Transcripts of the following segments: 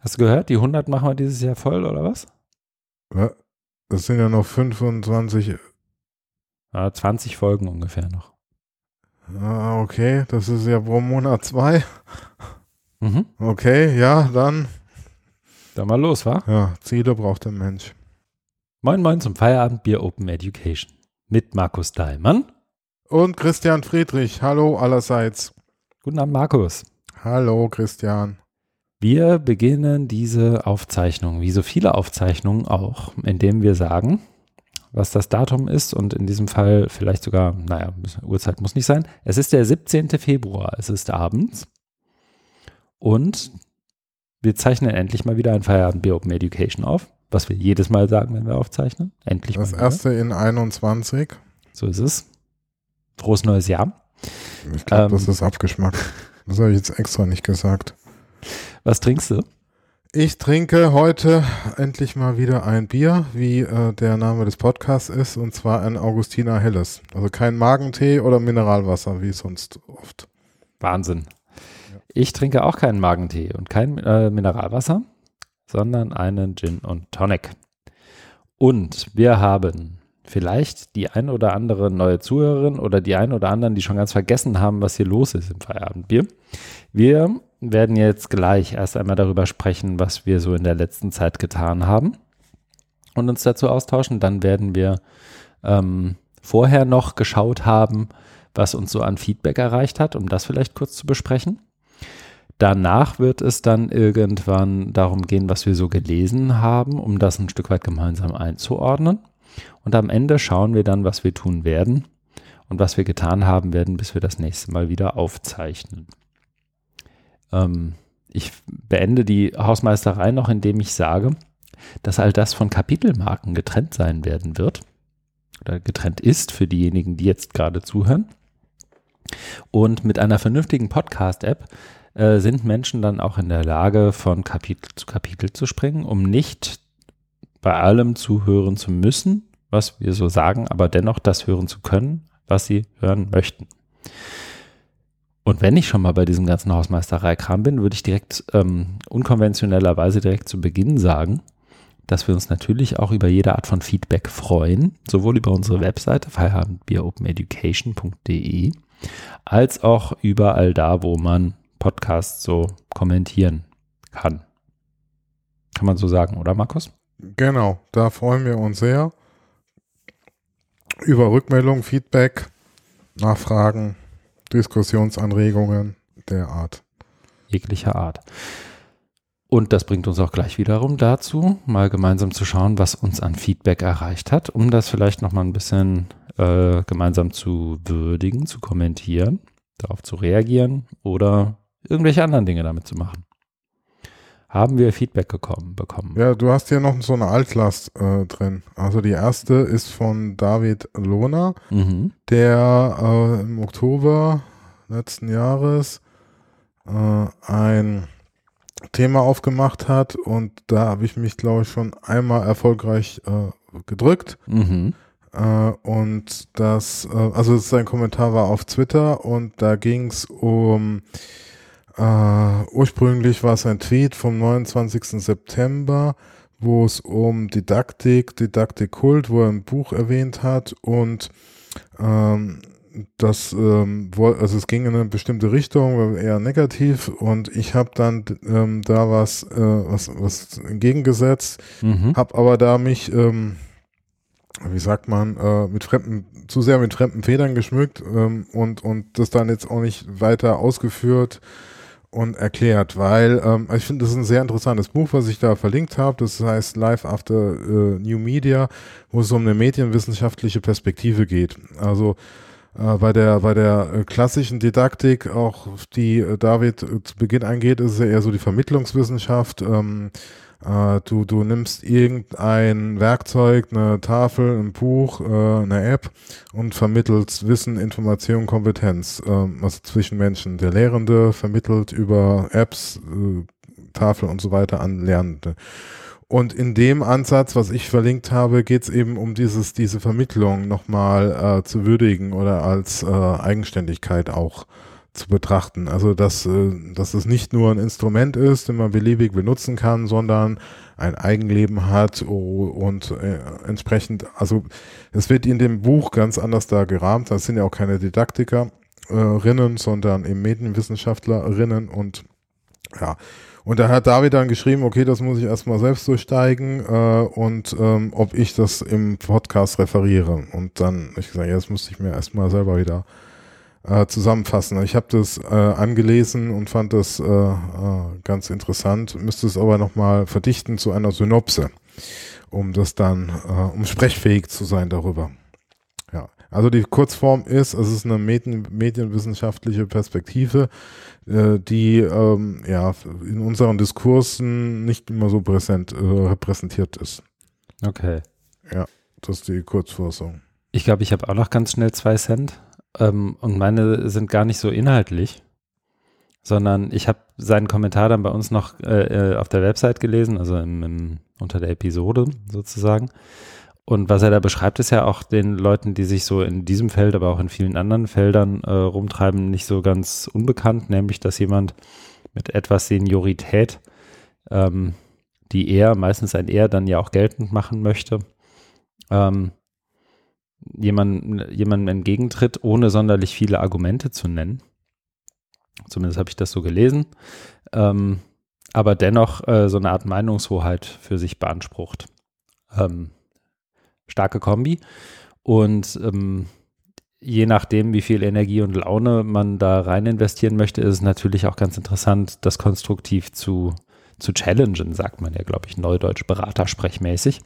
Hast du gehört, die 100 machen wir dieses Jahr voll, oder was? Das sind ja noch 25. Ja, 20 Folgen ungefähr noch. Ah, okay, das ist ja pro Monat zwei. Mhm. Okay, ja, dann. Dann mal los, wa? Ja, Ziele braucht der Mensch. Moin Moin zum Feierabend Bier Open Education. Mit Markus Dahlmann. Und Christian Friedrich. Hallo allerseits. Guten Abend, Markus. Hallo, Christian. Wir beginnen diese Aufzeichnung, wie so viele Aufzeichnungen auch, indem wir sagen, was das Datum ist und in diesem Fall vielleicht sogar, naja, Uhrzeit muss nicht sein. Es ist der 17. Februar, es ist abends und wir zeichnen endlich mal wieder ein Feierabend Bier Open Education auf, was wir jedes Mal sagen, wenn wir aufzeichnen. Endlich Das mal. wieder. erste in 21. So ist es. Frohes neues Jahr. Ich glaube, das Ähm. ist abgeschmackt. Das habe ich jetzt extra nicht gesagt. Was trinkst du? Ich trinke heute endlich mal wieder ein Bier, wie äh, der Name des Podcasts ist, und zwar ein Augustiner Helles. Also kein Magentee oder Mineralwasser, wie sonst oft. Wahnsinn. Ich trinke auch keinen Magentee und kein äh, Mineralwasser, sondern einen Gin und Tonic. Und wir haben vielleicht die ein oder andere neue Zuhörerin oder die ein oder anderen, die schon ganz vergessen haben, was hier los ist im Feierabendbier. Wir werden jetzt gleich erst einmal darüber sprechen, was wir so in der letzten Zeit getan haben und uns dazu austauschen. Dann werden wir ähm, vorher noch geschaut haben, was uns so an Feedback erreicht hat, um das vielleicht kurz zu besprechen. Danach wird es dann irgendwann darum gehen, was wir so gelesen haben, um das ein Stück weit gemeinsam einzuordnen. Und am Ende schauen wir dann, was wir tun werden und was wir getan haben werden, bis wir das nächste Mal wieder aufzeichnen. Ähm, ich beende die Hausmeisterei noch, indem ich sage, dass all das von Kapitelmarken getrennt sein werden wird oder getrennt ist für diejenigen, die jetzt gerade zuhören. Und mit einer vernünftigen Podcast-App äh, sind Menschen dann auch in der Lage, von Kapitel zu Kapitel zu springen, um nicht bei allem zuhören zu müssen, was wir so sagen, aber dennoch das hören zu können, was sie hören möchten. Und wenn ich schon mal bei diesem ganzen Hausmeisterei-Kram bin, würde ich direkt ähm, unkonventionellerweise direkt zu Beginn sagen, dass wir uns natürlich auch über jede Art von Feedback freuen, sowohl über unsere Webseite feierabendbieropeneducation.de als auch überall da, wo man Podcasts so kommentieren kann. Kann man so sagen, oder Markus? Genau, da freuen wir uns sehr über Rückmeldung, Feedback, Nachfragen, Diskussionsanregungen der Art. Jeglicher Art. Und das bringt uns auch gleich wiederum dazu, mal gemeinsam zu schauen, was uns an Feedback erreicht hat, um das vielleicht nochmal ein bisschen äh, gemeinsam zu würdigen, zu kommentieren, darauf zu reagieren oder irgendwelche anderen Dinge damit zu machen. Haben wir Feedback gekommen, bekommen? Ja, du hast hier noch so eine Altlast äh, drin. Also die erste ist von David Lohner, Mhm. der äh, im Oktober letzten Jahres äh, ein Thema aufgemacht hat und da habe ich mich, glaube ich, schon einmal erfolgreich äh, gedrückt. Mhm. Äh, und das, äh, also sein Kommentar war auf Twitter und da ging es um, äh, ursprünglich war es ein Tweet vom 29. September, wo es um Didaktik, Didaktikkult, wo er ein Buch erwähnt hat und ähm, das, ähm, also es ging in eine bestimmte Richtung, eher negativ und ich habe dann ähm, da was, äh, was, was entgegengesetzt, Mhm. hab aber da mich, ähm, wie sagt man, äh, mit fremden, zu sehr mit fremden Federn geschmückt ähm, und, und das dann jetzt auch nicht weiter ausgeführt und erklärt, weil ähm, ich finde, das ist ein sehr interessantes Buch, was ich da verlinkt habe. Das heißt Life After äh, New Media, wo es um eine medienwissenschaftliche Perspektive geht. Also äh, bei der bei der äh, klassischen Didaktik, auch die äh, David äh, zu Beginn eingeht, ist es ja eher so die Vermittlungswissenschaft. Ähm, äh, du, du nimmst irgendein Werkzeug, eine Tafel, ein Buch, äh, eine App und vermittelst Wissen, Information, Kompetenz, ähm, also zwischen Menschen. Der Lehrende vermittelt über Apps, äh, Tafel und so weiter an Lernende. Und in dem Ansatz, was ich verlinkt habe, geht es eben um dieses, diese Vermittlung nochmal äh, zu würdigen oder als äh, Eigenständigkeit auch zu betrachten. Also dass, äh, dass es nicht nur ein Instrument ist, den man beliebig benutzen kann, sondern ein Eigenleben hat und äh, entsprechend, also es wird in dem Buch ganz anders da gerahmt. Das sind ja auch keine Didaktikerinnen, sondern eben Medienwissenschaftlerinnen und ja. Und da hat David dann geschrieben, okay, das muss ich erstmal selbst durchsteigen äh, und ähm, ob ich das im Podcast referiere. Und dann, ich gesagt, ja, das musste ich mir erstmal selber wieder äh, zusammenfassen. Ich habe das äh, angelesen und fand das äh, äh, ganz interessant, müsste es aber nochmal verdichten zu einer Synopse, um das dann, äh, um sprechfähig zu sein darüber. Ja, also die Kurzform ist, es ist eine Medien, medienwissenschaftliche Perspektive, äh, die ähm, ja in unseren Diskursen nicht immer so präsent repräsentiert ist. Okay. Ja, das ist die Kurzfassung. Ich glaube, ich habe auch noch ganz schnell zwei Cent. Ähm, und meine sind gar nicht so inhaltlich, sondern ich habe seinen Kommentar dann bei uns noch äh, äh, auf der Website gelesen, also im, im, unter der Episode sozusagen. Und was er da beschreibt, ist ja auch den Leuten, die sich so in diesem Feld, aber auch in vielen anderen Feldern äh, rumtreiben, nicht so ganz unbekannt, nämlich dass jemand mit etwas Seniorität, ähm, die er, meistens ein er, dann ja auch geltend machen möchte, ähm, jemand, jemandem entgegentritt, ohne sonderlich viele Argumente zu nennen. Zumindest habe ich das so gelesen. Ähm, aber dennoch äh, so eine Art Meinungshoheit für sich beansprucht. Ähm, starke Kombi. Und ähm, je nachdem, wie viel Energie und Laune man da rein investieren möchte, ist es natürlich auch ganz interessant, das konstruktiv zu, zu challengen, sagt man ja, glaube ich, neudeutsch beratersprechmäßig.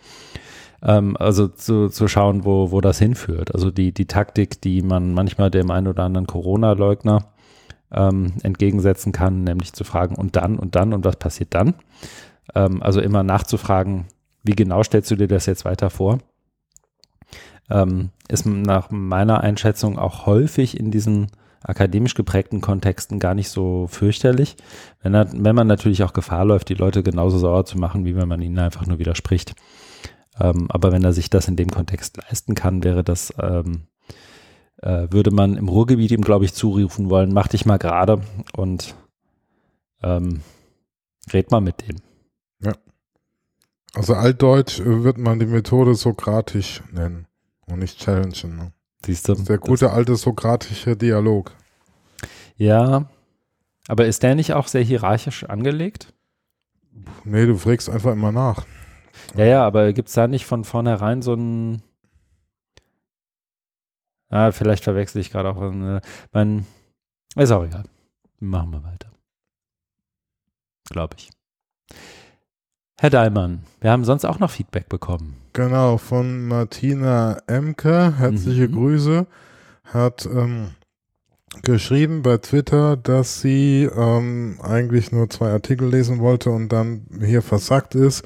Ähm, also zu, zu schauen, wo, wo das hinführt. Also die, die Taktik, die man manchmal dem einen oder anderen Corona-Leugner ähm, entgegensetzen kann, nämlich zu fragen, und dann, und dann, und was passiert dann? Ähm, also immer nachzufragen, wie genau stellst du dir das jetzt weiter vor? Ähm, ist nach meiner Einschätzung auch häufig in diesen akademisch geprägten Kontexten gar nicht so fürchterlich, wenn, wenn man natürlich auch Gefahr läuft, die Leute genauso sauer zu machen, wie wenn man ihnen einfach nur widerspricht. Ähm, aber wenn er sich das in dem Kontext leisten kann, wäre das, ähm, äh, würde man im Ruhrgebiet ihm, glaube ich, zurufen wollen, mach dich mal gerade und ähm, red mal mit dem. Ja. Also altdeutsch äh, wird man die Methode sokratisch nennen und nicht challengen. Ne? Siehst du? Das ist der gute alte sokratische Dialog. Ja, aber ist der nicht auch sehr hierarchisch angelegt? Nee, du fragst einfach immer nach. Ja, ja, aber gibt es da nicht von vornherein so ein. Ah, vielleicht verwechsel ich gerade auch. Eine, mein, ist auch egal. Machen wir weiter. Glaube ich. Herr Daimann, wir haben sonst auch noch Feedback bekommen. Genau, von Martina Emke. Herzliche mhm. Grüße. Hat ähm, geschrieben bei Twitter, dass sie ähm, eigentlich nur zwei Artikel lesen wollte und dann hier versackt ist.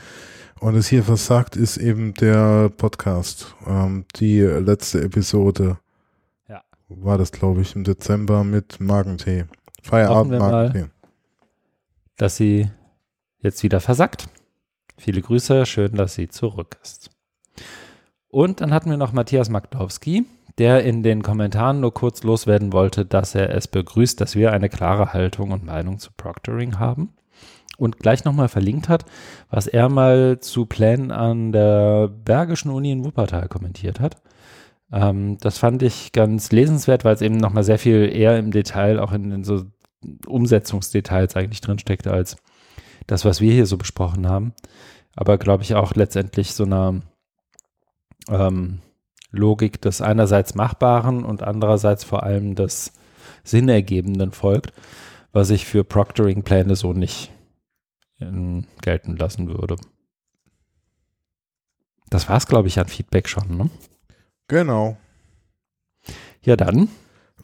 Und es hier versagt ist eben der Podcast. Ähm, die letzte Episode ja. war das, glaube ich, im Dezember mit Magentee. Feierabend Magentee. Dass sie jetzt wieder versackt. Viele Grüße, schön, dass sie zurück ist. Und dann hatten wir noch Matthias Magdowski, der in den Kommentaren nur kurz loswerden wollte, dass er es begrüßt, dass wir eine klare Haltung und Meinung zu Proctoring haben und gleich nochmal verlinkt hat, was er mal zu Plänen an der Bergischen Uni in Wuppertal kommentiert hat. Ähm, das fand ich ganz lesenswert, weil es eben nochmal sehr viel eher im Detail, auch in, in so Umsetzungsdetails eigentlich drinsteckte, als das, was wir hier so besprochen haben. Aber glaube ich auch letztendlich so einer ähm, Logik des einerseits Machbaren und andererseits vor allem des Sinnergebenden folgt, was ich für Proctoring-Pläne so nicht gelten lassen würde. Das war es, glaube ich, an Feedback schon, ne? Genau. Ja, dann.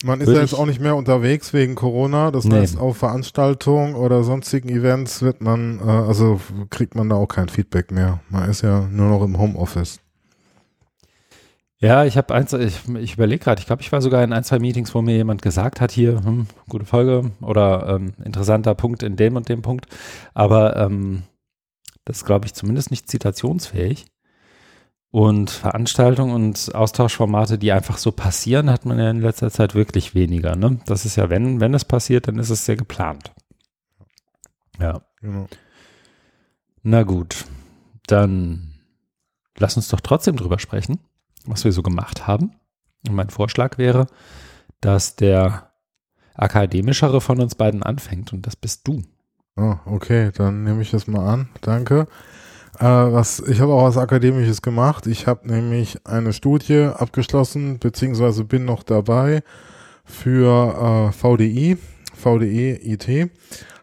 Man ist ja jetzt auch nicht mehr unterwegs wegen Corona. Das nee. heißt, auf Veranstaltungen oder sonstigen Events wird man, äh, also kriegt man da auch kein Feedback mehr. Man ist ja nur noch im Homeoffice. Ja, ich habe eins, ich, ich überlege gerade, ich glaube, ich war sogar in ein, zwei Meetings, wo mir jemand gesagt hat, hier, hm, gute Folge oder ähm, interessanter Punkt in dem und dem Punkt. Aber ähm, das ist, glaube ich, zumindest nicht zitationsfähig. Und Veranstaltungen und Austauschformate, die einfach so passieren, hat man ja in letzter Zeit wirklich weniger. Ne? Das ist ja, wenn, wenn es passiert, dann ist es sehr geplant. Ja. Genau. Na gut, dann lass uns doch trotzdem drüber sprechen, was wir so gemacht haben. Und mein Vorschlag wäre, dass der akademischere von uns beiden anfängt und das bist du. Oh, okay, dann nehme ich das mal an. Danke. Äh, was, ich habe auch was Akademisches gemacht. Ich habe nämlich eine Studie abgeschlossen, beziehungsweise bin noch dabei für äh, VDI, VDE IT. Äh,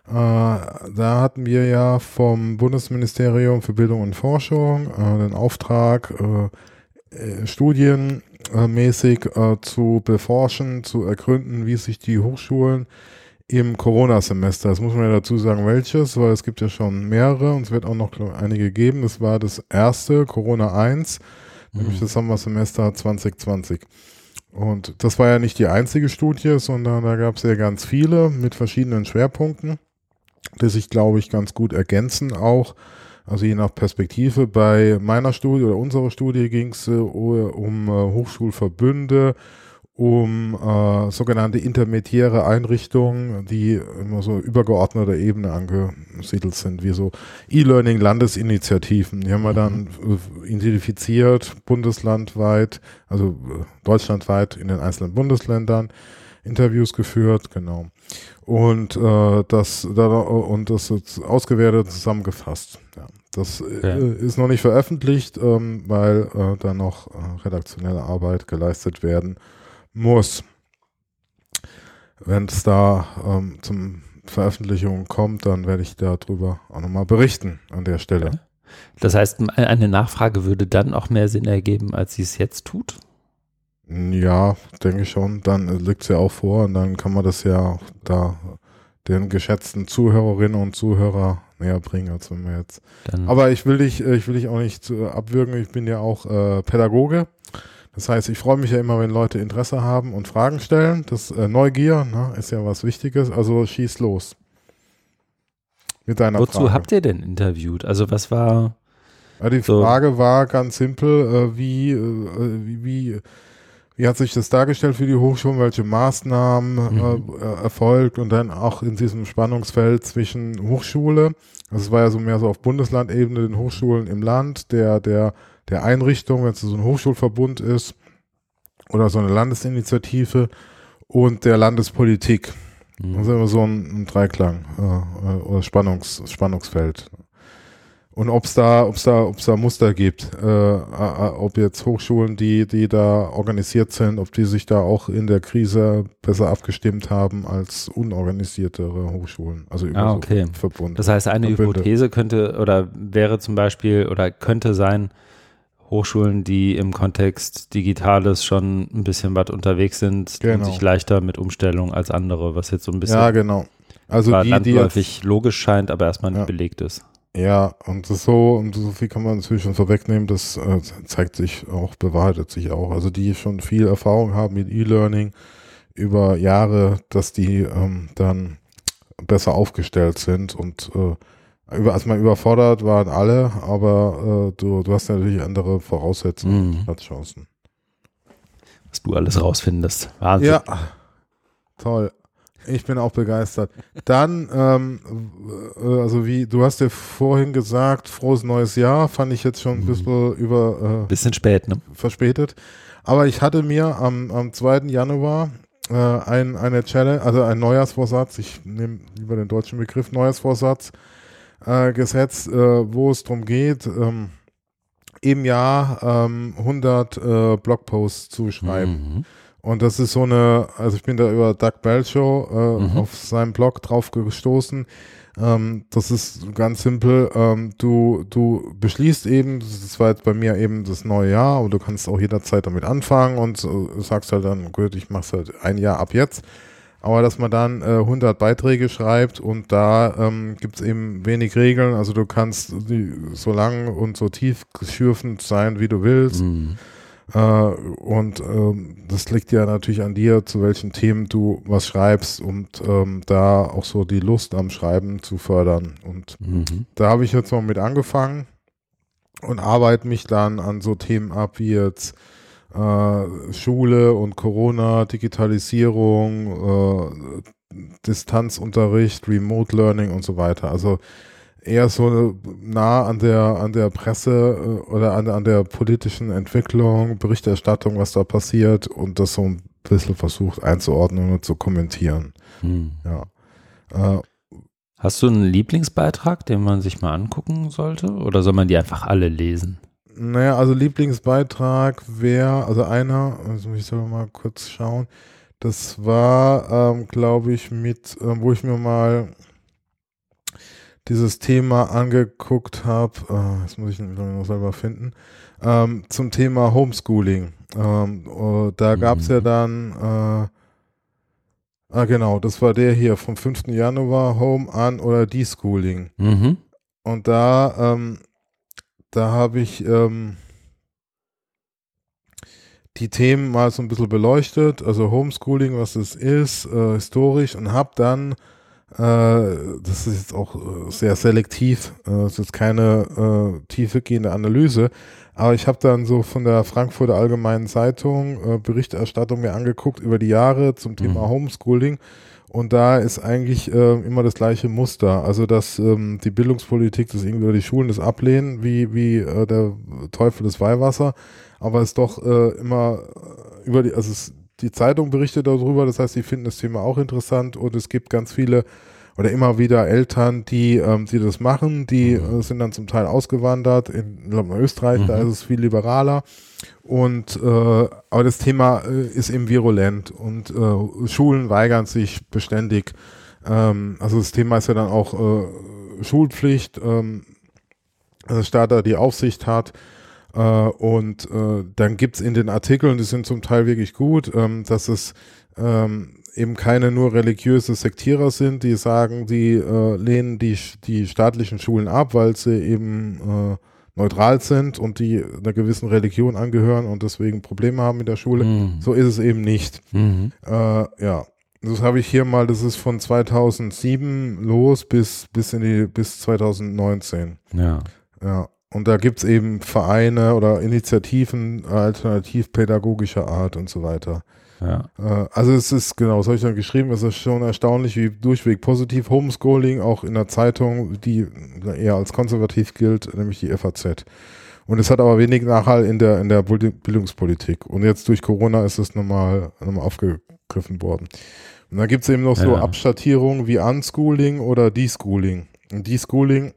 da hatten wir ja vom Bundesministerium für Bildung und Forschung äh, den Auftrag, äh, äh, studienmäßig zu beforschen, zu ergründen, wie sich die Hochschulen im Corona-Semester. Das muss man ja dazu sagen, welches, weil es gibt ja schon mehrere und es wird auch noch einige geben. Das war das erste, Corona 1, mhm. nämlich das Sommersemester 2020. Und das war ja nicht die einzige Studie, sondern da gab es ja ganz viele mit verschiedenen Schwerpunkten, die sich, glaube ich, ganz gut ergänzen auch. Also je nach Perspektive. Bei meiner Studie oder unserer Studie ging es äh, um äh, Hochschulverbünde, um äh, sogenannte intermediäre Einrichtungen, die immer so übergeordneter Ebene angesiedelt sind, wie so E-Learning-Landesinitiativen. Die haben wir dann mhm. identifiziert, bundeslandweit, also äh, deutschlandweit in den einzelnen Bundesländern, Interviews geführt, genau. Und äh, das da, und das ausgewertet zusammengefasst. Ja. Das äh, ist noch nicht veröffentlicht, ähm, weil äh, da noch äh, redaktionelle Arbeit geleistet werden muss. Wenn es da ähm, zum Veröffentlichung kommt, dann werde ich darüber auch nochmal berichten an der Stelle. Das heißt, eine Nachfrage würde dann auch mehr Sinn ergeben, als sie es jetzt tut? Ja, denke ich schon. Dann liegt es ja auch vor und dann kann man das ja da den geschätzten Zuhörerinnen und Zuhörer näher bringen, als wenn wir jetzt. Dann Aber ich will dich, ich will dich auch nicht abwürgen. Ich bin ja auch äh, Pädagoge das heißt, ich freue mich ja immer, wenn Leute Interesse haben und Fragen stellen. Das äh, Neugier ne, ist ja was Wichtiges. Also schieß los. Mit deiner Wozu Frage. habt ihr denn interviewt? Also was war. Ja, die so Frage war ganz simpel, äh, wie, äh, wie, wie, wie, hat sich das dargestellt für die Hochschulen, welche Maßnahmen mhm. Äh, erfolgt und dann auch in diesem Spannungsfeld zwischen Hochschule, also es war ja so mehr so auf Bundeslandebene, den Hochschulen im Land, der, der der Einrichtung, wenn es so ein Hochschulverbund ist oder so eine Landesinitiative und der Landespolitik. Mhm. Das ist immer so ein, ein Dreiklang äh, oder Spannungs, Spannungsfeld. Und ob es da, ob's da, ob's da Muster gibt, äh, ob jetzt Hochschulen, die, die da organisiert sind, ob die sich da auch in der Krise besser abgestimmt haben als unorganisiertere Hochschulen. Also über ah, okay. so Verbund. Das heißt, eine Verbünde. Hypothese könnte oder wäre zum Beispiel oder könnte sein, Hochschulen, die im Kontext Digitales schon ein bisschen was unterwegs sind genau. und sich leichter mit Umstellung als andere, was jetzt so ein bisschen ja, genau. also die, die jetzt, logisch scheint, aber erstmal nicht ja. belegt ist. Ja, und so, und so viel kann man natürlich schon vorwegnehmen, das äh, zeigt sich auch, bewahrheitet sich auch. Also die schon viel Erfahrung haben mit E-Learning über Jahre, dass die ähm, dann besser aufgestellt sind und äh, über, als man überfordert waren alle, aber äh, du, du hast natürlich andere Voraussetzungen mhm. und Chancen. Was du alles rausfindest. Wahnsinn. Ja, toll. Ich bin auch begeistert. Dann, ähm, äh, also wie, du hast ja vorhin gesagt, frohes neues Jahr, fand ich jetzt schon ein mhm. bisschen über. Äh, bisschen spät, ne? Verspätet. Aber ich hatte mir am, am 2. Januar äh, ein, eine Challenge, also ein Neujahrsvorsatz, ich nehme lieber den deutschen Begriff Neujahrsvorsatz, äh, gesetzt, äh, wo es darum geht, ähm, im Jahr ähm, 100 äh, Blogposts zu schreiben. Mhm. Und das ist so eine, also ich bin da über Doug Belchow äh, mhm. auf seinem Blog drauf gestoßen. Ähm, das ist ganz simpel. Ähm, du, du beschließt eben, das war jetzt bei mir eben das neue Jahr, und du kannst auch jederzeit damit anfangen und äh, sagst halt dann, gut, ich mach's halt ein Jahr ab jetzt aber dass man dann äh, 100 Beiträge schreibt und da ähm, gibt es eben wenig Regeln. Also du kannst die, so lang und so tief schürfend sein, wie du willst. Mhm. Äh, und ähm, das liegt ja natürlich an dir, zu welchen Themen du was schreibst und ähm, da auch so die Lust am Schreiben zu fördern. Und mhm. da habe ich jetzt mal mit angefangen und arbeite mich dann an so Themen ab wie jetzt äh, Schule und Corona, Digitalisierung, äh, Distanzunterricht, Remote Learning und so weiter. Also eher so nah an der an der Presse äh, oder an, an der politischen Entwicklung, Berichterstattung, was da passiert und das so ein bisschen versucht einzuordnen und zu kommentieren. Hm. Ja. Äh, Hast du einen Lieblingsbeitrag, den man sich mal angucken sollte? Oder soll man die einfach alle lesen? Naja, also Lieblingsbeitrag wäre, also einer, also ich soll mal kurz schauen, das war, ähm, glaube ich, mit, äh, wo ich mir mal dieses Thema angeguckt habe, äh, das muss ich noch selber finden, ähm, zum Thema Homeschooling. Ähm, uh, da gab es mhm. ja dann, äh, ah genau, das war der hier vom 5. Januar, Home, An oder Deschooling. Mhm. Und da ähm, da habe ich ähm, die Themen mal so ein bisschen beleuchtet, also Homeschooling, was das ist, äh, historisch und habe dann, äh, das ist jetzt auch äh, sehr selektiv, äh, das ist jetzt keine äh, tiefegehende Analyse, aber ich habe dann so von der Frankfurter Allgemeinen Zeitung äh, Berichterstattung mir angeguckt über die Jahre zum Thema mhm. Homeschooling und da ist eigentlich äh, immer das gleiche Muster. Also, dass ähm, die Bildungspolitik, das irgendwie die Schulen das ablehnen, wie, wie äh, der Teufel des Weihwasser, aber es doch äh, immer über die, also es, die Zeitung berichtet darüber, das heißt, sie finden das Thema auch interessant und es gibt ganz viele oder immer wieder Eltern, die, ähm, die das machen, die mhm. äh, sind dann zum Teil ausgewandert. In, Österreich, mhm. da ist es viel liberaler. Und äh, aber das Thema äh, ist eben virulent und äh, Schulen weigern sich beständig. Ähm, also das Thema ist ja dann auch äh, Schulpflicht, ähm, also Staat da die Aufsicht hat. Äh, und äh, dann gibt's in den Artikeln, die sind zum Teil wirklich gut, ähm, dass es ähm, eben keine nur religiöse Sektierer sind, die sagen, die äh, lehnen die, die staatlichen Schulen ab, weil sie eben äh, neutral sind und die einer gewissen Religion angehören und deswegen Probleme haben mit der Schule. Mhm. So ist es eben nicht. Mhm. Äh, ja, das habe ich hier mal, das ist von 2007 los bis, bis in die, bis 2019. Ja. Ja. Und da gibt es eben Vereine oder Initiativen alternativpädagogischer Art und so weiter. Ja. Äh, also es ist, genau, das habe ich dann geschrieben, es ist schon erstaunlich, wie durchweg positiv Homeschooling auch in der Zeitung, die eher als konservativ gilt, nämlich die FAZ. Und es hat aber wenig Nachhall in der, in der Bildungspolitik. Und jetzt durch Corona ist es nochmal, nochmal aufgegriffen worden. Und dann gibt es eben noch so ja. Abschattierungen wie Unschooling oder Deschooling. Und Deschooling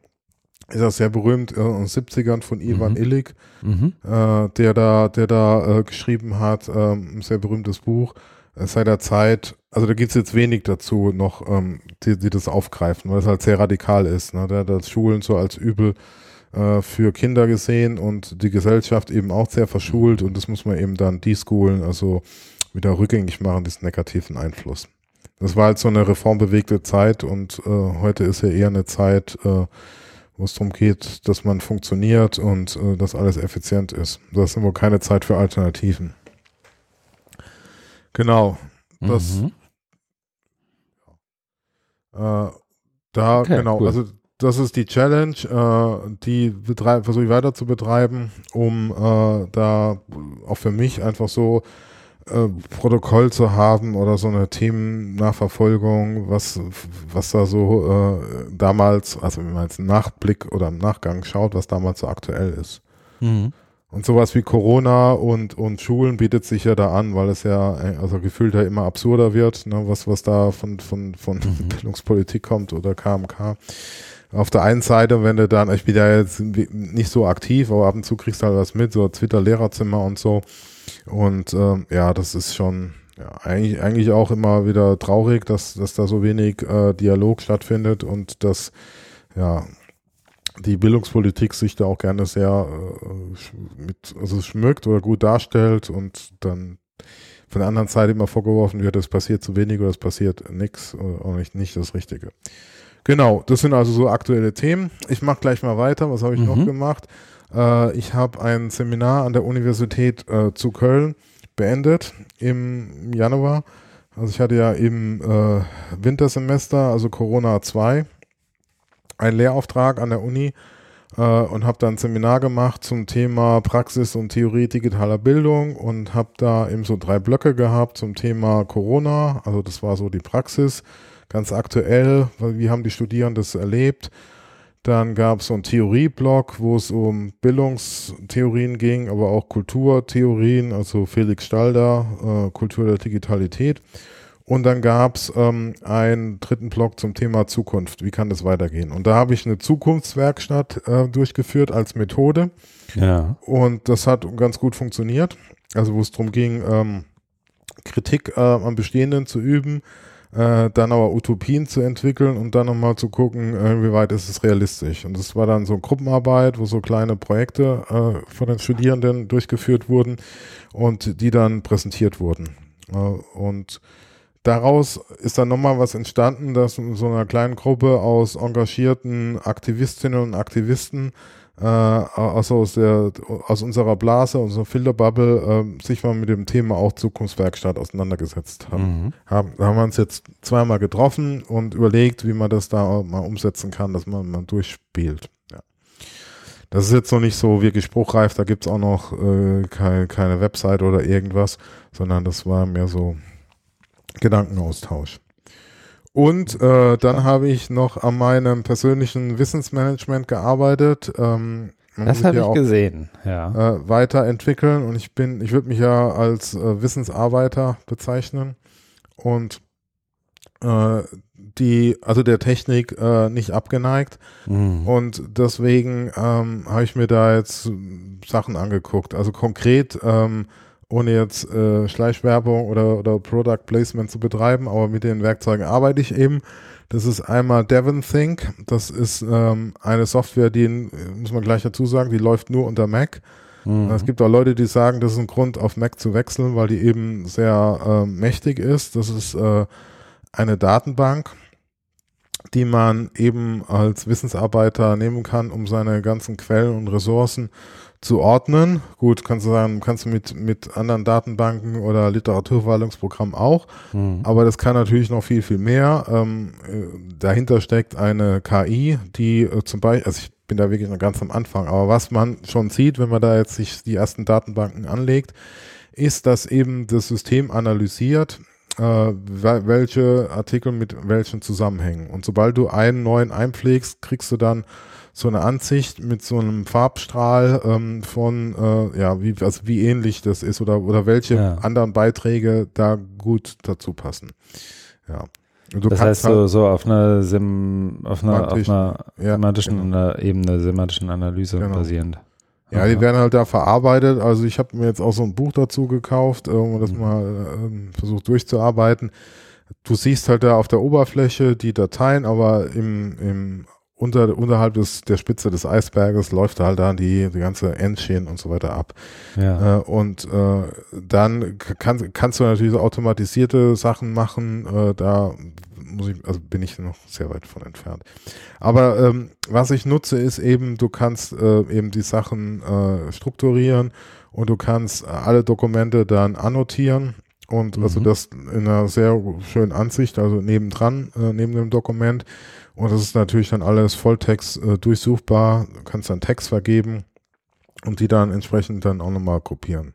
ist ja sehr berühmt äh, in den 70ern von Ivan mhm. Illig, mhm. Äh, der da, der da äh, geschrieben hat, ähm, ein sehr berühmtes Buch äh, seit der Zeit. Also da gibt es jetzt wenig dazu noch, ähm, die, die das aufgreifen, weil es halt sehr radikal ist. Ne? Der hat das Schulen so als Übel äh, für Kinder gesehen und die Gesellschaft eben auch sehr verschult und das muss man eben dann deschoolen, also wieder rückgängig machen, diesen negativen Einfluss. Das war halt so eine reformbewegte Zeit und äh, heute ist ja eher eine Zeit, äh, wo es darum geht, dass man funktioniert und äh, dass alles effizient ist. Das ist wohl keine Zeit für Alternativen. Genau. Das, mhm. äh, da, okay, genau, cool. also das ist die Challenge, äh, die versuche ich weiter zu betreiben, um äh, da auch für mich einfach so äh, Protokoll zu haben oder so eine Themennachverfolgung, was, was da so äh, damals, also wenn man jetzt einen Nachblick oder im Nachgang schaut, was damals so aktuell ist. Mhm. Und sowas wie Corona und, und Schulen bietet sich ja da an, weil es ja, äh, also gefühlt ja immer absurder wird, ne, was, was da von, von, von mhm. Bildungspolitik kommt oder KMK. Auf der einen Seite, wenn du dann, ich bin ja jetzt nicht so aktiv, aber ab und zu kriegst du halt was mit, so Twitter-Lehrerzimmer und so. Und ähm, ja, das ist schon ja, eigentlich, eigentlich auch immer wieder traurig, dass, dass da so wenig äh, Dialog stattfindet und dass ja die Bildungspolitik sich da auch gerne sehr äh, mit, also schmückt oder gut darstellt und dann von der anderen Seite immer vorgeworfen wird, es passiert zu wenig oder es passiert nichts oder nicht, nicht das Richtige. Genau, das sind also so aktuelle Themen. Ich mache gleich mal weiter. Was habe ich mhm. noch gemacht? Äh, ich habe ein Seminar an der Universität äh, zu Köln beendet im Januar. Also ich hatte ja im äh, Wintersemester, also Corona 2, einen Lehrauftrag an der Uni äh, und habe dann ein Seminar gemacht zum Thema Praxis und Theorie digitaler Bildung und habe da eben so drei Blöcke gehabt zum Thema Corona. Also das war so die Praxis, ganz aktuell, wie haben die Studierenden das erlebt. Dann gab es so einen Theorieblock, wo es um Bildungstheorien ging, aber auch Kulturtheorien, also Felix Stalder, äh, Kultur der Digitalität. Und dann gab es ähm, einen dritten Block zum Thema Zukunft. Wie kann das weitergehen? Und da habe ich eine Zukunftswerkstatt äh, durchgeführt als Methode. Ja. Und das hat ganz gut funktioniert. Also wo es darum ging, ähm, Kritik äh, am Bestehenden zu üben, äh, dann aber Utopien zu entwickeln und dann nochmal zu gucken, äh, wie weit ist es realistisch. Und das war dann so Gruppenarbeit, wo so kleine Projekte äh, von den Studierenden durchgeführt wurden und die dann präsentiert wurden. Äh, und daraus ist dann nochmal was entstanden, dass in so einer kleinen Gruppe aus engagierten Aktivistinnen und Aktivisten äh, also aus, der, aus unserer Blase, unserer Filterbubble, äh, sich mal mit dem Thema auch Zukunftswerkstatt auseinandergesetzt haben. Mhm. haben. Da haben wir uns jetzt zweimal getroffen und überlegt, wie man das da mal umsetzen kann, dass man mal durchspielt. Ja. Das ist jetzt noch nicht so wirklich spruchreif, da gibt es auch noch äh, keine, keine Website oder irgendwas, sondern das war mehr so Gedankenaustausch. Und äh, dann habe ich noch an meinem persönlichen Wissensmanagement gearbeitet. Ähm, das habe ich auch, gesehen, ja. Äh, weiterentwickeln und ich bin, ich würde mich ja als äh, Wissensarbeiter bezeichnen und äh, die, also der Technik äh, nicht abgeneigt mhm. und deswegen ähm, habe ich mir da jetzt Sachen angeguckt. Also konkret ähm, ohne jetzt äh, Schleichwerbung oder, oder Product Placement zu betreiben, aber mit den Werkzeugen arbeite ich eben. Das ist einmal DevonThink. Das ist ähm, eine Software, die, muss man gleich dazu sagen, die läuft nur unter Mac. Mhm. Es gibt auch Leute, die sagen, das ist ein Grund, auf Mac zu wechseln, weil die eben sehr äh, mächtig ist. Das ist äh, eine Datenbank, die man eben als Wissensarbeiter nehmen kann, um seine ganzen Quellen und Ressourcen zu ordnen. Gut, kannst du sagen, kannst du mit, mit anderen Datenbanken oder Literaturverwaltungsprogrammen auch, mhm. aber das kann natürlich noch viel, viel mehr. Ähm, äh, dahinter steckt eine KI, die äh, zum Beispiel, also ich bin da wirklich noch ganz am Anfang, aber was man schon sieht, wenn man da jetzt sich die ersten Datenbanken anlegt, ist, dass eben das System analysiert, äh, welche Artikel mit welchen zusammenhängen. Und sobald du einen neuen einpflegst, kriegst du dann so eine Ansicht mit so einem Farbstrahl ähm, von, äh, ja, wie, also wie ähnlich das ist oder, oder welche ja. anderen Beiträge da gut dazu passen. Ja. das heißt halt so, so auf einer, Sim, auf einer, auf einer ja, semantischen genau. Ebene, semantischen Analyse genau. basierend. Ja, die werden halt da verarbeitet. Also ich habe mir jetzt auch so ein Buch dazu gekauft, um das mhm. mal äh, versucht durchzuarbeiten. Du siehst halt da auf der Oberfläche die Dateien, aber im, im unter, unterhalb des, der Spitze des Eisberges läuft halt dann die, die ganze Engine und so weiter ab. Ja. Äh, und äh, dann kann, kannst du natürlich so automatisierte Sachen machen, äh, da muss ich, also bin ich noch sehr weit von entfernt. Aber ähm, was ich nutze, ist eben, du kannst äh, eben die Sachen äh, strukturieren und du kannst alle Dokumente dann annotieren und also mhm. das in einer sehr schönen Ansicht, also nebendran, äh, neben dem Dokument. Und das ist natürlich dann alles Volltext äh, durchsuchbar. Du kannst dann Text vergeben und die dann entsprechend dann auch nochmal kopieren.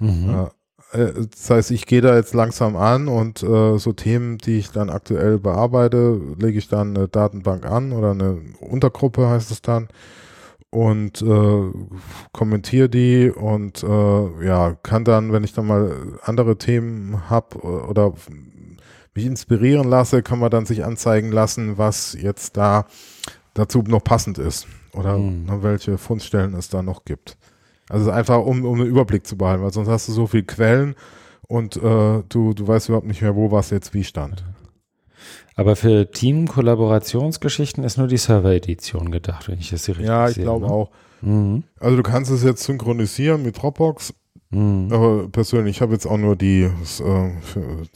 Mhm. Äh, das heißt, ich gehe da jetzt langsam an und äh, so Themen, die ich dann aktuell bearbeite, lege ich dann eine Datenbank an oder eine Untergruppe heißt es dann und äh, kommentiere die und äh, ja, kann dann, wenn ich dann mal andere Themen habe oder mich inspirieren lasse, kann man dann sich anzeigen lassen, was jetzt da dazu noch passend ist oder mhm. welche Fundstellen es da noch gibt. Also einfach, um, um einen Überblick zu behalten, weil sonst hast du so viele Quellen und äh, du, du weißt überhaupt nicht mehr, wo was jetzt wie stand. Aber für Team-Kollaborationsgeschichten ist nur die Server-Edition gedacht, wenn ich das hier richtig sehe. Ja, ich glaube ne? auch. Mhm. Also du kannst es jetzt synchronisieren mit Dropbox Mhm. Aber persönlich, ich habe jetzt auch nur die, äh,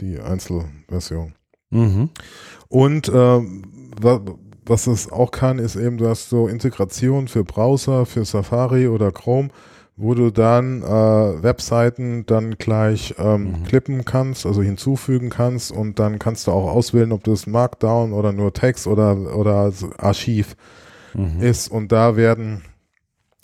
die Einzelversion. Mhm. Und äh, was, was es auch kann, ist eben, du hast so Integration für Browser, für Safari oder Chrome, wo du dann äh, Webseiten dann gleich ähm, mhm. klippen kannst, also hinzufügen kannst und dann kannst du auch auswählen, ob das Markdown oder nur Text oder, oder Archiv Mhm. ist und da werden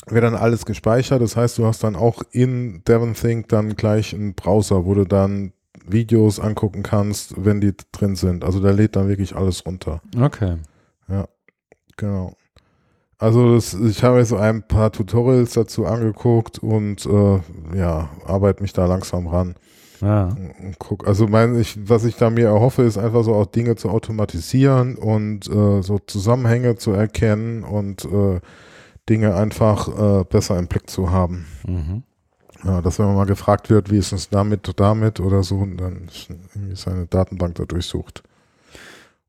wird dann alles gespeichert. Das heißt, du hast dann auch in DevonThink dann gleich einen Browser, wo du dann Videos angucken kannst, wenn die drin sind. Also der lädt dann wirklich alles runter. Okay. Genau. Also das, ich habe jetzt so ein paar Tutorials dazu angeguckt und äh, ja, arbeite mich da langsam ran. Ja. Guck, also mein, ich, was ich da mir erhoffe, ist einfach so auch Dinge zu automatisieren und äh, so Zusammenhänge zu erkennen und äh, Dinge einfach äh, besser im Blick zu haben. Mhm. Ja, dass wenn man mal gefragt wird, wie ist es damit, damit oder so, und dann ist irgendwie seine Datenbank da durchsucht.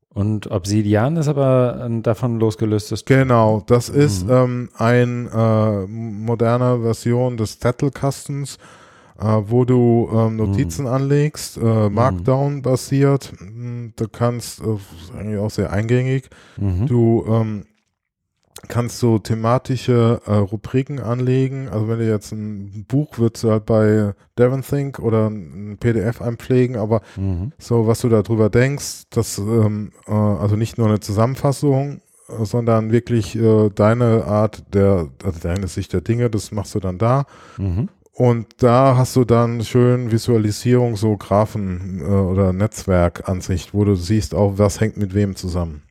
Und Obsidian ist aber ein davon losgelöstes. Genau, das ist Mhm. ähm, ein äh, moderne Version des Zettelkastens, äh, wo du ähm, Notizen anlegst, äh, Markdown basiert. Mm, Du kannst, äh, ist eigentlich auch sehr eingängig, Mhm. du ähm, kannst so thematische äh, Rubriken anlegen. Also wenn du jetzt ein Buch würdest du halt bei DevonThink oder ein PDF einpflegen, aber Mhm. so was du darüber denkst, das ähm, äh, also nicht nur eine Zusammenfassung, äh, sondern wirklich äh, deine Art der, also deine Sicht der Dinge, das machst du dann da. Mhm. Und da hast du dann schön Visualisierung, so Graphen äh, oder Netzwerkansicht, wo du siehst auch, was hängt mit wem zusammen.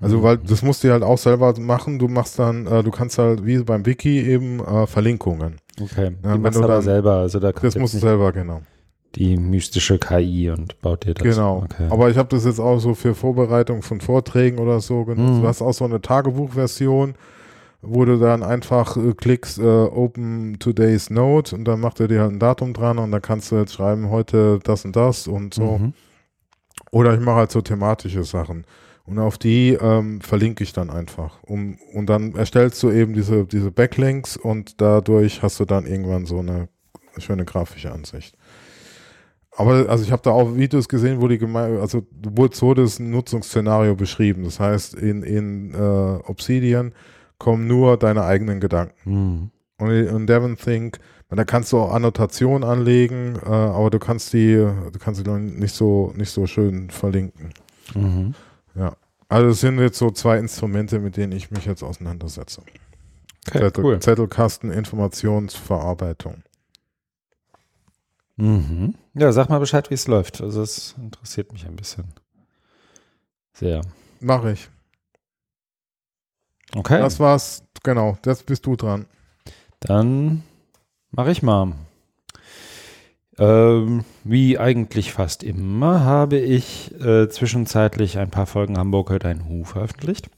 Also, weil das musst du halt auch selber machen. Du machst dann, äh, du kannst halt wie beim Wiki eben äh, Verlinkungen. Okay. Ja, die wenn machst du aber selber. Also da Das musst du selber, genau. die mystische KI und baut dir das. Genau. Okay. Aber ich habe das jetzt auch so für Vorbereitung von Vorträgen oder so genutzt. Mhm. Du hast auch so eine Tagebuchversion, wo du dann einfach äh, klickst, äh, Open Today's Note und dann macht er dir halt ein Datum dran und dann kannst du jetzt schreiben, heute das und das und so. Mhm. Oder ich mache halt so thematische Sachen. Und auf die ähm, verlinke ich dann einfach. Um, und dann erstellst du eben diese, diese Backlinks und dadurch hast du dann irgendwann so eine schöne grafische Ansicht. Aber also ich habe da auch Videos gesehen, wo die gemein, also wurde so das Nutzungsszenario beschrieben. Das heißt, in, in äh, Obsidian kommen nur deine eigenen Gedanken. Mhm. Und in DevonThink, da kannst du auch Annotationen anlegen, äh, aber du kannst die, du kannst noch nicht so, nicht so schön verlinken. Mhm. Also es sind jetzt so zwei Instrumente, mit denen ich mich jetzt auseinandersetze. Okay, Zettel, cool. Zettelkasten, Informationsverarbeitung. Mhm. Ja, sag mal Bescheid, wie es läuft. Also es interessiert mich ein bisschen. Sehr. Mache ich. Okay. Das war's, genau, das bist du dran. Dann mache ich mal. Ähm, wie eigentlich fast immer habe ich äh, zwischenzeitlich ein paar Folgen Hamburg hört ein Hu veröffentlicht.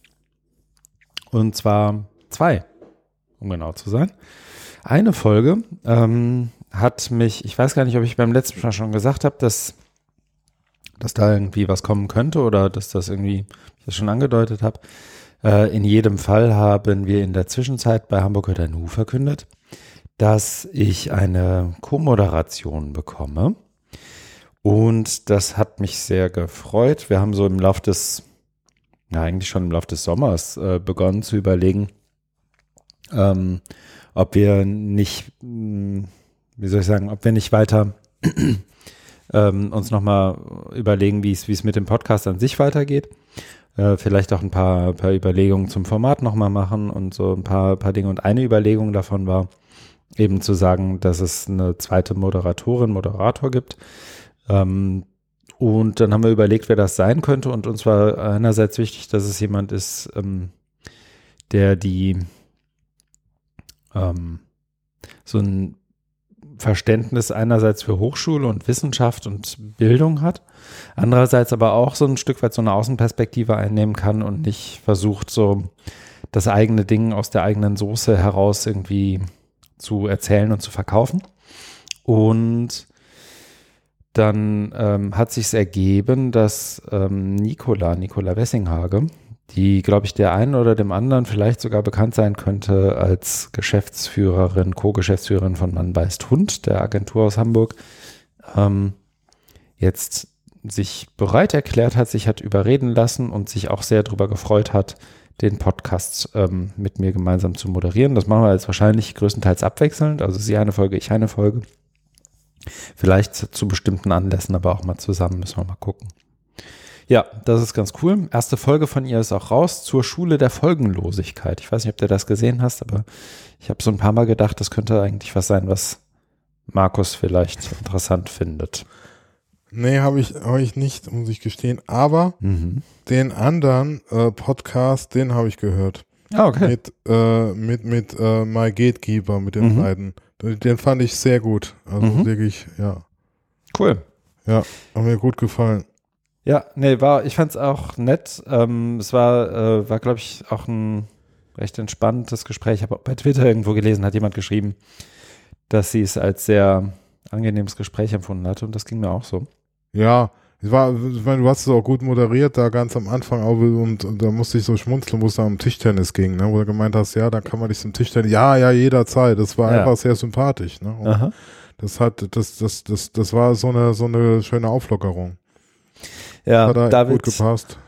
Und zwar zwei, um genau zu sein. Eine Folge ähm, hat mich, ich weiß gar nicht, ob ich beim letzten Mal schon gesagt habe, dass, dass da irgendwie was kommen könnte oder dass das irgendwie, ich das schon angedeutet habe. Äh, in jedem Fall haben wir in der Zwischenzeit bei Hamburg hört ein Hu verkündet, dass ich eine Co-Moderation bekomme. Und das hat mich sehr gefreut. Wir haben so im Lauf des, ja eigentlich schon im Lauf des Sommers äh, begonnen zu überlegen, ähm, ob wir nicht, mh, wie soll ich sagen, ob wir nicht weiter ähm, uns nochmal überlegen, wie es wie es mit dem Podcast an sich weitergeht. Äh, vielleicht auch ein paar, paar Überlegungen zum Format nochmal machen und so ein paar, paar Dinge. Und eine Überlegung davon war, eben zu sagen, dass es eine zweite Moderatorin, Moderator gibt. Ähm, und dann haben wir überlegt, wer das sein könnte. Und uns war einerseits wichtig, dass es jemand ist, ähm, der die ähm, so ein Verständnis einerseits für Hochschule und Wissenschaft und Bildung hat, andererseits aber auch so ein Stück weit so eine Außenperspektive einnehmen kann und nicht versucht, so das eigene Ding aus der eigenen Soße heraus irgendwie zu erzählen und zu verkaufen. Und dann ähm, hat sich ergeben, dass ähm, Nicola, Nicola Wessinghage, die, glaube ich, der einen oder dem anderen vielleicht sogar bekannt sein könnte als Geschäftsführerin, Co-Geschäftsführerin von Mann beißt Hund, der Agentur aus Hamburg, ähm, jetzt sich bereit erklärt hat, sich hat überreden lassen und sich auch sehr darüber gefreut hat, den Podcast ähm, mit mir gemeinsam zu moderieren. Das machen wir jetzt wahrscheinlich größtenteils abwechselnd, also sie eine Folge, ich eine Folge. Vielleicht zu bestimmten Anlässen, aber auch mal zusammen, müssen wir mal gucken. Ja, das ist ganz cool. Erste Folge von ihr ist auch raus zur Schule der Folgenlosigkeit. Ich weiß nicht, ob du das gesehen hast, aber ich habe so ein paar Mal gedacht, das könnte eigentlich was sein, was Markus vielleicht interessant findet. Nee, habe ich, hab ich nicht, muss ich gestehen. Aber Mhm. den anderen äh, Podcast, den habe ich gehört. Ah, okay. Mit, äh, mit, mit äh, My Gatekeeper, mit den Mhm. beiden. Den fand ich sehr gut. Also Mhm. wirklich, ja. Cool. Ja, hat mir gut gefallen. Ja, nee, war, ich fand's auch nett. Ähm, es war, äh, war glaube ich, auch ein recht entspanntes Gespräch. Ich habe auch bei Twitter irgendwo gelesen, hat jemand geschrieben, dass sie es als sehr angenehmes Gespräch empfunden hatte und das ging mir auch so. Ja, es war, ich meine, du hast es auch gut moderiert, da ganz am Anfang auch und, und da musste ich so schmunzeln, wo es da um Tischtennis ging, ne, wo du gemeint hast, ja, da kann man dich zum Tischtennis, ja, ja, jederzeit. Das war Ja. einfach sehr sympathisch, ne. Das hat, das, das, das, das war so eine, so eine schöne Auflockerung. Ja, hat da David, gut gepasst.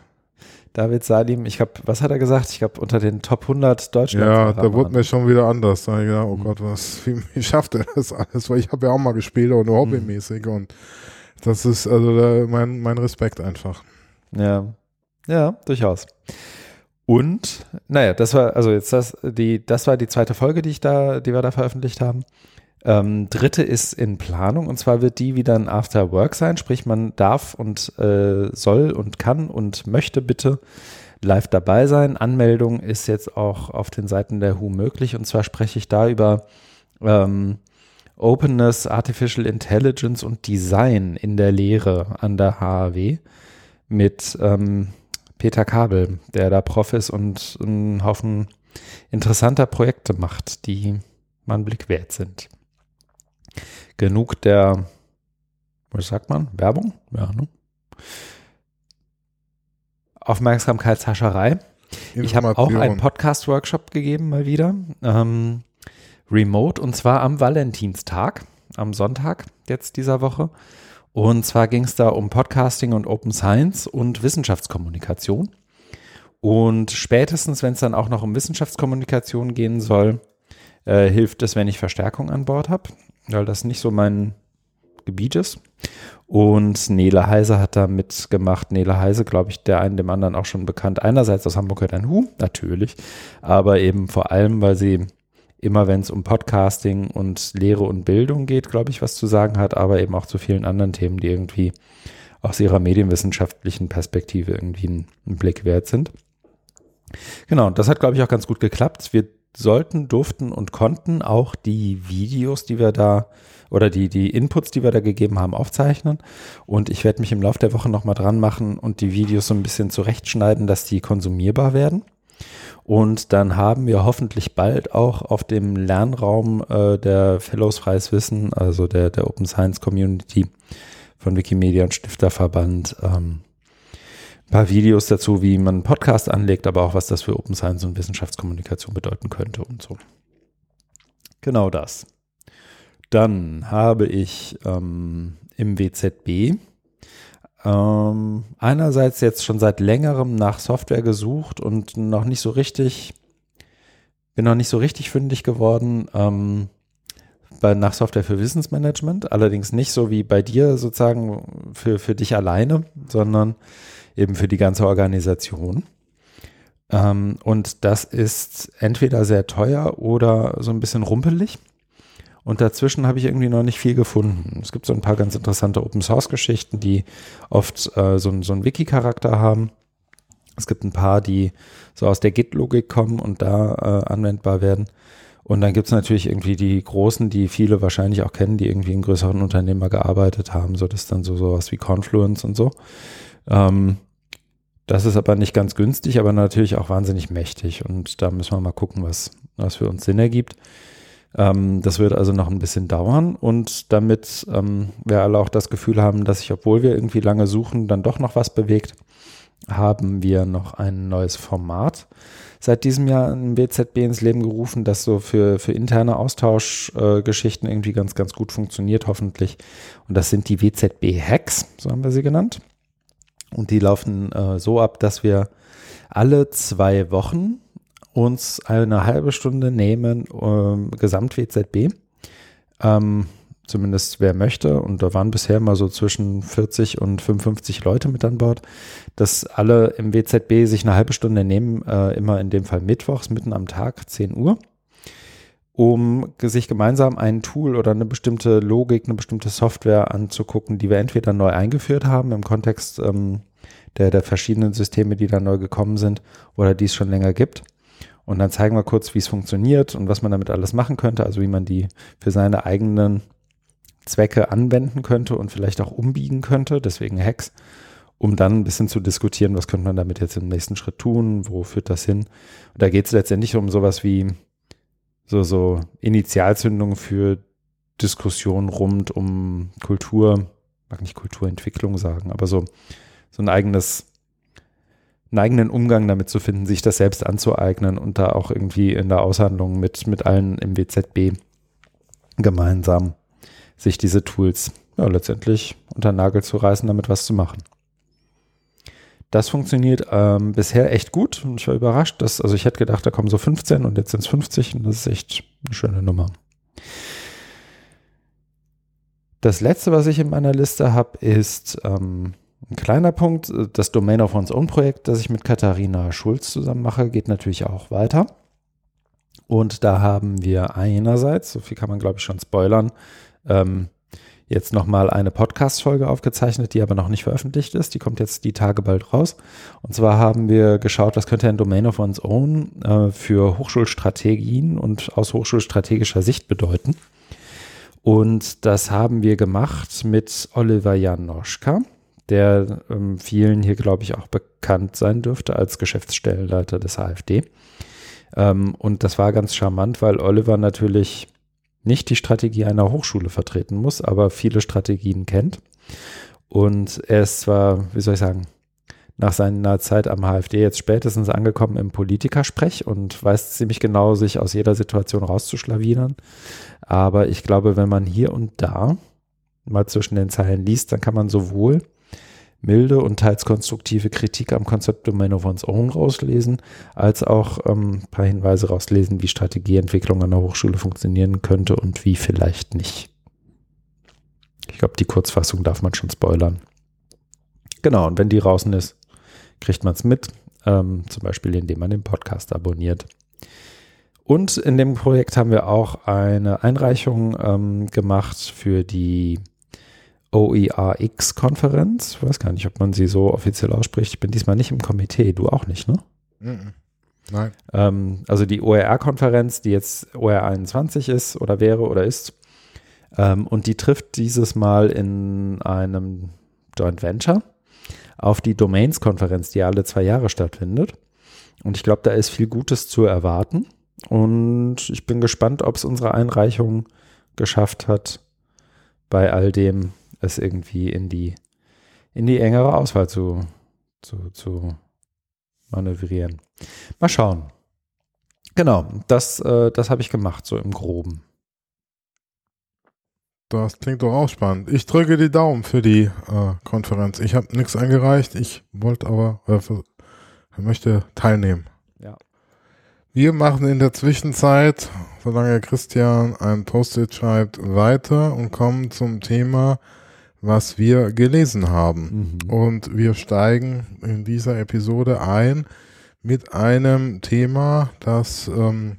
David Salim, ich glaube, was hat er gesagt? Ich glaube, unter den Top 100 Deutschlands. Ja, da wurde mir schon wieder anders. Da ich gedacht, oh Mhm. Gott, was, wie, wie schafft er das alles? Weil ich habe ja auch mal gespielt und nur Mhm. hobbymäßig und das ist also da, mein, mein Respekt einfach. Ja, ja, durchaus. Und, naja, das war, also jetzt das, die, das war die zweite Folge, die ich da, die wir da veröffentlicht haben. Ähm, dritte ist in Planung und zwar wird die wieder ein After Work sein, sprich man darf und äh, soll und kann und möchte bitte live dabei sein. Anmeldung ist jetzt auch auf den Seiten der WHO möglich und zwar spreche ich da über ähm, Openness, Artificial Intelligence und Design in der Lehre an der HAW mit ähm, Peter Kabel, der da Prof ist und einen Haufen interessanter Projekte macht, die einen Blick wert sind. Genug der, was sagt man, Werbung? Ja, ne? Aufmerksamkeitshascherei. Ich habe auch einen. Podcast-Workshop gegeben, mal wieder. Ähm, remote und zwar am Valentinstag, am Sonntag jetzt dieser Woche. Und zwar ging es da um Podcasting und Open Science und Wissenschaftskommunikation. Und spätestens, wenn es dann auch noch um Wissenschaftskommunikation gehen soll, äh, hilft es, wenn ich Verstärkung an Bord habe, weil das nicht so mein Gebiet ist. Und Nele Heise hat da mitgemacht. Nele Heise, glaube ich, der einen dem anderen auch schon bekannt. Einerseits aus Hamburg hört ein Hu, natürlich, aber eben vor allem, weil sie immer, wenn es um Podcasting und Lehre und Bildung geht, glaube ich, was zu sagen hat, aber eben auch zu vielen anderen Themen, die irgendwie aus ihrer medienwissenschaftlichen Perspektive irgendwie einen, einen Blick wert sind. Genau, das hat, glaube ich, auch ganz gut geklappt. Wir sollten, durften und konnten auch die Videos, die wir da oder die, die Inputs, die wir da gegeben haben, aufzeichnen. Und ich werde mich im Laufe der Woche nochmal dran machen und die Videos so ein bisschen zurechtschneiden, dass die konsumierbar werden. Und dann haben wir hoffentlich bald auch auf dem Lernraum äh, der Fellows Freies Wissen, also der, der Open Science Community von Wikimedia und Stifterverband, ähm, ein paar Videos dazu, wie man einen Podcast anlegt, aber auch was das für Open Science und Wissenschaftskommunikation bedeuten könnte und so. Genau das. Dann habe ich ähm, im WZB ähm, einerseits jetzt schon seit längerem nach Software gesucht und noch nicht so richtig, bin noch nicht so richtig fündig geworden ähm, bei, nach Software für Wissensmanagement. Allerdings nicht so wie bei dir sozusagen für, für dich alleine, sondern eben für die ganze Organisation. Ähm, und das ist entweder sehr teuer oder so ein bisschen rumpelig. Und dazwischen habe ich irgendwie noch nicht viel gefunden. Es gibt so ein paar ganz interessante Open-Source-Geschichten, die oft äh, so, so einen Wiki-Charakter haben. Es gibt ein paar, die so aus der Git-Logik kommen und da äh, anwendbar werden. Und dann gibt es natürlich irgendwie die großen, die viele wahrscheinlich auch kennen, die irgendwie in größeren Unternehmen gearbeitet haben. So das ist dann so sowas wie Confluence und so. Ähm, das ist aber nicht ganz günstig, aber natürlich auch wahnsinnig mächtig. Und da müssen wir mal gucken, was, was für uns Sinn ergibt. Ähm, das wird also noch ein bisschen dauern und damit ähm, wir alle auch das Gefühl haben, dass sich, obwohl wir irgendwie lange suchen, dann doch noch was bewegt, haben wir noch ein neues Format seit diesem Jahr im WZB ins Leben gerufen, das so für, für interne Austauschgeschichten äh, irgendwie ganz, ganz gut funktioniert, hoffentlich. Und das sind die WZB-Hacks, so haben wir sie genannt. Und die laufen äh, so ab, dass wir alle zwei Wochen uns eine halbe Stunde nehmen, ähm, Gesamt-WZB, ähm, zumindest wer möchte, und da waren bisher mal so zwischen 40 und 55 Leute mit an Bord, dass alle im WZB sich eine halbe Stunde nehmen, äh, immer in dem Fall mittwochs, mitten am Tag, 10 Uhr, um sich gemeinsam ein Tool oder eine bestimmte Logik, eine bestimmte Software anzugucken, die wir entweder neu eingeführt haben im Kontext ähm, der, der verschiedenen Systeme, die da neu gekommen sind oder die es schon länger gibt. Und dann zeigen wir kurz, wie es funktioniert und was man damit alles machen könnte, also wie man die für seine eigenen Zwecke anwenden könnte und vielleicht auch umbiegen könnte, deswegen Hacks, um dann ein bisschen zu diskutieren, was könnte man damit jetzt im nächsten Schritt tun, wo führt das hin. Und da geht es letztendlich um sowas wie so, so Initialzündung für Diskussionen rund um Kultur, mag nicht Kulturentwicklung sagen, aber so, so ein eigenes einen eigenen Umgang damit zu finden, sich das selbst anzueignen und da auch irgendwie in der Aushandlung mit, mit allen im WZB gemeinsam sich diese Tools ja, letztendlich unter Nagel zu reißen, damit was zu machen. Das funktioniert ähm, bisher echt gut und ich war überrascht, dass, also ich hätte gedacht, da kommen so 15 und jetzt sind es 50 und das ist echt eine schöne Nummer. Das letzte, was ich in meiner Liste habe, ist ähm, ein kleiner Punkt. Das Domain of One's Own Projekt, das ich mit Katharina Schulz zusammen mache, geht natürlich auch weiter. Und da haben wir einerseits, so viel kann man glaube ich schon spoilern, ähm, jetzt nochmal eine Podcast-Folge aufgezeichnet, die aber noch nicht veröffentlicht ist. Die kommt jetzt die Tage bald raus. Und zwar haben wir geschaut, was könnte ein Domain of One's Own äh, für Hochschulstrategien und aus hochschulstrategischer Sicht bedeuten. Und das haben wir gemacht mit Oliver Janoschka, der ähm, vielen hier, glaube ich, auch bekannt sein dürfte als Geschäftsstellenleiter des AfD. Ähm, und das war ganz charmant, weil Oliver natürlich nicht die Strategie einer Hochschule vertreten muss, aber viele Strategien kennt. Und er ist zwar, wie soll ich sagen, nach seiner Zeit am HFD jetzt spätestens angekommen im Politikersprech und weiß ziemlich genau, sich aus jeder Situation rauszuschlawinern. Aber ich glaube, wenn man hier und da mal zwischen den Zeilen liest, dann kann man sowohl milde und teils konstruktive Kritik am Konzept Domain of One's Own rauslesen, als auch ähm, ein paar Hinweise rauslesen, wie Strategieentwicklung an der Hochschule funktionieren könnte und wie vielleicht nicht. Ich glaube, die Kurzfassung darf man schon spoilern. Genau, und wenn die draußen ist, kriegt man es mit, ähm, zum Beispiel indem man den Podcast abonniert. Und in dem Projekt haben wir auch eine Einreichung ähm, gemacht für die OERX-Konferenz. Ich weiß gar nicht, ob man sie so offiziell ausspricht. Ich bin diesmal nicht im Komitee, du auch nicht, ne? Nein. Ähm, also die OER-Konferenz, die jetzt OER 21 ist oder wäre oder ist. Ähm, und die trifft dieses Mal in einem Joint Venture auf die Domains-Konferenz, die alle zwei Jahre stattfindet. Und ich glaube, da ist viel Gutes zu erwarten. Und ich bin gespannt, ob es unsere Einreichung geschafft hat, bei all dem es irgendwie in die, in die engere Auswahl zu, zu, zu manövrieren. Mal schauen. Genau, das, äh, das habe ich gemacht, so im Groben. Das klingt doch auch spannend. Ich drücke die Daumen für die äh, Konferenz. Ich habe nichts eingereicht, ich wollte aber, äh, für, möchte teilnehmen. Ja. Wir machen in der Zwischenzeit, solange Christian ein Post-it schreibt, weiter und kommen zum Thema was wir gelesen haben. Mhm. Und wir steigen in dieser Episode ein mit einem Thema, das, ähm,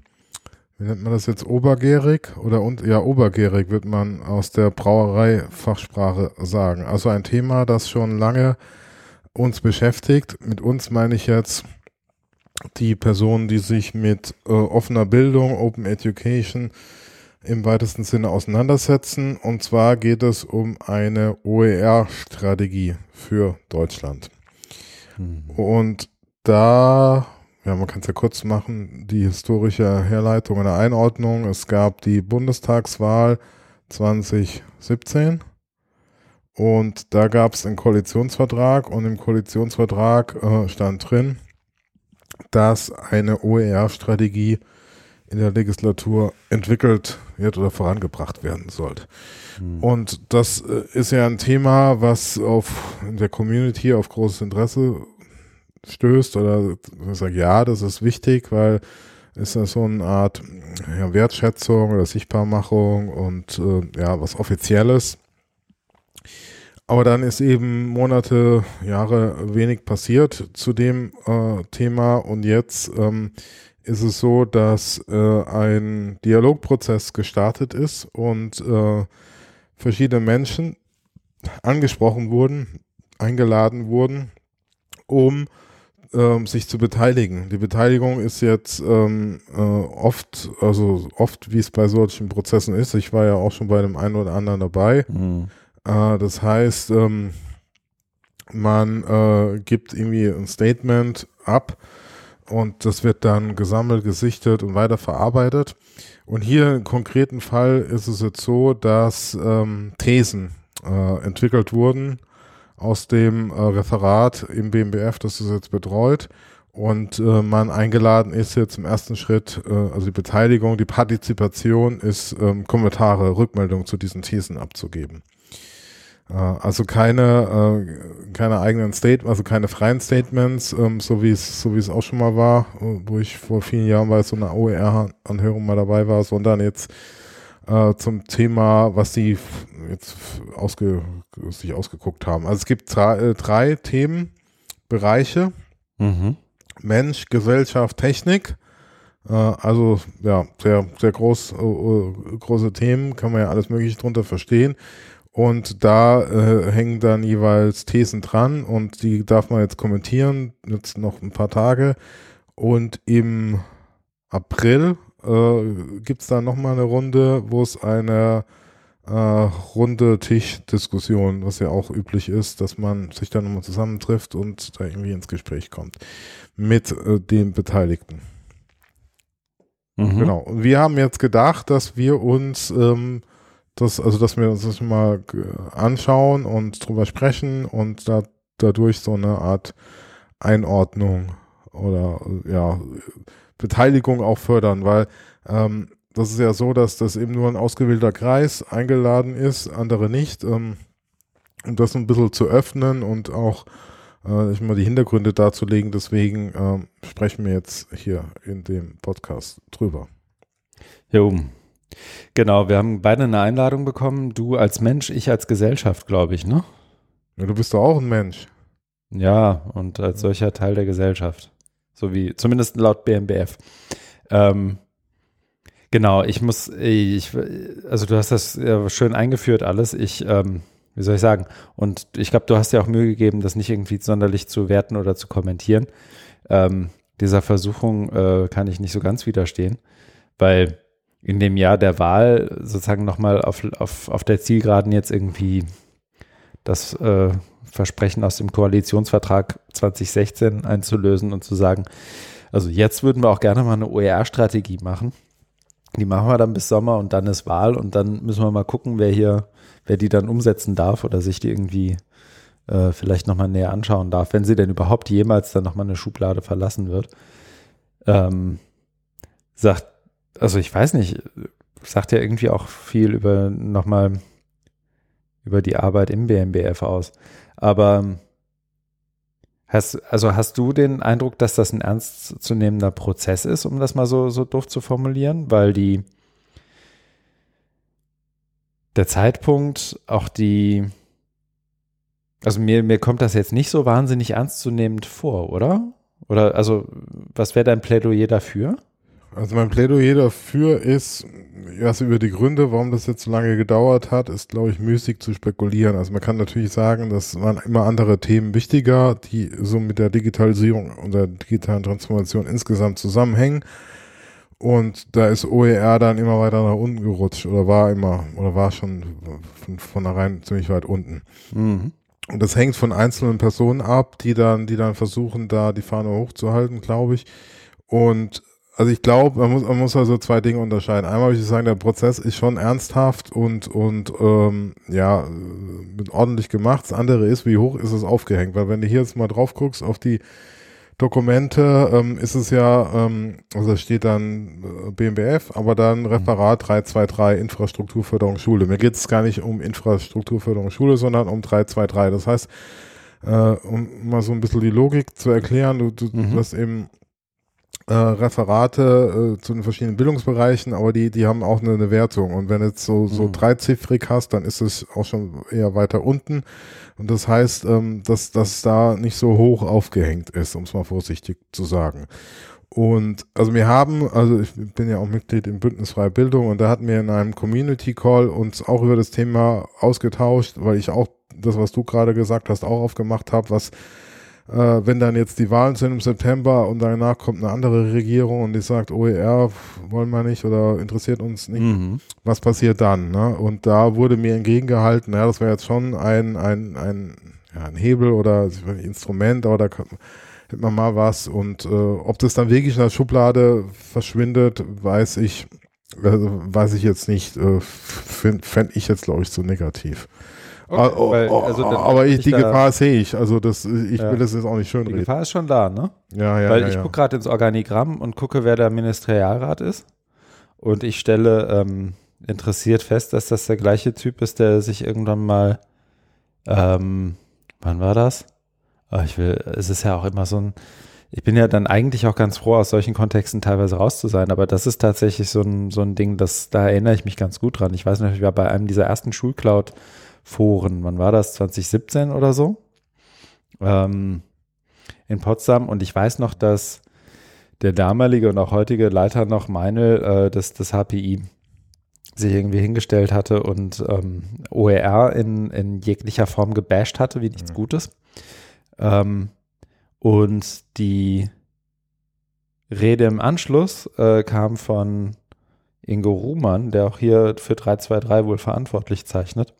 wie nennt man das jetzt, obergärig oder und, ja, obergärig wird man aus der Brauerei-Fachsprache sagen. Also ein Thema, das schon lange uns beschäftigt. Mit uns meine ich jetzt die Personen, die sich mit äh, offener Bildung, Open Education, im weitesten Sinne auseinandersetzen. Und zwar geht es um eine OER-Strategie für Deutschland. Mhm. Und da, ja, man kann es ja kurz machen, die historische Herleitung und Einordnung. Es gab die Bundestagswahl 2017 und da gab es einen Koalitionsvertrag und im Koalitionsvertrag äh, stand drin, dass eine OER-Strategie in der Legislatur entwickelt wird oder vorangebracht werden sollte. Mhm. Und das äh, ist ja ein Thema, was auf in der Community auf großes Interesse stößt oder ich sage ja, das ist wichtig, weil ist das so eine Art ja, Wertschätzung oder Sichtbarmachung und äh, ja, was Offizielles. Aber dann ist eben Monate, Jahre wenig passiert zu dem äh, Thema und jetzt ähm, ist es so, dass äh, ein Dialogprozess gestartet ist und äh, verschiedene Menschen angesprochen wurden, eingeladen wurden, um ähm, sich zu beteiligen. Die Beteiligung ist jetzt ähm, äh, oft, also oft, wie es bei solchen Prozessen ist. Ich war ja auch schon bei dem einen oder anderen dabei. Mhm. Äh, das heißt, ähm, man äh, gibt irgendwie ein Statement ab und das wird dann gesammelt, gesichtet und weiterverarbeitet. Und hier im konkreten Fall ist es jetzt so, dass ähm, Thesen äh, entwickelt wurden aus dem äh, Referat im BMBF, das es jetzt betreut. Und äh, man eingeladen ist jetzt im ersten Schritt, äh, also die Beteiligung, die Partizipation ist, ähm, Kommentare, Rückmeldungen zu diesen Thesen abzugeben. Äh, also keine, äh, keine eigenen Statements, also keine freien Statements, ähm, so wie es, so wie es auch schon mal war, äh, wo ich vor vielen Jahren bei so einer OER-Anhörung mal dabei war, sondern jetzt zum Thema, was sie jetzt ausge, sich ausgeguckt haben. Also es gibt drei, drei Themenbereiche. Mhm. Mensch, Gesellschaft, Technik. Also ja, sehr, sehr groß, große Themen, kann man ja alles Mögliche drunter verstehen. Und da äh, hängen dann jeweils Thesen dran und die darf man jetzt kommentieren, jetzt noch ein paar Tage. Und im April äh, gibt es da nochmal eine Runde, wo es eine äh, runde Tischdiskussion, was ja auch üblich ist, dass man sich dann nochmal zusammentrifft und da irgendwie ins Gespräch kommt mit äh, den Beteiligten. Mhm. Genau. Und wir haben jetzt gedacht, dass wir uns ähm, das, also dass wir uns das mal anschauen und drüber sprechen und da, dadurch so eine Art Einordnung oder ja Beteiligung auch fördern, weil ähm, das ist ja so, dass das eben nur ein ausgewählter Kreis eingeladen ist, andere nicht. Ähm, um das ein bisschen zu öffnen und auch äh, ich mal die Hintergründe darzulegen. Deswegen ähm, sprechen wir jetzt hier in dem Podcast drüber. Jo, genau. Wir haben beide eine Einladung bekommen. Du als Mensch, ich als Gesellschaft, glaube ich, ne? Ja, du bist doch auch ein Mensch. Ja, und als solcher Teil der Gesellschaft. So wie, zumindest laut BMBF. Ähm, genau, ich muss, ich, also du hast das ja schön eingeführt alles. Ich, ähm, wie soll ich sagen? Und ich glaube, du hast ja auch Mühe gegeben, das nicht irgendwie sonderlich zu werten oder zu kommentieren. Ähm, dieser Versuchung äh, kann ich nicht so ganz widerstehen, weil in dem Jahr der Wahl sozusagen nochmal auf, auf, auf der Zielgeraden jetzt irgendwie das äh, Versprechen aus dem Koalitionsvertrag 2016 einzulösen und zu sagen, also jetzt würden wir auch gerne mal eine OER-Strategie machen. Die machen wir dann bis Sommer und dann ist Wahl und dann müssen wir mal gucken, wer hier, wer die dann umsetzen darf oder sich die irgendwie äh, vielleicht nochmal näher anschauen darf, wenn sie denn überhaupt jemals dann nochmal eine Schublade verlassen wird. Ähm, sagt, also ich weiß nicht, sagt ja irgendwie auch viel über nochmal über die Arbeit im BMBF aus. Aber hast, also hast du den Eindruck, dass das ein ernstzunehmender Prozess ist, um das mal so, so doof zu formulieren? Weil die, der Zeitpunkt, auch die, also mir, mir kommt das jetzt nicht so wahnsinnig ernstzunehmend vor, oder? Oder, also, was wäre dein Plädoyer dafür? Also mein Plädoyer dafür ist, erst über die Gründe, warum das jetzt so lange gedauert hat, ist, glaube ich, müßig zu spekulieren. Also man kann natürlich sagen, das waren immer andere Themen wichtiger, die so mit der Digitalisierung und der digitalen Transformation insgesamt zusammenhängen. Und da ist OER dann immer weiter nach unten gerutscht oder war immer, oder war schon von vornherein ziemlich weit unten. Mhm. Und das hängt von einzelnen Personen ab, die dann, die dann versuchen, da die Fahne hochzuhalten, glaube ich. Und also ich glaube, man muss, man muss also zwei Dinge unterscheiden. Einmal würde ich sagen, der Prozess ist schon ernsthaft und, und ähm, ja, ordentlich gemacht. Das andere ist, wie hoch ist es aufgehängt? Weil wenn du hier jetzt mal drauf guckst auf die Dokumente, ähm, ist es ja, ähm, also steht dann äh, BMBF, aber dann Referat 323 Infrastrukturförderung Schule. Mir geht es gar nicht um Infrastrukturförderung Schule, sondern um 323. Das heißt, äh, um mal so ein bisschen die Logik zu erklären, du, du mhm. hast eben äh, Referate äh, zu den verschiedenen Bildungsbereichen, aber die, die haben auch eine, eine Wertung. Und wenn du jetzt so, so Mhm. dreiziffrig hast, dann ist es auch schon eher weiter unten. Und das heißt, ähm, dass das da nicht so hoch aufgehängt ist, um es mal vorsichtig zu sagen. Und also wir haben, also ich bin ja auch Mitglied im Bündnis Freie Bildung und da hatten wir in einem Community Call uns auch über das Thema ausgetauscht, weil ich auch das, was du gerade gesagt hast, auch aufgemacht habe, was äh, wenn dann jetzt die Wahlen sind im September und danach kommt eine andere Regierung und die sagt, OER wollen wir nicht oder interessiert uns nicht, Mhm. was passiert dann? Ne? Und da wurde mir entgegengehalten, ja, das wäre jetzt schon ein, ein, ein, ja, ein Hebel oder nicht, Instrument, aber da hätte man mal was. Und äh, ob das dann wirklich in der Schublade verschwindet, weiß ich, äh, weiß ich jetzt nicht. Äh, Fände ich jetzt, glaube ich, zu negativ. Okay, Ah, oh, weil, oh, also aber ich, die Gefahr sehe ich. Also das, ich Ja. will das jetzt auch nicht schön Die reden. Gefahr ist schon da, ne? Ja, ja, Weil ja, ich ja. gucke gerade ins Organigramm und gucke, wer der Ministerialrat ist. Und ich stelle ähm, interessiert fest, dass das der gleiche Typ ist, der sich irgendwann mal, ähm, wann war das? Ah, ich will, es ist ja auch immer so ein, ich bin ja dann eigentlich auch ganz froh, aus solchen Kontexten teilweise raus zu sein, aber das ist tatsächlich so ein, so ein Ding, das, da erinnere ich mich ganz gut dran. Ich weiß noch, ich war bei einem dieser ersten Schulcloud-Foren, wann war das? 2017 oder so? Ähm, in Potsdam und ich weiß noch, dass der damalige und auch heutige Leiter noch Meinl äh, des, des HPI sich irgendwie hingestellt hatte und ähm, OER in, in jeglicher Form gebasht hatte, wie nichts Mhm. Gutes. Ähm, und die Rede im Anschluss äh, kam von Ingo Ruhmann, der auch hier für 323 wohl verantwortlich zeichnet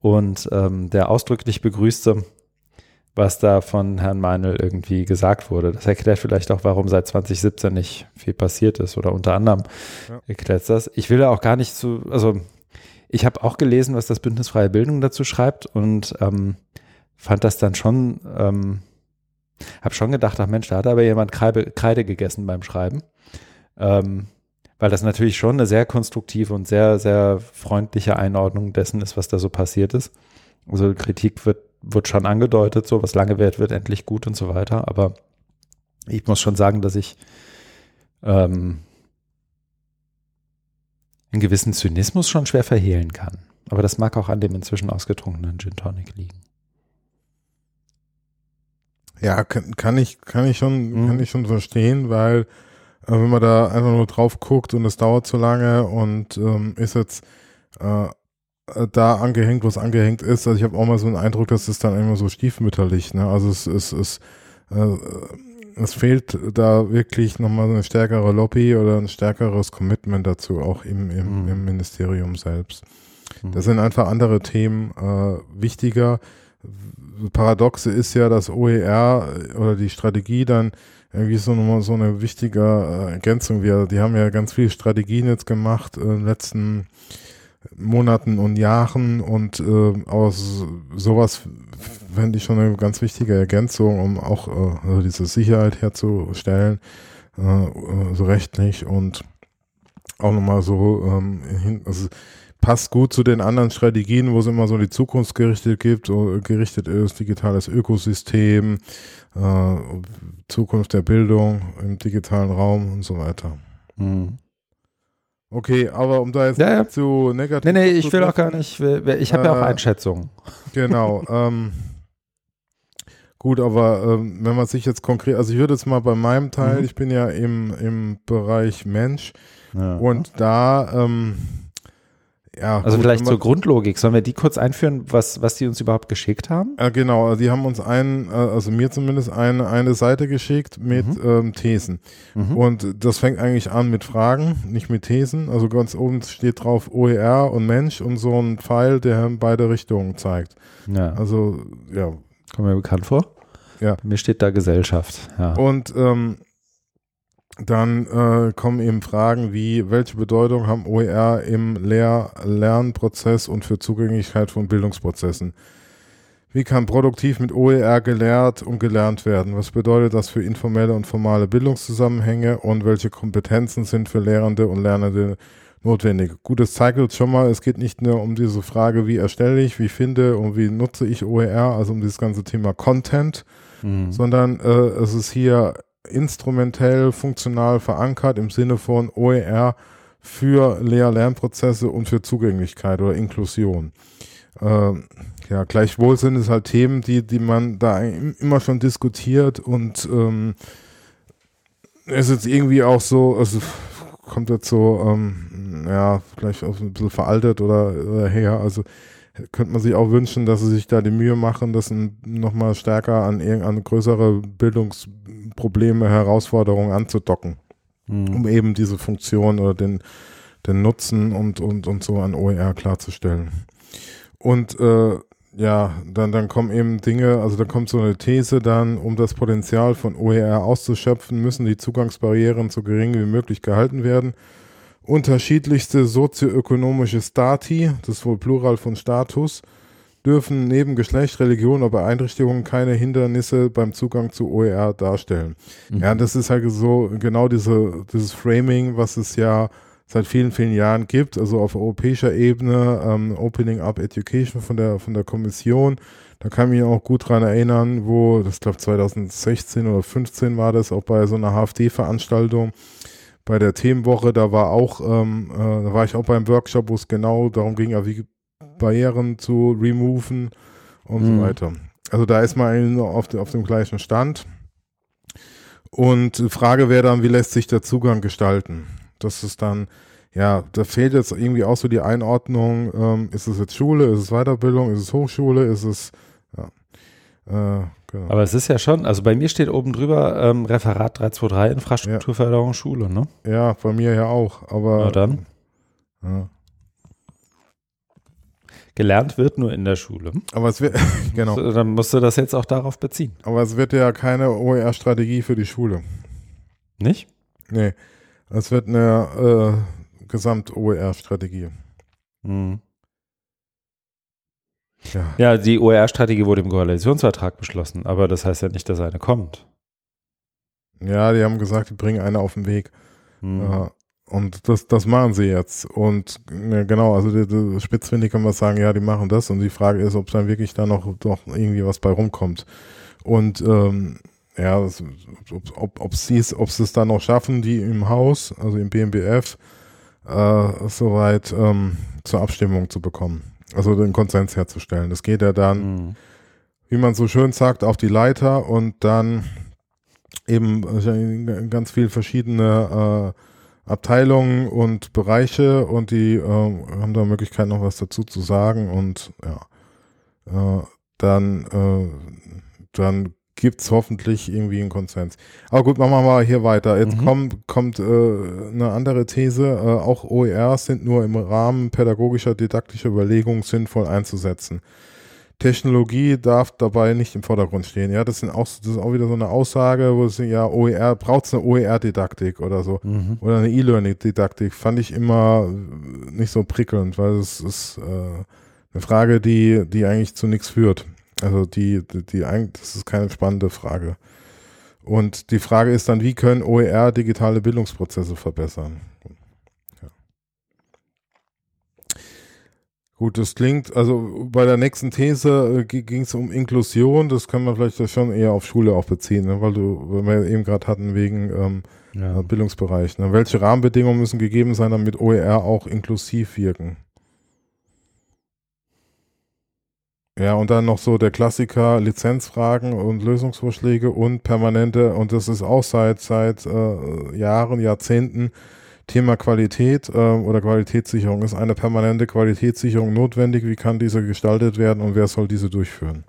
und ähm, der ausdrücklich begrüßte, was da von Herrn Meinl irgendwie gesagt wurde. Das erklärt vielleicht auch, warum seit 2017 nicht viel passiert ist oder unter anderem Ja. erklärt das. Ich will da auch gar nicht zu, also ich habe auch gelesen, was das Bündnis Freie Bildung dazu schreibt und ähm, fand das dann schon, ähm, habe schon gedacht, ach Mensch, da hat aber jemand Kreide, Kreide gegessen beim Schreiben. Ähm, weil das natürlich schon eine sehr konstruktive und sehr, sehr freundliche Einordnung dessen ist, was da so passiert ist. Also Kritik wird, wird schon angedeutet, so was lange währt, wird endlich gut und so weiter. Aber ich muss schon sagen, dass ich ähm, einen gewissen Zynismus schon schwer verhehlen kann. Aber das mag auch an dem inzwischen ausgetrunkenen Gin Tonic liegen. Ja, kann, kann ich, kann ich schon, Mhm. kann ich schon verstehen, weil äh, wenn man da einfach nur drauf guckt und es dauert zu lange und ähm, ist jetzt äh, äh, da angehängt, was angehängt ist. Also ich habe auch mal so einen Eindruck, dass es dann immer so stiefmütterlich, ne? Also es es es äh, es fehlt da wirklich nochmal eine stärkere Lobby oder ein stärkeres Commitment dazu, auch im, im, Mhm. im Ministerium selbst. Mhm. Da sind einfach andere Themen äh, wichtiger. Paradoxe ist ja, dass OER oder die Strategie dann irgendwie so nochmal so eine wichtige äh, Ergänzung wäre. Die haben ja ganz viele Strategien jetzt gemacht in den letzten Monaten und Jahren und äh, aus sowas fände ich schon eine ganz wichtige Ergänzung, um auch äh, also diese Sicherheit herzustellen, äh, so rechtlich und auch nochmal so ähm, hin, also passt gut zu den anderen Strategien, wo es immer so die Zukunft gerichtet gibt, äh, gerichtet ist, digitales Ökosystem, äh, Zukunft der Bildung im digitalen Raum und so weiter. Mhm. Okay, aber um da jetzt Ja, ja. zu negativ Nee, nee, ich will auch gar nicht, ich habe ja auch Äh, Einschätzungen. Genau. ähm, gut, aber ähm, wenn man sich jetzt konkret, also ich würde jetzt mal bei meinem Teil, Mhm. ich bin ja im, im Bereich Mensch Ja. und da, ähm, ja. also gut, vielleicht zur Grundlogik, sollen wir die kurz einführen, was, was die uns überhaupt geschickt haben? Ja, genau, also die haben uns einen, äh, also mir zumindest eine, eine Seite geschickt mit Mhm. ähm, Thesen. Mhm. Und das fängt eigentlich an mit Fragen, nicht mit Thesen. Also ganz oben steht drauf OER und Mensch und so ein Pfeil, der in beide Richtungen zeigt. Ja, Also, ja. kommt mir bekannt vor. Ja. Mir steht da Gesellschaft. Ja. Und ähm, dann äh, kommen eben Fragen wie, welche Bedeutung haben OER im Lehr Lernprozess und für Zugänglichkeit von Bildungsprozessen? Wie kann produktiv mit OER gelehrt und gelernt werden? Was bedeutet das für informelle und formale Bildungszusammenhänge und welche Kompetenzen sind für Lehrende und Lernende notwendig? Gut, es zeigt uns schon mal, es geht nicht nur um diese Frage, wie erstelle ich, wie finde und wie nutze ich OER, also um dieses ganze Thema Content, Mhm. sondern äh, es ist hier instrumentell, funktional verankert im Sinne von OER für Lehr-Lernprozesse und für Zugänglichkeit oder Inklusion. Ähm, ja, gleichwohl sind es halt Themen, die, die man da immer schon diskutiert und ähm, es ist irgendwie auch so, also kommt jetzt so, ähm, ja, vielleicht auch ein bisschen veraltet oder, oder her, also könnte man sich auch wünschen, dass sie sich da die Mühe machen, das nochmal stärker an, an größere Bildungsprobleme, Herausforderungen anzudocken, mhm. um eben diese Funktion oder den, den Nutzen und, und, und so an OER klarzustellen. Und äh, ja, dann, dann kommen eben Dinge, also da kommt so eine These dann, um das Potenzial von OER auszuschöpfen, müssen die Zugangsbarrieren so gering wie möglich gehalten werden unterschiedlichste sozioökonomische Stati, das ist wohl Plural von Status, dürfen neben Geschlecht, Religion oder Einrichtungen keine Hindernisse beim Zugang zu OER darstellen. Mhm. Ja, das ist halt so genau diese, dieses Framing, was es ja seit vielen, vielen Jahren gibt, also auf europäischer Ebene, ähm, Opening Up Education von der, von der Kommission. Da kann ich mich auch gut dran erinnern, wo, das glaube 2016 oder 2015 war das, auch bei so einer HFD-Veranstaltung, bei der Themenwoche, da war auch, ähm, äh, da war ich auch beim Workshop, wo es genau darum ging, ja, wie Barrieren zu removen und mhm. so weiter. Also da ist man auf, auf dem gleichen Stand. Und die Frage wäre dann, wie lässt sich der Zugang gestalten? Das ist dann, ja, da fehlt jetzt irgendwie auch so die Einordnung, ähm, ist es jetzt Schule, ist es Weiterbildung, ist es Hochschule, ist es, ja. Äh, Genau. Aber es ist ja schon, also bei mir steht oben drüber ähm, Referat 323 Infrastrukturförderung ja. Schule, ne? Ja, bei mir ja auch, aber. Na dann. Ja. Gelernt wird nur in der Schule. Aber es wird, genau. So, dann musst du das jetzt auch darauf beziehen. Aber es wird ja keine OER-Strategie für die Schule. Nicht? Nee. Es wird eine äh, Gesamt-OER-Strategie. Mhm. Ja, ja die OER-Strategie wurde im Koalitionsvertrag beschlossen, aber das heißt ja nicht, dass eine kommt. Ja, die haben gesagt, die bringen eine auf den Weg. Mhm. Ja, und das, das machen sie jetzt. Und ja, genau, also die, die spitzfindig kann man sagen, ja, die machen das. Und die Frage ist, ob dann wirklich da noch, noch irgendwie was bei rumkommt. Und ähm, ja, das, ob, ob, ob sie es, ob sie es dann noch schaffen, die im Haus, also im BMBF, äh, soweit ähm, zur Abstimmung zu bekommen. Also den Konsens herzustellen. Das geht ja dann, mhm. wie man so schön sagt, auf die Leiter und dann eben ganz viel verschiedene äh, Abteilungen und Bereiche und die äh, haben da Möglichkeit noch was dazu zu sagen und ja, äh, dann, äh, dann gibt es hoffentlich irgendwie einen Konsens. Aber gut, machen wir mal hier weiter. Jetzt mhm. kommt, kommt äh, eine andere These. Äh, auch OERs sind nur im Rahmen pädagogischer, didaktischer Überlegungen sinnvoll einzusetzen. Technologie darf dabei nicht im Vordergrund stehen. Ja, das, sind auch, das ist auch wieder so eine Aussage, wo es ja OER, braucht es eine OER-Didaktik oder so. Mhm. Oder eine E-Learning-Didaktik. Fand ich immer nicht so prickelnd, weil es ist äh, eine Frage, die, die eigentlich zu nichts führt. Also die, die, die, das ist keine spannende Frage. Und die Frage ist dann, wie können OER digitale Bildungsprozesse verbessern? Ja. Gut, das klingt, also bei der nächsten These äh, ging es um Inklusion, das kann man vielleicht schon eher auf Schule auch beziehen, ne? weil du, weil wir eben gerade hatten wegen ähm, ja. Bildungsbereich. Ne? Welche Rahmenbedingungen müssen gegeben sein, damit OER auch inklusiv wirken? Ja, und dann noch so der Klassiker Lizenzfragen und Lösungsvorschläge und permanente, und das ist auch seit, seit äh, Jahren, Jahrzehnten Thema Qualität äh, oder Qualitätssicherung. Ist eine permanente Qualitätssicherung notwendig? Wie kann diese gestaltet werden und wer soll diese durchführen?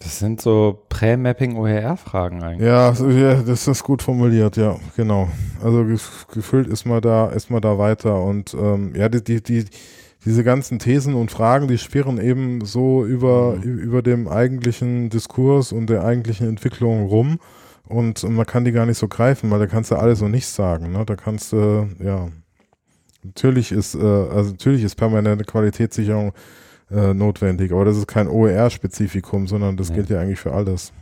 Das sind so Prä-Mapping-OER-Fragen eigentlich. Ja, das ist gut formuliert, ja, genau. Also gefühlt ist man da, ist man da weiter und ähm, ja, die, die, die diese ganzen Thesen und Fragen, die schwirren eben so über, mhm. über dem eigentlichen Diskurs und der eigentlichen Entwicklung rum. Und man kann die gar nicht so greifen, weil da kannst du alles so nicht sagen. Ne? Da kannst du, ja, natürlich ist, äh, also natürlich ist permanente Qualitätssicherung äh, notwendig, aber das ist kein OER-Spezifikum, sondern das ja. gilt ja eigentlich für alles.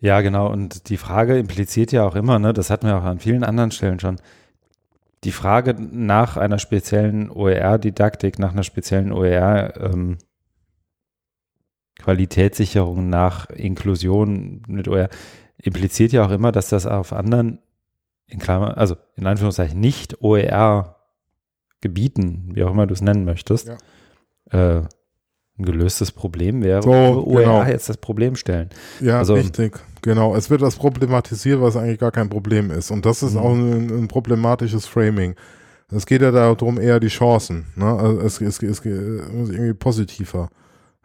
Ja, genau. Und die Frage impliziert ja auch immer, ne, das hatten wir auch an vielen anderen Stellen schon, die Frage nach einer speziellen OER-Didaktik, nach einer speziellen OER- Qualitätssicherung nach Inklusion mit OER impliziert ja auch immer, dass das auf anderen, in Klammern, also in Anführungszeichen nicht OER-Gebieten, wie auch immer du es nennen möchtest, Ja. äh, ein gelöstes Problem wäre, So, OER genau. jetzt das Problem stellen. Ja, Also- richtig. Genau. Es wird das problematisiert, was eigentlich gar kein Problem ist. Und das ist Mhm. auch ein, ein problematisches Framing. Es geht ja darum, eher die Chancen. Ne? Also es, es, es, es muss irgendwie positiver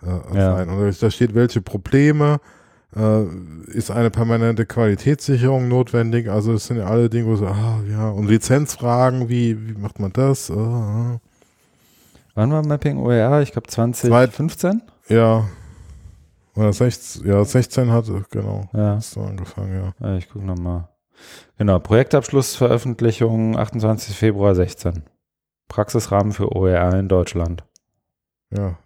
äh, Ja. sein. Und da steht, welche Probleme äh, ist eine permanente Qualitätssicherung notwendig. Also es sind ja alle Dinge, wo so, ah, ja, und Lizenzfragen, wie, wie macht man das? Ah, ah. Wann war Mapping OER? Ich glaube 2015? Ja. Oder 16, ja, 16 hatte, genau. Ja. Hast du angefangen, ja. Ja, ich gucke nochmal. Genau, Projektabschlussveröffentlichung 28. Februar 16. Praxisrahmen für OER in Deutschland. Ja,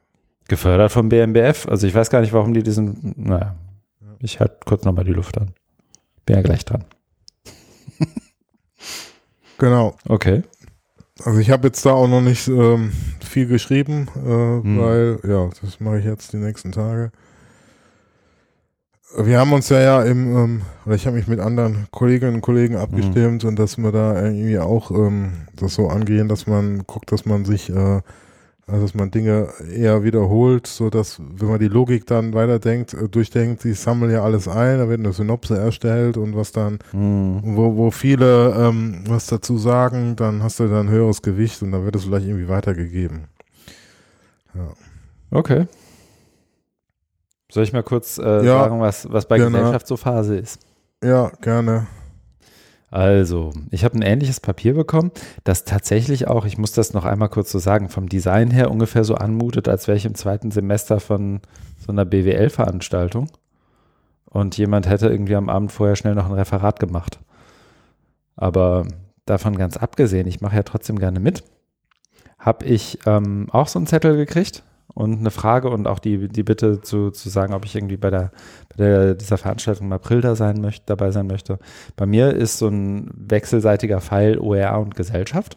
Gefördert vom BMBF. Also ich weiß gar nicht, warum die diesen, naja, ich halte kurz nochmal die Luft an. Bin ja gleich dran. genau. Okay. Also ich habe jetzt da auch noch nicht ähm, viel geschrieben, äh, Hm. weil, ja, das mache ich jetzt die nächsten Tage. Wir haben uns ja ja im, ähm, oder ich habe mich mit anderen Kolleginnen und Kollegen abgestimmt und dass wir da irgendwie auch ähm, das so angehen, dass man guckt, dass man sich, äh, also dass man Dinge eher wiederholt, so dass, wenn man die Logik dann weiterdenkt, äh, durchdenkt, die sammeln ja alles ein, da wird eine Synopse erstellt und was dann Hm. wo, wo viele ähm, was dazu sagen, dann hast du dann ein höheres Gewicht und dann wird es vielleicht irgendwie weitergegeben. Okay. Soll ich mal kurz äh, Ja, sagen, was, was bei gerne. Gesellschaft so Phase ist? Ja, gerne. Also, ich habe ein ähnliches Papier bekommen, das tatsächlich auch, ich muss das noch einmal kurz so sagen, vom Design her ungefähr so anmutet, als wäre ich im zweiten Semester von so einer BWL-Veranstaltung und jemand hätte irgendwie am Abend vorher schnell noch ein Referat gemacht. Aber davon ganz abgesehen, ich mache ja trotzdem gerne mit, habe ich ähm, auch so einen Zettel gekriegt und eine Frage und auch die, die Bitte zu, zu sagen, ob ich irgendwie bei, der, bei der, dieser Veranstaltung im April da sein möchte, dabei sein möchte. Bei mir ist so ein wechselseitiger Pfeil OER und Gesellschaft.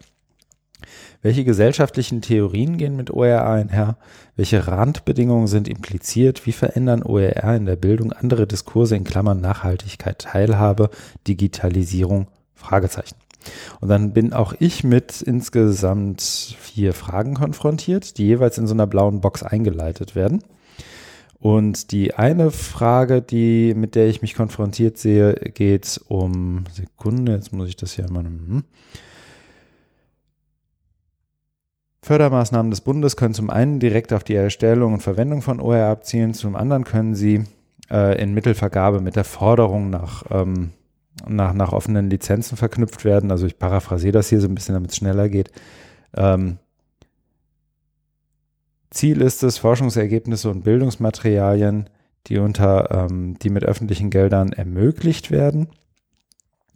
Welche gesellschaftlichen Theorien gehen mit OER einher? Welche Randbedingungen sind impliziert? Wie verändern OER in der Bildung andere Diskurse in Klammern Nachhaltigkeit, Teilhabe, Digitalisierung? Fragezeichen. Und dann bin auch ich mit insgesamt vier Fragen konfrontiert, die jeweils in so einer blauen Box eingeleitet werden. Und die eine Frage, die, mit der ich mich konfrontiert sehe, geht um Sekunde, jetzt muss ich das hier mal. Hm. Fördermaßnahmen des Bundes können zum einen direkt auf die Erstellung und Verwendung von OER abzielen, zum anderen können sie äh, in Mittelvergabe mit der Forderung nach, ähm, nach, nach offenen Lizenzen verknüpft werden. Also ich paraphrasiere das hier so ein bisschen, damit es schneller geht. Ähm, Ziel ist es, Forschungsergebnisse und Bildungsmaterialien, die unter, ähm, die mit öffentlichen Geldern ermöglicht werden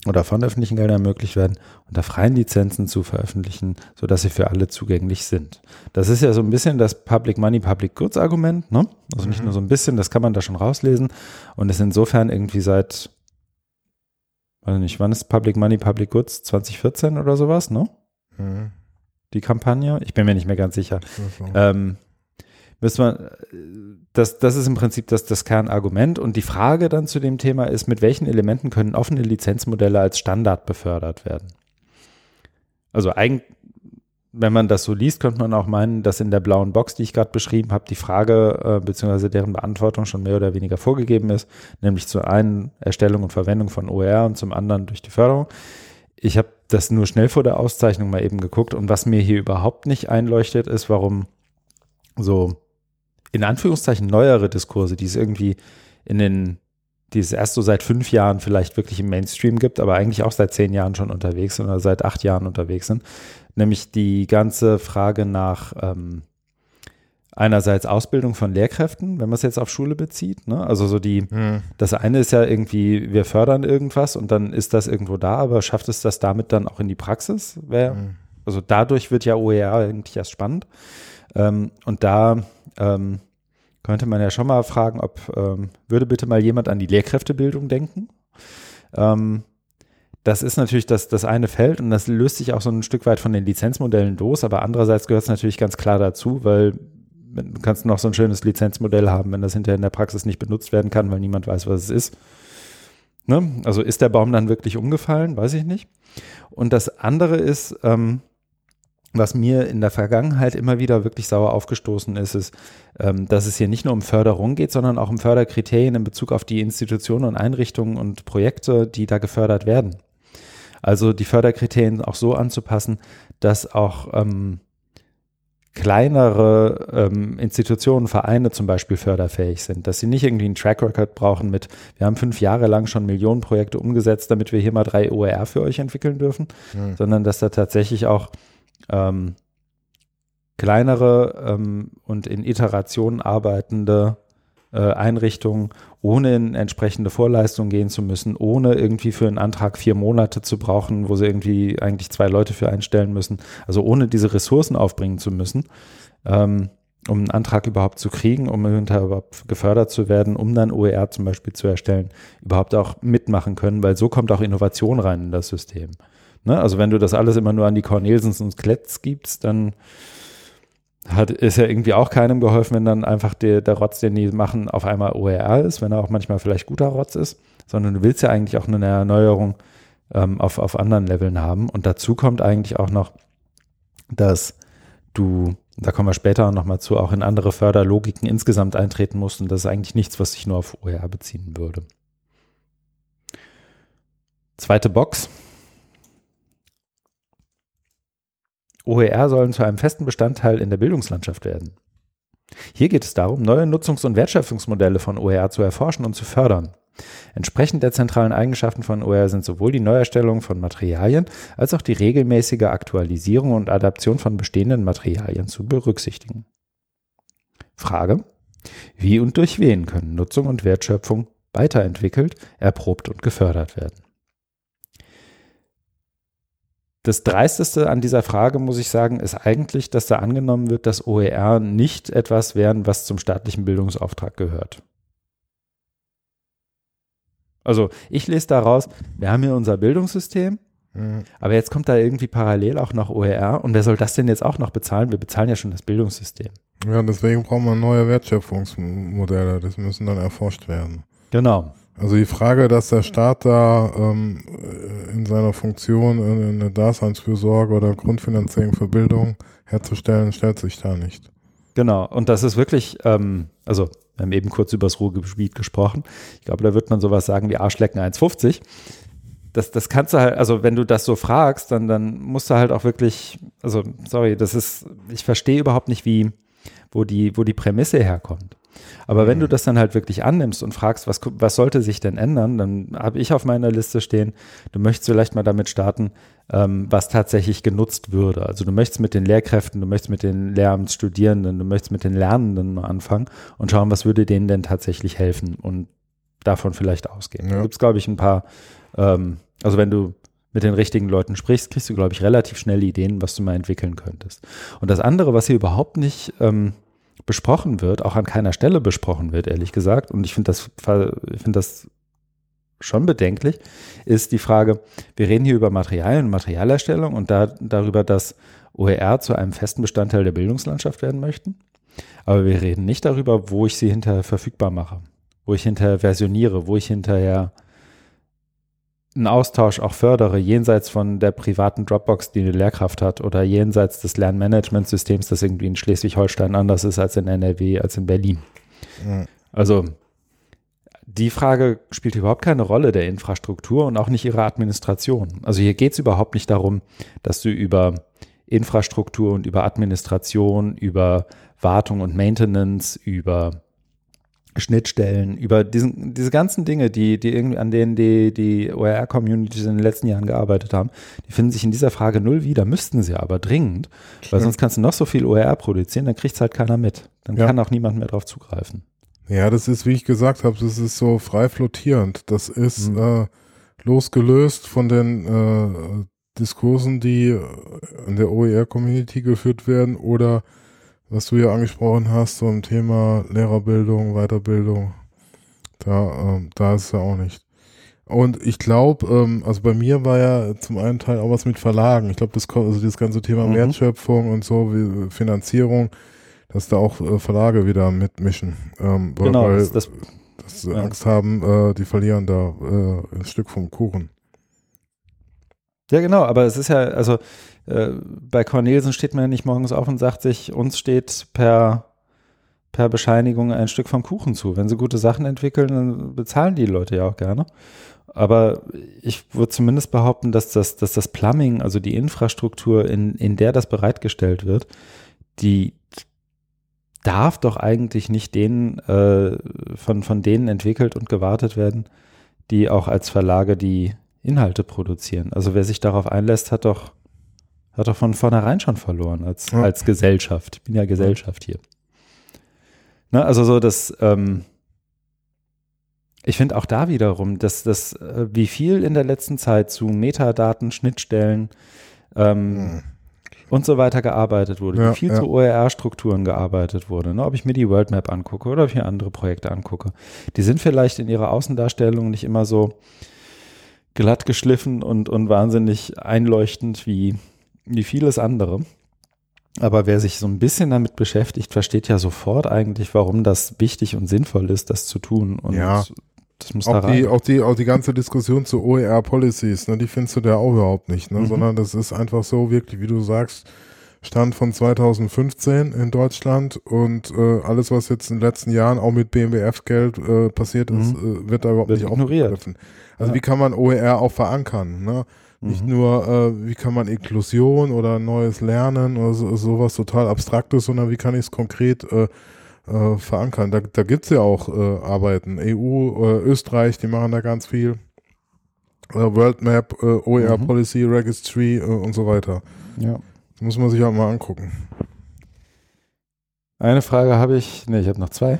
oder von öffentlichen Geldern ermöglicht werden, unter freien Lizenzen zu veröffentlichen, sodass sie für alle zugänglich sind. Das ist ja so ein bisschen das Public Money, Public Goods Argument, ne? Also nicht Mhm. nur so ein bisschen, das kann man da schon rauslesen und ist insofern irgendwie seit, weiß nicht, wann ist Public Money, Public Goods? 2014 oder sowas, ne? Mhm. Die Kampagne? Ich bin mir nicht mehr ganz sicher. Ähm, müssen wir, das, das ist im Prinzip das, das Kernargument. Und die Frage dann zu dem Thema ist, mit welchen Elementen können offene Lizenzmodelle als Standard befördert werden? Also eigentlich, wenn man das so liest, könnte man auch meinen, dass in der blauen Box, die ich gerade beschrieben habe, die Frage äh, bzw. deren Beantwortung schon mehr oder weniger vorgegeben ist, nämlich zur einen Erstellung und Verwendung von OER und zum anderen durch die Förderung. Ich habe das nur schnell vor der Auszeichnung mal eben geguckt und was mir hier überhaupt nicht einleuchtet, ist, warum so in Anführungszeichen neuere Diskurse, die es irgendwie in den, die es erst so seit fünf Jahren vielleicht wirklich im Mainstream gibt, aber eigentlich auch seit zehn Jahren schon unterwegs sind oder seit acht Jahren unterwegs sind, nämlich die ganze Frage nach ähm, einerseits Ausbildung von Lehrkräften, wenn man es jetzt auf Schule bezieht, ne? also so die, Mhm. das eine ist ja irgendwie, wir fördern irgendwas und dann ist das irgendwo da, aber schafft es das damit dann auch in die Praxis? Wer, Mhm. also dadurch wird ja OER eigentlich erst spannend. Ähm, und da ähm, könnte man ja schon mal fragen, ob ähm, würde bitte mal jemand an die Lehrkräftebildung denken? Das ist natürlich das, das eine Feld und das löst sich auch so ein Stück weit von den Lizenzmodellen los, aber andererseits gehört es natürlich ganz klar dazu, weil du kannst noch so ein schönes Lizenzmodell haben, wenn das hinterher in der Praxis nicht benutzt werden kann, weil niemand weiß, was es ist, Ne? Also ist der Baum dann wirklich umgefallen? Weiß ich nicht. Und das andere ist, ähm, was mir in der Vergangenheit immer wieder wirklich sauer aufgestoßen ist, ist, ähm, dass es hier nicht nur um Förderung geht, sondern auch um Förderkriterien in Bezug auf die Institutionen und Einrichtungen und Projekte, die da gefördert werden. Also die Förderkriterien auch so anzupassen, dass auch ähm, kleinere ähm, Institutionen, Vereine zum Beispiel förderfähig sind, dass sie nicht irgendwie einen Track Record brauchen mit, wir haben fünf Jahre lang schon Millionen Projekte umgesetzt, damit wir hier mal drei OER für euch entwickeln dürfen, mhm. sondern dass da tatsächlich auch ähm, kleinere ähm, und in Iterationen arbeitende Einrichtungen ohne in entsprechende Vorleistungen gehen zu müssen, ohne irgendwie für einen Antrag vier Monate zu brauchen, wo sie irgendwie eigentlich zwei Leute für einstellen müssen, also ohne diese Ressourcen aufbringen zu müssen, ähm, um einen Antrag überhaupt zu kriegen, um überhaupt gefördert zu werden, um dann OER zum Beispiel zu erstellen, überhaupt auch mitmachen können, weil so kommt auch Innovation rein in das System. Ne? Also wenn du das alles immer nur an die Cornelsens und Kletz gibst, dann hat, ist ja irgendwie auch keinem geholfen, wenn dann einfach der, der Rotz, den die machen, auf einmal OER ist, wenn er auch manchmal vielleicht guter Rotz ist, sondern du willst ja eigentlich auch eine Erneuerung ähm, auf, auf anderen Leveln haben. Und dazu kommt eigentlich auch noch, dass du, da kommen wir später nochmal zu, auch in andere Förderlogiken insgesamt eintreten musst. Und das ist eigentlich nichts, was sich nur auf OER beziehen würde. Zweite Box, OER sollen zu einem festen Bestandteil in der Bildungslandschaft werden. Hier geht es darum, neue Nutzungs- und Wertschöpfungsmodelle von OER zu erforschen und zu fördern. Entsprechend der zentralen Eigenschaften von OER sind sowohl die Neuerstellung von Materialien als auch die regelmäßige Aktualisierung und Adaption von bestehenden Materialien zu berücksichtigen. Frage. Wie und durch wen können Nutzung und Wertschöpfung weiterentwickelt, erprobt und gefördert werden? Das Dreisteste an dieser Frage, muss ich sagen, ist eigentlich, dass da angenommen wird, dass OER nicht etwas wären, was zum staatlichen Bildungsauftrag gehört. Also ich lese daraus, wir haben hier unser Bildungssystem, mhm. aber jetzt kommt da irgendwie parallel auch noch OER und wer soll das denn jetzt auch noch bezahlen? Wir bezahlen ja schon das Bildungssystem. Ja, deswegen brauchen wir neue Wertschöpfungsmodelle, das müssen dann erforscht werden. Genau. Also die Frage, dass der Staat da ähm, in seiner Funktion eine Daseinsfürsorge oder Grundfinanzierung für Bildung herzustellen, stellt sich da nicht. Genau, und das ist wirklich, ähm, also wir haben eben kurz über das Ruhrgebiet gesprochen. Ich glaube, da wird man sowas sagen wie Arschlecken 1,50. Das, das kannst du halt, also wenn du das so fragst, dann, dann musst du halt auch wirklich, also sorry, das ist, ich verstehe überhaupt nicht, wie, wo die, wo die Prämisse herkommt. Aber mhm. wenn du mhm. das dann halt wirklich annimmst und fragst, was, was sollte sich denn ändern, dann habe ich auf meiner Liste stehen, du möchtest vielleicht mal damit starten, ähm, was tatsächlich genutzt würde. Also du möchtest mit den Lehrkräften, du möchtest mit den Lehramtsstudierenden, du möchtest mit den Lernenden mal anfangen und schauen, was würde denen denn tatsächlich helfen und davon vielleicht ausgehen. Ja. Da gibt es, glaube ich, ein paar, ähm, also wenn du mit den richtigen Leuten sprichst, kriegst du, glaube ich, relativ schnell Ideen, was du mal entwickeln könntest. Und das andere, was hier überhaupt nicht ähm, besprochen wird, auch an keiner Stelle besprochen wird, ehrlich gesagt, und ich finde das, ich das schon bedenklich, ist die Frage, wir reden hier über Materialien und Materialerstellung und da, darüber, dass OER zu einem festen Bestandteil der Bildungslandschaft werden möchten. Aber wir reden nicht darüber, wo ich sie hinterher verfügbar mache, wo ich hinterher versioniere, wo ich hinterher einen Austausch auch fördere, jenseits von der privaten Dropbox, die eine Lehrkraft hat, oder jenseits des Lernmanagementsystems, das irgendwie in Schleswig-Holstein anders ist als in NRW, als in Berlin. Mhm. Also die Frage spielt überhaupt keine Rolle der Infrastruktur und auch nicht ihrer Administration. Also hier geht es überhaupt nicht darum, dass du über Infrastruktur und über Administration, über Wartung und Maintenance, über Schnittstellen, über diesen, diese ganzen Dinge, die, die irgendwie, an denen die, die OER-Communities in den letzten Jahren gearbeitet haben, die finden sich in dieser Frage null wieder, müssten sie aber dringend, weil sonst kannst du noch so viel OER produzieren, dann kriegt es halt keiner mit. Dann ja. kann auch niemand mehr drauf zugreifen. Ja, das ist, wie ich gesagt habe, das ist so frei flottierend. Das ist mhm. äh, losgelöst von den äh, Diskursen, die in der OER-Community geführt werden oder was du ja angesprochen hast, so im Thema Lehrerbildung, Weiterbildung, da, ähm, da ist es ja auch nicht. Und ich glaube, ähm, also bei mir war ja zum einen Teil auch was mit Verlagen. Ich glaube, das, also das ganze Thema mhm. Wertschöpfung und so, wie Finanzierung, dass da auch äh, Verlage wieder mitmischen. Ähm, genau, weil, das, das, dass sie Ja. Angst haben, äh, die verlieren da äh, ein Stück vom Kuchen. Ja, genau, aber es ist ja, also äh, bei Cornelsen steht man ja nicht morgens auf und sagt sich, uns steht per, per Bescheinigung ein Stück vom Kuchen zu. Wenn sie gute Sachen entwickeln, dann bezahlen die Leute ja auch gerne. Aber ich würde zumindest behaupten, dass das, dass das Plumbing, also die Infrastruktur, in, in der das bereitgestellt wird, die darf doch eigentlich nicht denen, äh, von, von denen entwickelt und gewartet werden, die auch als Verlage die Inhalte produzieren. Also wer sich darauf einlässt, hat doch, hat doch von vornherein schon verloren als, Ja. als Gesellschaft. Ich bin ja Gesellschaft hier. Ne, also so das, ähm, ich finde auch da wiederum, dass das, äh, wie viel in der letzten Zeit zu Metadaten, Schnittstellen ähm, Hm. und so weiter gearbeitet wurde, Ja, wie viel ja. zu OER-Strukturen gearbeitet wurde. Ne? Ob ich mir die World Map angucke oder ob ich mir andere Projekte angucke. Die sind vielleicht in ihrer Außendarstellung nicht immer so glatt geschliffen und, und wahnsinnig einleuchtend wie, wie vieles andere. Aber wer sich so ein bisschen damit beschäftigt, versteht ja sofort eigentlich, warum das wichtig und sinnvoll ist, das zu tun. Und Ja. das muss da Auch rein. die, auch, die, auch die ganze Diskussion zu OER-Policies, ne, die findest du da auch überhaupt nicht, ne? Mhm. sondern das ist einfach so wirklich, wie du sagst, Stand von 2015 in Deutschland und äh, alles, was jetzt in den letzten Jahren auch mit BMWF-Geld äh, passiert ist, äh, wird da überhaupt Mhm. Wird nicht ignoriert. aufgegriffen. Also Ja. wie kann man OER auch verankern? Ne? Nicht Mhm. nur, äh, wie kann man Inklusion oder neues Lernen oder so, sowas total Abstraktes, sondern wie kann ich es konkret äh, äh, verankern. Da, da gibt es ja auch äh, Arbeiten. EU, äh, Österreich, die machen da ganz viel. Äh, World Map, OER Mhm. Policy Registry und so weiter. ja. Das muss man sich auch mal angucken. Eine Frage habe ich, ne, ich habe noch zwei.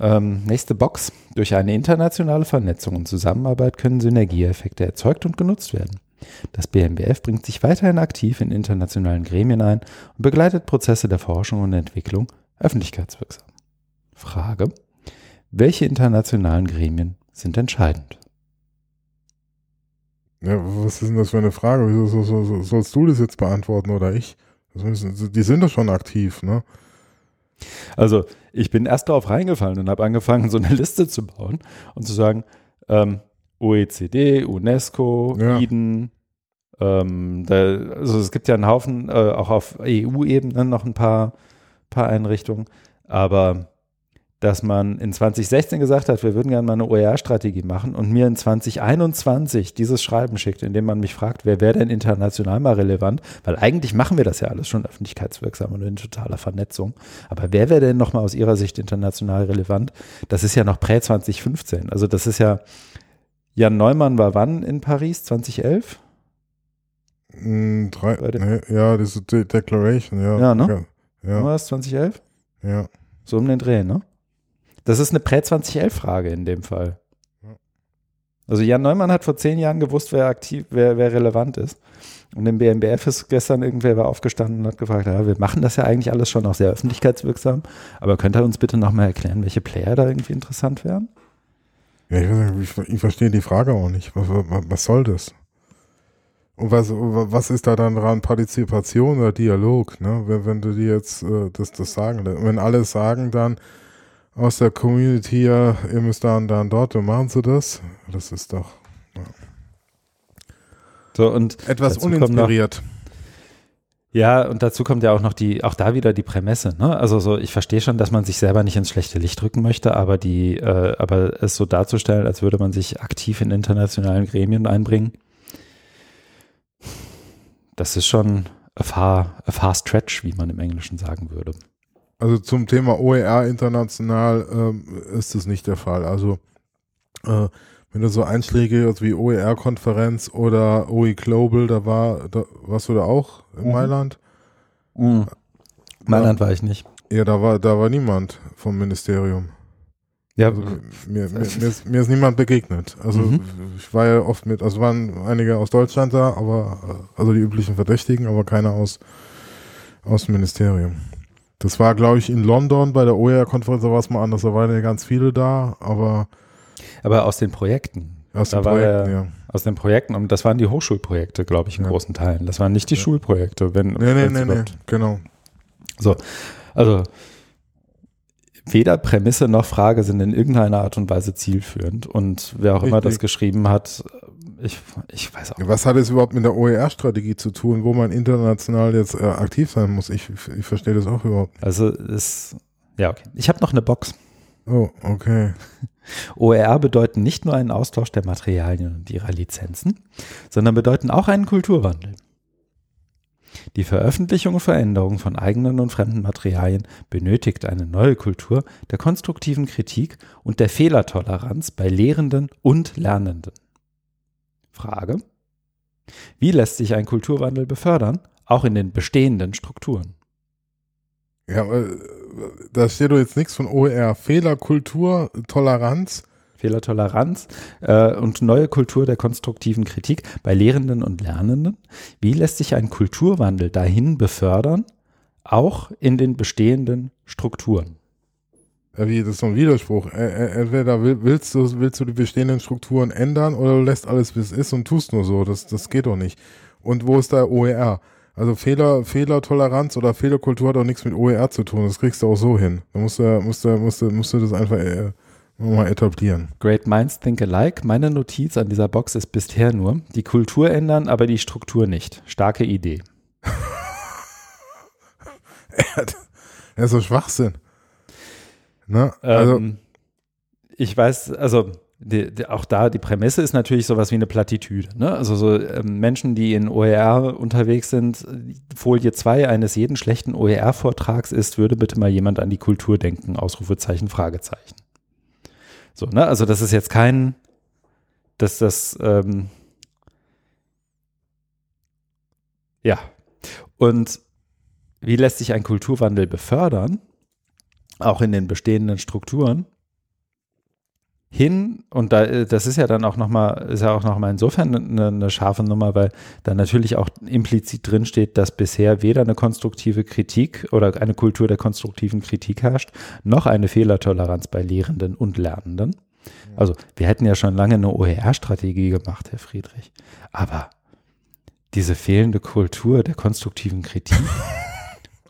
Ähm, nächste Box. Durch eine internationale Vernetzung und Zusammenarbeit können Synergieeffekte erzeugt und genutzt werden. Das BMBF bringt sich weiterhin aktiv in internationalen Gremien ein und begleitet Prozesse der Forschung und Entwicklung öffentlichkeitswirksam. Frage. Welche internationalen Gremien sind entscheidend? Ja, was ist denn das für eine Frage? Wieso so, so, so, sollst du das jetzt beantworten oder ich? Müssen, die sind doch schon aktiv, ne? Also ich bin erst darauf reingefallen und habe angefangen, so eine Liste zu bauen und zu sagen, ähm, OECD, UNESCO, Ja. IDEN, ähm, da, also es gibt ja einen Haufen, äh, auch auf EU-Ebene noch ein paar, paar Einrichtungen, aber dass man in 2016 gesagt hat, wir würden gerne mal eine OER-Strategie machen und mir in 2021 dieses Schreiben schickt, in dem man mich fragt, wer wäre denn international mal relevant, weil eigentlich machen wir das ja alles schon öffentlichkeitswirksam und in totaler Vernetzung. Aber wer wäre denn nochmal aus Ihrer Sicht international relevant? Das ist ja noch prä 2015. Also das ist ja, Jan Neumann war wann in Paris? 2011? Mm, drei, Bei der- ne, ja, diese De Declaration, ja. Ja, ne? Ja, War das 2011? ja. So um den Dreh, ne? Das ist eine Prä-2011-Frage in dem Fall. Ja. Also Jan Neumann hat vor zehn Jahren gewusst, wer aktiv, wer, wer relevant ist. Und im BMBF ist gestern irgendwer war aufgestanden und hat gefragt, ja, wir machen das ja eigentlich alles schon auch sehr öffentlichkeitswirksam, aber könnt ihr uns bitte nochmal erklären, welche Player da irgendwie interessant wären? Ja, ich, weiß nicht, ich, ich verstehe die Frage auch nicht. Was, was, was soll das? Und was, was ist da dann dran? Partizipation oder Dialog? Ne? Wenn, wenn du dir jetzt äh, das, das sagen lässt. Wenn alle sagen dann aus der Community, ja, ihr müsst da und da und dort, dann machen sie das. Das ist doch So, und etwas Dazu kommt noch- uninspiriert. Ja, und dazu kommt ja auch noch die, auch da wieder die Prämisse. Ne? Also so, ich verstehe schon, dass man sich selber nicht ins schlechte Licht drücken möchte, aber die, äh, aber es so darzustellen, als würde man sich aktiv in internationalen Gremien einbringen, das ist schon a far, a far stretch, wie man im Englischen sagen würde. Also zum Thema OER international ähm, ist es nicht der Fall. Also äh, wenn du so Einschläge also wie OER-Konferenz oder OE Global, da war, da warst du da auch in Mhm. Mailand? Mailand war ich nicht. Ja, da war, da war niemand vom Ministerium. Ja, Also mir, mir, mir, ist, mir ist niemand begegnet. Also Mhm. ich war ja oft mit, also waren einige aus Deutschland da, aber also die üblichen Verdächtigen, aber keiner aus, aus dem Ministerium. Das war, glaube ich, in London bei der OER-Konferenz, da war es mal anders, da waren ja ganz viele da, aber aber aus den Projekten. aus den Projekten, der- ja. Aus den Projekten, und das waren die Hochschulprojekte, glaube ich, in Ja. großen Teilen. Das waren nicht die Ja. Schulprojekte, wenn Nee, nee, nee, nee, genau. Also, weder Prämisse noch Frage sind in irgendeiner Art und Weise zielführend. Und wer auch immer das Richtig. geschrieben hat, ich, ich weiß auch nicht. Was hat es überhaupt mit der OER-Strategie zu tun, wo man international jetzt äh, aktiv sein muss? Ich, ich verstehe das auch überhaupt nicht. Also ist, ja, okay. Ich habe noch eine Box. Oh, okay. OER bedeuten nicht nur einen Austausch der Materialien und ihrer Lizenzen, sondern bedeuten auch einen Kulturwandel. Die Veröffentlichung und Veränderung von eigenen und fremden Materialien benötigt eine neue Kultur der konstruktiven Kritik und der Fehlertoleranz bei Lehrenden und Lernenden. Frage. Wie lässt sich ein Kulturwandel befördern, auch in den bestehenden Strukturen? Ja, aber äh, da steht doch jetzt nichts von OER. Fehlerkultur, Toleranz. Fehlertoleranz äh, und neue Kultur der konstruktiven Kritik bei Lehrenden und Lernenden. Wie lässt sich ein Kulturwandel dahin befördern, auch in den bestehenden Strukturen? Ja, wie, das ist so ein Widerspruch. Entweder will- willst du, willst du die bestehenden Strukturen ändern oder du lässt alles, wie es ist und tust nur so. Das, das geht doch nicht. Und wo ist da OER? Also Fehler, Fehlertoleranz oder Fehlerkultur hat auch nichts mit OER zu tun. Das kriegst du auch so hin. Da musst du, musst du, musst du, musst du das einfach äh, mal etablieren. Great Minds Think Alike. Meine Notiz an dieser Box ist bisher nur, die Kultur ändern, aber die Struktur nicht. Starke Idee. Das ist so Schwachsinn. Ne? Also, Ähm, ich weiß, also die, die, auch da, die Prämisse ist natürlich sowas wie eine Plattitüde. Ne? Also so ähm, Menschen, die in OER unterwegs sind, Folie 2 eines jeden schlechten OER-Vortrags ist, würde bitte mal jemand an die Kultur denken, Ausrufezeichen, Fragezeichen. So, ne? Also das ist jetzt kein, dass das, ähm, ja. Und wie lässt sich ein Kulturwandel befördern? auch in den bestehenden Strukturen hin und da äh, das ist ja dann auch noch mal ist ja auch noch mal insofern eine, eine scharfe Nummer, weil da natürlich auch implizit drin steht, dass bisher weder eine konstruktive Kritik oder eine Kultur der konstruktiven Kritik herrscht, noch eine Fehlertoleranz bei Lehrenden und Lernenden. Also wir hätten ja schon lange eine OER-Strategie gemacht, Herr Friedrich, aber diese fehlende Kultur der konstruktiven Kritik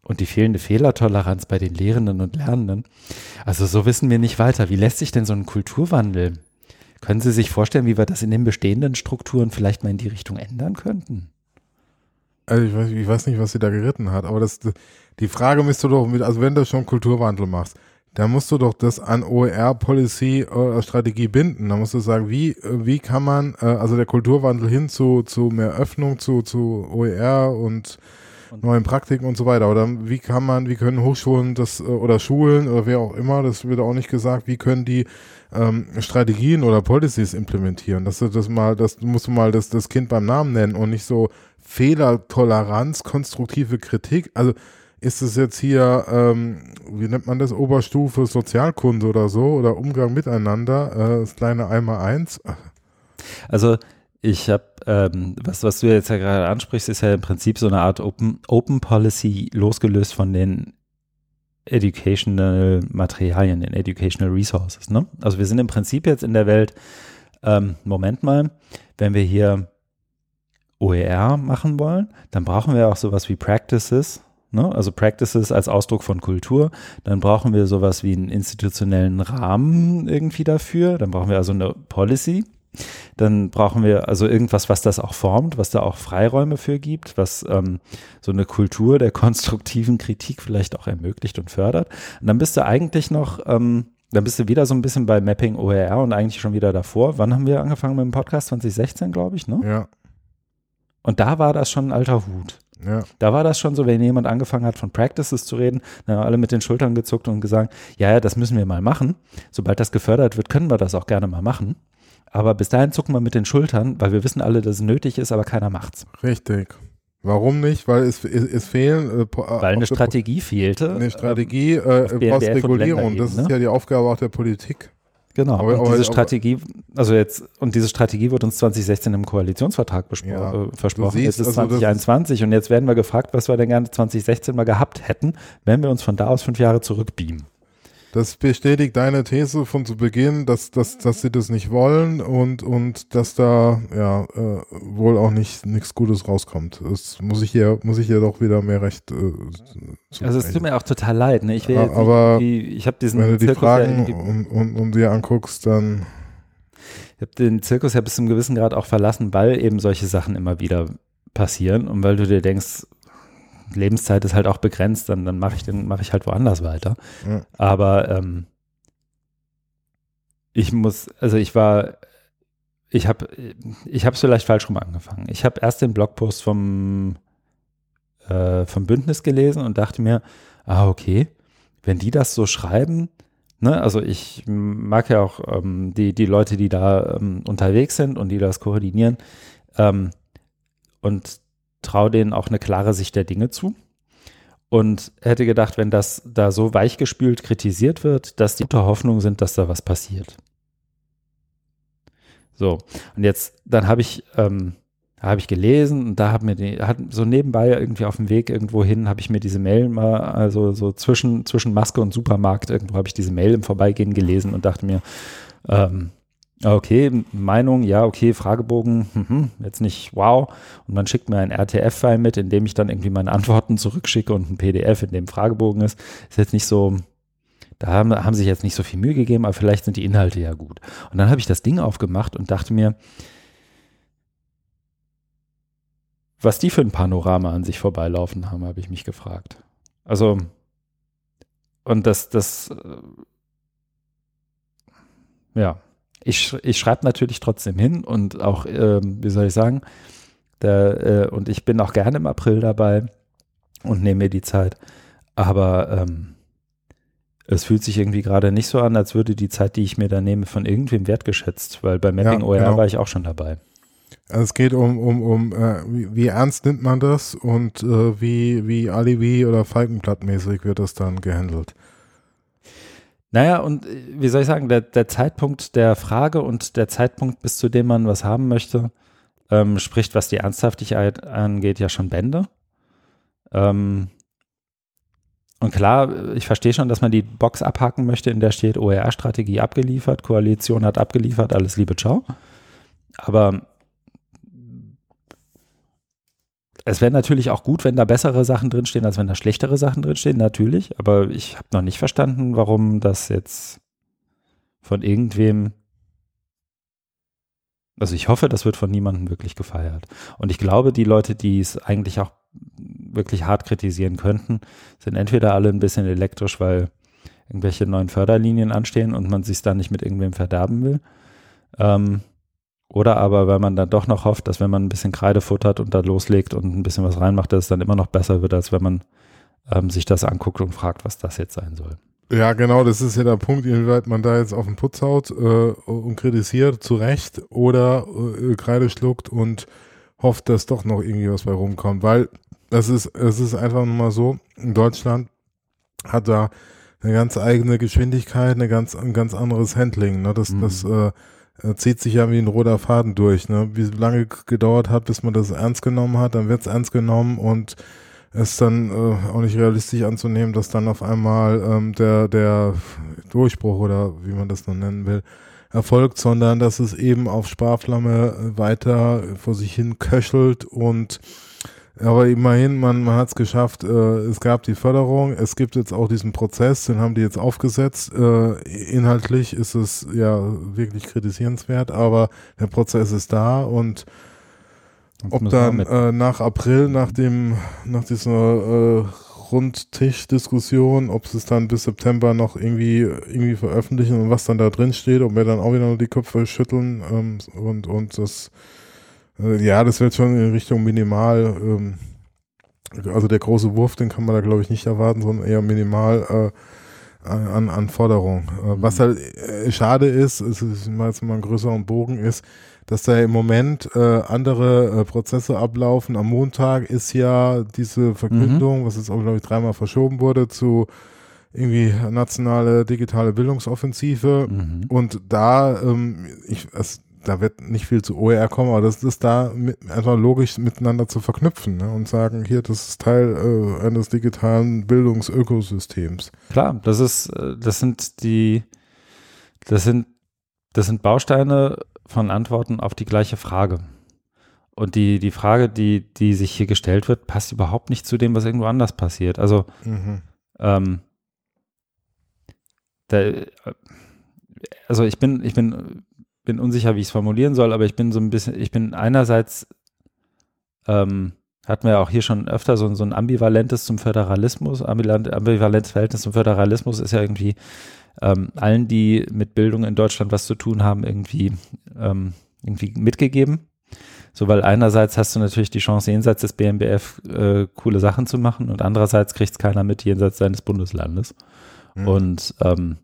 und die fehlende Fehlertoleranz bei den Lehrenden und Lernenden. Also so wissen wir nicht weiter. Wie lässt sich denn so ein Kulturwandel? Können Sie sich vorstellen, wie wir das in den bestehenden Strukturen vielleicht mal in die Richtung ändern könnten? also ich, weiß, ich weiß nicht, was sie da geritten hat, aber das, die Frage müsste doch mit, also wenn du schon Kulturwandel machst, dann musst du doch das an OER-Policy äh, Strategie binden. Da musst du sagen, wie, äh, wie kann man, äh, also der Kulturwandel hin zu, zu mehr Öffnung, zu, zu OER und, Und- neuen Praktiken und so weiter. Oder wie kann man, wie können Hochschulen das äh, oder Schulen oder wer auch immer, das wird auch nicht gesagt, wie können die ähm, Strategien oder Policies implementieren. Dass du das mal, das musst du mal das, das Kind beim Namen nennen und nicht so Fehlertoleranz, konstruktive Kritik. Also ist es jetzt hier, ähm, wie nennt man das, Oberstufe Sozialkunde oder so oder Umgang miteinander, äh, das kleine einmal eins. Also ich habe, ähm, was, was du jetzt ja gerade ansprichst, ist ja im Prinzip so eine Art Open, Open Policy losgelöst von den Educational Materialien, den Educational Resources. Ne? Also wir sind im Prinzip jetzt in der Welt, ähm, Moment mal, wenn wir hier OER machen wollen, dann brauchen wir auch sowas wie Practices, ne? also Practices als Ausdruck von Kultur, dann brauchen wir sowas wie einen institutionellen Rahmen irgendwie dafür, dann brauchen wir also eine Policy, dann brauchen wir also irgendwas, was das auch formt, was da auch Freiräume für gibt, was ähm, so eine Kultur der konstruktiven Kritik vielleicht auch ermöglicht und fördert. Und dann bist du eigentlich noch, ähm, dann bist du wieder so ein bisschen bei Mapping OER und eigentlich schon wieder davor. Wann haben wir angefangen mit dem Podcast? 2016, glaube ich, ne? Ja, Und da war das schon ein alter Hut. ja. Da war das schon so, wenn jemand angefangen hat, von Practices zu reden, dann haben alle mit den Schultern gezuckt und gesagt, ja, ja, das müssen wir mal machen. Sobald das gefördert wird, können wir das auch gerne mal machen. Aber bis dahin zucken wir mit den Schultern, weil wir wissen alle, dass es nötig ist, aber keiner macht's. Richtig. Warum nicht? Weil es, es, es fehlen äh, po- Weil eine Strategie fehlte. eine Strategie, auf äh, und Regulierung. Das ist ja die Aufgabe auch der Politik. Genau. Aber- und diese aber- Strategie, also jetzt, und diese Strategie wurde uns 2016 im Koalitionsvertrag Ja, äh, versprochen. siehst, jetzt ist also das- 2021 und jetzt werden wir gefragt, was wir denn gerne 2016 mal gehabt hätten, wenn wir uns von da aus fünf Jahre zurückbeamen. Das bestätigt deine These von zu Beginn, dass, dass, dass sie das nicht wollen und, und dass da ja äh, wohl auch nicht nichts Gutes rauskommt. Das muss ich hier, muss ich hier doch wieder mehr Recht. Äh, also es tut mir auch total leid. Ne? Ich will aber ich habe diesen wenn du die Zirkus Fragen ja, und, und, und dir anguckst, dann ich habe den Zirkus ja bis zum gewissen Grad auch verlassen, weil eben solche Sachen immer wieder passieren und weil du dir denkst, Lebenszeit ist halt auch begrenzt, dann, dann mache ich, mach ich halt woanders weiter. Ja. Aber ähm, ich muss, also ich war, ich habe ich es vielleicht falsch rum angefangen. Ich habe erst den Blogpost vom, äh, vom Bündnis gelesen und dachte mir, ah, okay, wenn die das so schreiben, ne, also ich mag ja auch ähm, die, die Leute, die da ähm, unterwegs sind und die das koordinieren, ähm, und traue denen auch eine klare Sicht der Dinge zu. Und hätte gedacht, wenn das da so weichgespült kritisiert wird, dass die unter Hoffnung sind, dass da was passiert. So, und jetzt, dann habe ich, ähm, habe ich gelesen und da hat mir die, hat so nebenbei irgendwie auf dem Weg irgendwo hin, habe ich mir diese Mail mal, also so zwischen, zwischen Maske und Supermarkt, irgendwo habe ich diese Mail im Vorbeigehen gelesen und dachte mir, ähm, Okay, Meinung, ja, okay, Fragebogen, hm, jetzt nicht wow. Und man schickt mir ein RTF-File mit, in dem ich dann irgendwie meine Antworten zurückschicke und ein PDF, in dem Fragebogen ist. Ist jetzt nicht so, da haben, haben sich jetzt nicht so viel Mühe gegeben, aber vielleicht sind die Inhalte ja gut. Und dann habe ich das Ding aufgemacht und dachte mir, was die für ein Panorama an sich vorbeilaufen haben, habe ich mich gefragt. Also, und das, das, äh, ja, ich, ich schreibe natürlich trotzdem hin und auch, ähm, wie soll ich sagen, der, äh, und ich bin auch gerne im April dabei und nehme mir die Zeit. Aber ähm, es fühlt sich irgendwie gerade nicht so an, als würde die Zeit, die ich mir da nehme, von irgendwem wertgeschätzt, weil bei Mapping ja, OR genau. war ich auch schon dabei. Also es geht um, um, um äh, wie, wie, ernst nimmt man das und äh, wie, wie Alibi oder Falkenblattmäßig wird das dann gehandelt. Naja, und äh, wie soll ich sagen, der, der Zeitpunkt der Frage und der Zeitpunkt, bis zu dem man was haben möchte, ähm, spricht, was die Ernsthaftigkeit angeht, ja schon Bände. Ähm, und klar, ich verstehe schon, dass man die Box abhaken möchte, in der steht OER-Strategie abgeliefert, Koalition hat abgeliefert, alles Liebe, ciao. Aber es wäre natürlich auch gut, wenn da bessere Sachen drinstehen, als wenn da schlechtere Sachen drinstehen, natürlich. Aber ich habe noch nicht verstanden, warum das jetzt von irgendwem. Also ich hoffe, das wird von niemandem wirklich gefeiert. Und ich glaube, die Leute, die es eigentlich auch wirklich hart kritisieren könnten, sind entweder alle ein bisschen elektrisch, weil irgendwelche neuen Förderlinien anstehen und man sich da nicht mit irgendwem verderben will. Ähm, oder aber, weil man dann doch noch hofft, dass wenn man ein bisschen Kreide futtert und da loslegt und ein bisschen was reinmacht, dass es dann immer noch besser wird, als wenn man ähm, sich das anguckt und fragt, was das jetzt sein soll. Ja, genau, das ist ja der Punkt, inwieweit man da jetzt auf den Putz haut äh, und kritisiert, zu Recht, oder äh, Kreide schluckt und hofft, dass doch noch irgendwie was bei rumkommt. Weil es ist, es ist einfach nur mal so, in Deutschland hat da eine ganz eigene Geschwindigkeit, eine ganz, ein ganz anderes Handling. Ne? Das, mhm. das äh, zieht sich ja wie ein roter Faden durch. Ne? Wie lange gedauert hat, bis man das ernst genommen hat, dann wird es ernst genommen und es dann äh, auch nicht realistisch anzunehmen, dass dann auf einmal ähm, der, der Durchbruch oder wie man das noch nennen will, erfolgt, sondern dass es eben auf Sparflamme weiter vor sich hin köchelt und aber immerhin, man, man hat es geschafft. Äh, es gab die Förderung, es gibt jetzt auch diesen Prozess, den haben die jetzt aufgesetzt. Äh, inhaltlich ist es ja wirklich kritisierenswert, aber der Prozess ist da und ob dann äh, nach April, nach dem, nach dieser äh, Rundtischdiskussion, ob sie es dann bis September noch irgendwie irgendwie veröffentlichen und was dann da drin steht, ob wir dann auch wieder nur die Köpfe schütteln ähm, und und das ja, das wird schon in Richtung minimal. Ähm, also der große Wurf, den kann man da glaube ich nicht erwarten, sondern eher minimal äh, an, an Forderung. Äh, was halt äh, schade ist, ist, ist mal jetzt mal ein größeren Bogen ist, dass da im Moment äh, andere äh, Prozesse ablaufen. Am Montag ist ja diese Verkündung, mhm. was jetzt auch glaube ich dreimal verschoben wurde, zu irgendwie nationale digitale Bildungsoffensive. Mhm. Und da, ähm, ich, es, da wird nicht viel zu OER kommen, aber das ist da mit, einfach logisch miteinander zu verknüpfen ne? und sagen, hier, das ist Teil äh, eines digitalen Bildungsökosystems. Klar, das ist, äh, das sind die, das sind, das sind Bausteine von Antworten auf die gleiche Frage. Und die, die Frage, die, die sich hier gestellt wird, passt überhaupt nicht zu dem, was irgendwo anders passiert. Also, mhm. ähm, da, also ich bin, ich bin, bin unsicher, wie ich es formulieren soll, aber ich bin so ein bisschen, ich bin einerseits, ähm, hatten wir auch hier schon öfter so, so ein ambivalentes zum Föderalismus, ambivalentes Verhältnis zum Föderalismus ist ja irgendwie ähm, allen, die mit Bildung in Deutschland was zu tun haben, irgendwie, ähm, irgendwie mitgegeben. So, weil einerseits hast du natürlich die Chance, jenseits des BMBF äh, coole Sachen zu machen und andererseits kriegt es keiner mit jenseits seines Bundeslandes. Mhm. Und ähm,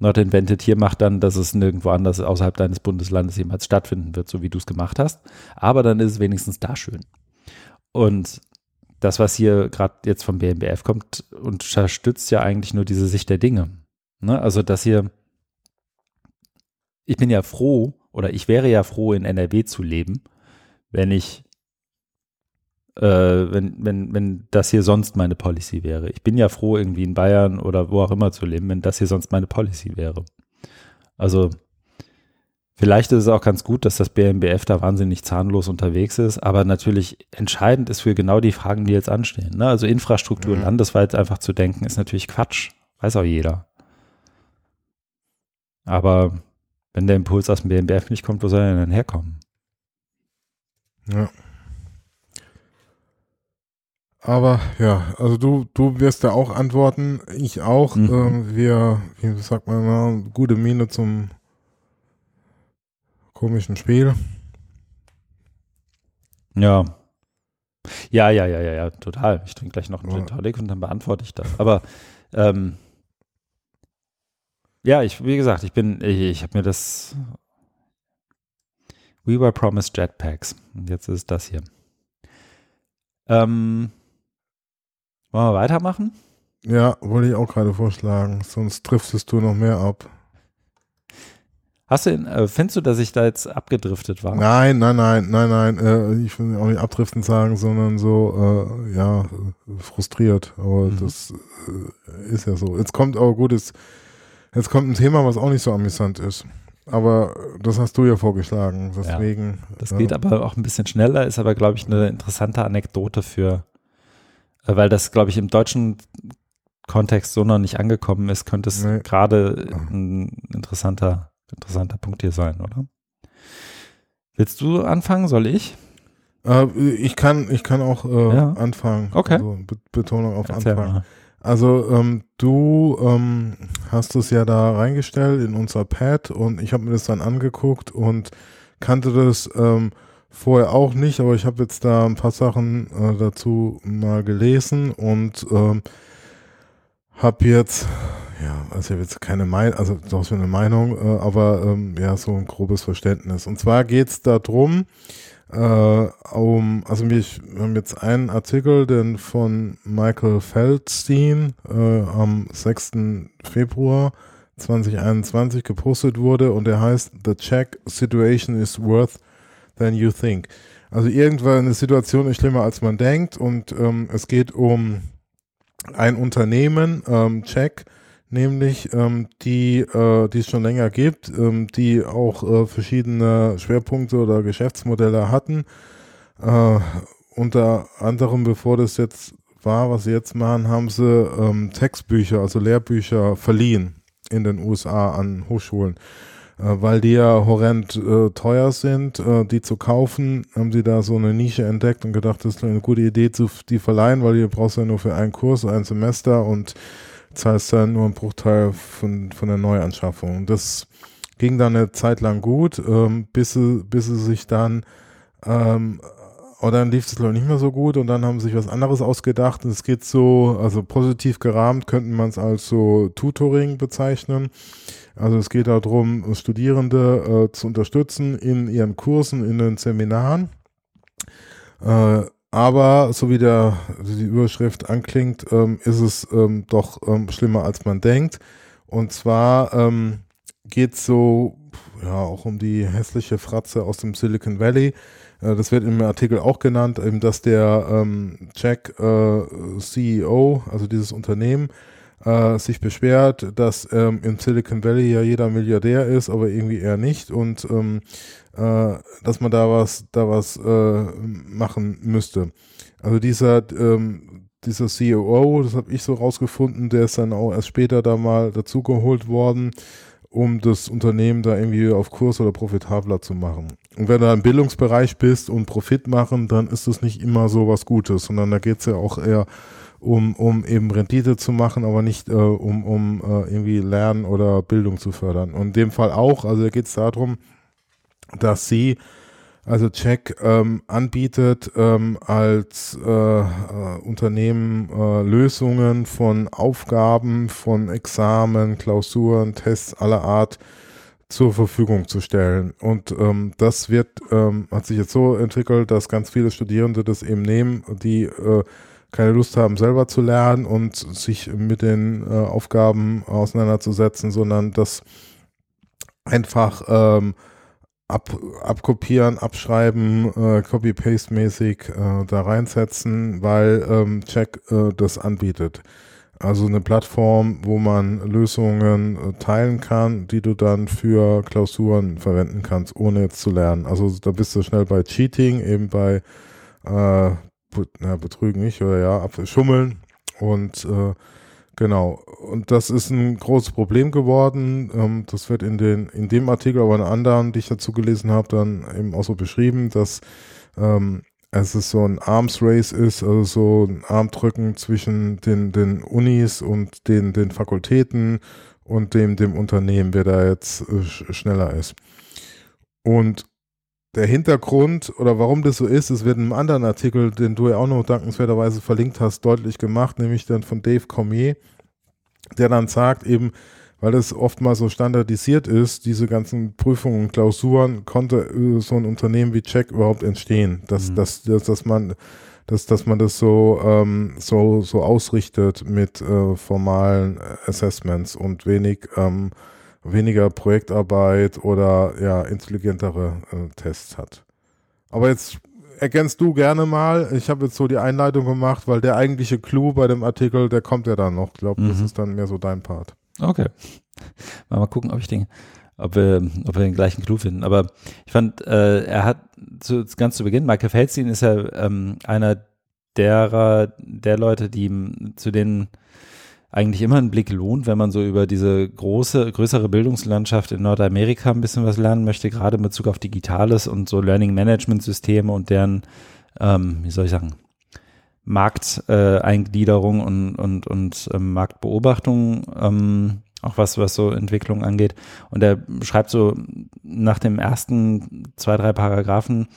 Not Invented hier macht dann, dass es nirgendwo anders außerhalb deines Bundeslandes jemals stattfinden wird, so wie du es gemacht hast. Aber dann ist es wenigstens da schön. Und das, was hier gerade jetzt vom BMBF kommt, unterstützt ja eigentlich nur diese Sicht der Dinge. Ne? Also, dass hier, ich bin ja froh oder ich wäre ja froh, in NRW zu leben, wenn ich äh, wenn, wenn, wenn das hier sonst meine Policy wäre. Ich bin ja froh, irgendwie in Bayern oder wo auch immer zu leben, wenn das hier sonst meine Policy wäre. Also vielleicht ist es auch ganz gut, dass das BMBF da wahnsinnig zahnlos unterwegs ist, aber natürlich entscheidend ist für genau die Fragen, die jetzt anstehen. Ne? Also Infrastruktur mhm. landesweit einfach zu denken, ist natürlich Quatsch. Weiß auch jeder. Aber wenn der Impuls aus dem BMBF nicht kommt, wo soll er denn herkommen? Ja. Aber ja, also du, du wirst da auch antworten, ich auch. Mhm. Ähm, wir, wie sagt man mal, gute Miene zum komischen Spiel. Ja. Ja, ja, ja, ja, ja, total. Ich trinke gleich noch einen Gin Tonic und dann beantworte ich das. Aber ähm, ja, ich, wie gesagt, ich bin, ich, ich habe mir das We were promised Jetpacks. Und jetzt ist das hier. Ähm, wollen wir weitermachen? Ja, wollte ich auch gerade vorschlagen, sonst triffst du noch mehr ab. Hast du, äh, findest du, dass ich da jetzt abgedriftet war? Nein, nein, nein, nein, nein. Äh, ich will auch nicht abdriften sagen, sondern so, äh, ja, frustriert. Aber mhm. das ist ja so. Jetzt kommt aber gut, jetzt, jetzt kommt ein Thema, was auch nicht so amüsant ist. Aber das hast du ja vorgeschlagen. Deswegen. Ja, das geht aber auch ein bisschen schneller, ist aber, glaube ich, eine interessante Anekdote für weil das, glaube ich, im deutschen Kontext so noch nicht angekommen ist, könnte es nee. gerade ein interessanter, interessanter Punkt hier sein, oder? Willst du anfangen? Soll ich? Äh, ich kann, ich kann auch äh, ja. anfangen. Okay. Also Be Betonung auf Erzähl Anfang. Mal. Also ähm, du ähm, hast es ja da reingestellt in unser Pad und ich habe mir das dann angeguckt und kannte das ähm, Vorher auch nicht, aber ich habe jetzt da ein paar Sachen äh, dazu mal gelesen und ähm, habe jetzt, ja, also ich habe jetzt keine Meinung, also doch so eine Meinung, äh, aber ähm, ja, so ein grobes Verständnis. Und zwar geht es darum, äh, um, also wir haben jetzt einen Artikel, den von Michael Feldstein äh, am 6. Februar 2021 gepostet wurde und der heißt The Czech Situation is Worth than you think. Also irgendwann eine Situation ist schlimmer als man denkt und ähm, es geht um ein Unternehmen, ähm, Check, nämlich ähm, die, äh, die es schon länger gibt, ähm, die auch äh, verschiedene Schwerpunkte oder Geschäftsmodelle hatten. Äh, unter anderem, bevor das jetzt war, was sie jetzt machen, haben sie ähm, Textbücher, also Lehrbücher verliehen in den USA an Hochschulen. Äh, weil die ja horrend äh, teuer sind, äh, die zu kaufen, haben sie da so eine Nische entdeckt und gedacht, das ist eine gute Idee, zu, die verleihen, weil ihr brauchst ja nur für einen Kurs, ein Semester und zahlst dann nur einen Bruchteil von, von der Neuanschaffung. Das ging dann eine Zeit lang gut, ähm, bis, sie, bis sie sich dann ähm, und dann lief es glaube ich nicht mehr so gut und dann haben sie sich was anderes ausgedacht und es geht so, also positiv gerahmt könnten man es als so Tutoring bezeichnen. Also es geht darum, Studierende äh, zu unterstützen in ihren Kursen, in den Seminaren. Äh, aber so wie der, die Überschrift anklingt, ähm, ist es ähm, doch ähm, schlimmer, als man denkt. Und zwar ähm, geht so, ja auch um die hässliche Fratze aus dem Silicon Valley. Äh, das wird im Artikel auch genannt, eben, dass der ähm, Jack äh, CEO, also dieses Unternehmen, äh, sich beschwert, dass ähm, im Silicon Valley ja jeder Milliardär ist, aber irgendwie eher nicht und ähm, äh, dass man da was, da was äh, machen müsste. Also dieser, ähm, dieser COO, das habe ich so rausgefunden, der ist dann auch erst später da mal dazugeholt worden, um das Unternehmen da irgendwie auf Kurs oder profitabler zu machen. Und wenn du im Bildungsbereich bist und Profit machen, dann ist das nicht immer so was Gutes, sondern da geht es ja auch eher um, um eben Rendite zu machen, aber nicht äh, um, um äh, irgendwie Lernen oder Bildung zu fördern. Und in dem Fall auch, also da geht es darum, dass sie, also Check ähm, anbietet ähm, als äh, äh, Unternehmen äh, Lösungen von Aufgaben, von Examen, Klausuren, Tests aller Art zur Verfügung zu stellen. Und ähm, das wird, ähm, hat sich jetzt so entwickelt, dass ganz viele Studierende das eben nehmen, die äh, keine Lust haben, selber zu lernen und sich mit den äh, Aufgaben auseinanderzusetzen, sondern das einfach ähm, ab, abkopieren, abschreiben, äh, Copy-Paste-mäßig äh, da reinsetzen, weil ähm, Check äh, das anbietet. Also eine Plattform, wo man Lösungen äh, teilen kann, die du dann für Klausuren verwenden kannst, ohne jetzt zu lernen. Also da bist du schnell bei Cheating, eben bei äh, na, betrügen nicht, oder ja, schummeln. Und äh, genau, und das ist ein großes Problem geworden. Ähm, das wird in, den, in dem Artikel, aber in anderen, die ich dazu gelesen habe, dann eben auch so beschrieben, dass ähm, es ist so ein Arms Race ist, also so ein Armdrücken zwischen den, den Unis und den, den Fakultäten und dem, dem Unternehmen, wer da jetzt äh, schneller ist. Und der Hintergrund oder warum das so ist, es wird in einem anderen Artikel, den du ja auch noch dankenswerterweise verlinkt hast, deutlich gemacht, nämlich dann von Dave Cormier, der dann sagt eben, weil es oftmals so standardisiert ist, diese ganzen Prüfungen und Klausuren, konnte äh, so ein Unternehmen wie Check überhaupt entstehen, dass, mhm. dass, dass, dass man dass, dass man das so, ähm, so, so ausrichtet mit äh, formalen Assessments und wenig ähm, weniger Projektarbeit oder ja, intelligentere äh, Tests hat. Aber jetzt ergänzt du gerne mal. Ich habe jetzt so die Einleitung gemacht, weil der eigentliche Clou bei dem Artikel, der kommt ja dann noch. Ich glaube, mhm. das ist dann mehr so dein Part. Okay. Mal, mal gucken, ob ich den, ob wir, ob wir den gleichen Clou finden. Aber ich fand, äh, er hat zu, ganz zu Beginn, Michael Feldstein ist ja ähm, einer derer, der Leute, die zu denen eigentlich immer ein Blick lohnt, wenn man so über diese große, größere Bildungslandschaft in Nordamerika ein bisschen was lernen möchte, gerade in Bezug auf Digitales und so Learning Management Systeme und deren, ähm, wie soll ich sagen, Markteingliederung und, und, und ähm, Marktbeobachtung, ähm, auch was, was so Entwicklung angeht. Und er schreibt so nach dem ersten zwei, drei Paragraphen,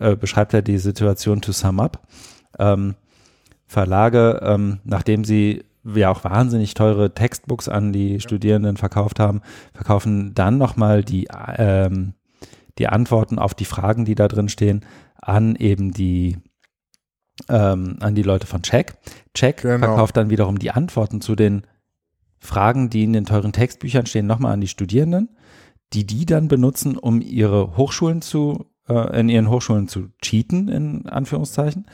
äh, beschreibt er die Situation to sum up. Ähm, Verlage, ähm, nachdem sie ja auch wahnsinnig teure Textbooks an die Studierenden verkauft haben, verkaufen dann nochmal die, ähm, die Antworten auf die Fragen, die da drin stehen, an eben die ähm, an die Leute von Check. Check genau. verkauft dann wiederum die Antworten zu den Fragen, die in den teuren Textbüchern stehen, nochmal an die Studierenden, die die dann benutzen, um ihre Hochschulen zu, äh, in ihren Hochschulen zu cheaten, in Anführungszeichen.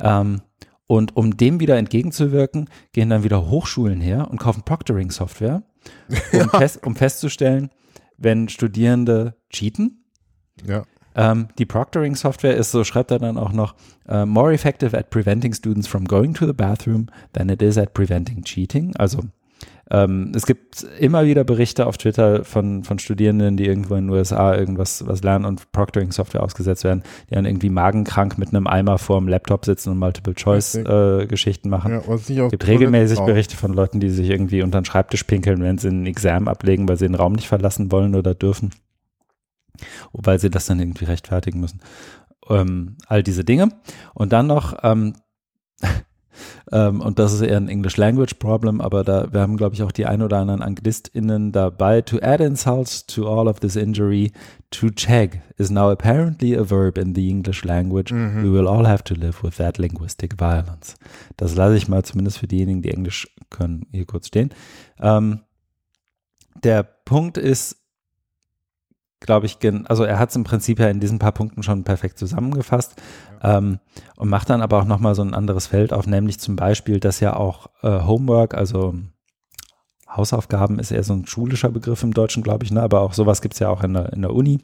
Ähm, und um dem wieder entgegenzuwirken, gehen dann wieder Hochschulen her und kaufen Proctoring-Software, um, ja. fest, um, festzustellen, wenn Studierende cheaten. Ja. Ähm, die Proctoring-Software ist, so schreibt er dann auch noch, uh, more effective at preventing students from going to the bathroom than it is at preventing cheating. Also ähm, es gibt immer wieder Berichte auf Twitter von, von Studierenden, die irgendwo in den USA irgendwas was lernen und Proctoring-Software ausgesetzt werden, die dann irgendwie magenkrank mit einem Eimer vor dem Laptop sitzen und Multiple-Choice-Geschichten äh, machen. Ja, es gibt regelmäßig Berichte von Leuten, die sich irgendwie unter den Schreibtisch pinkeln, wenn sie ein Examen ablegen, weil sie den Raum nicht verlassen wollen oder dürfen. Wobei sie das dann irgendwie rechtfertigen müssen. Ähm, all diese Dinge. Und dann noch ähm, ähm, und das ist eher ein English Language Problem, aber da, wir haben, glaube ich, auch die ein oder anderen AnglistInnen dabei. To add insult to all of this injury, to check is now apparently a verb in the English language. Mhm. We will all have to live with that linguistic violence. Das lasse ich mal zumindest für diejenigen, die Englisch können, hier kurz stehen. Ähm, der Punkt ist, glaube ich, also er hat es im Prinzip ja in diesen paar Punkten schon perfekt zusammengefasst ja. ähm, und macht dann aber auch nochmal so ein anderes Feld auf, nämlich zum Beispiel, dass ja auch äh, Homework, also Hausaufgaben ist eher so ein schulischer Begriff im Deutschen, glaube ich, ne? aber auch sowas gibt es ja auch in der, in der Uni.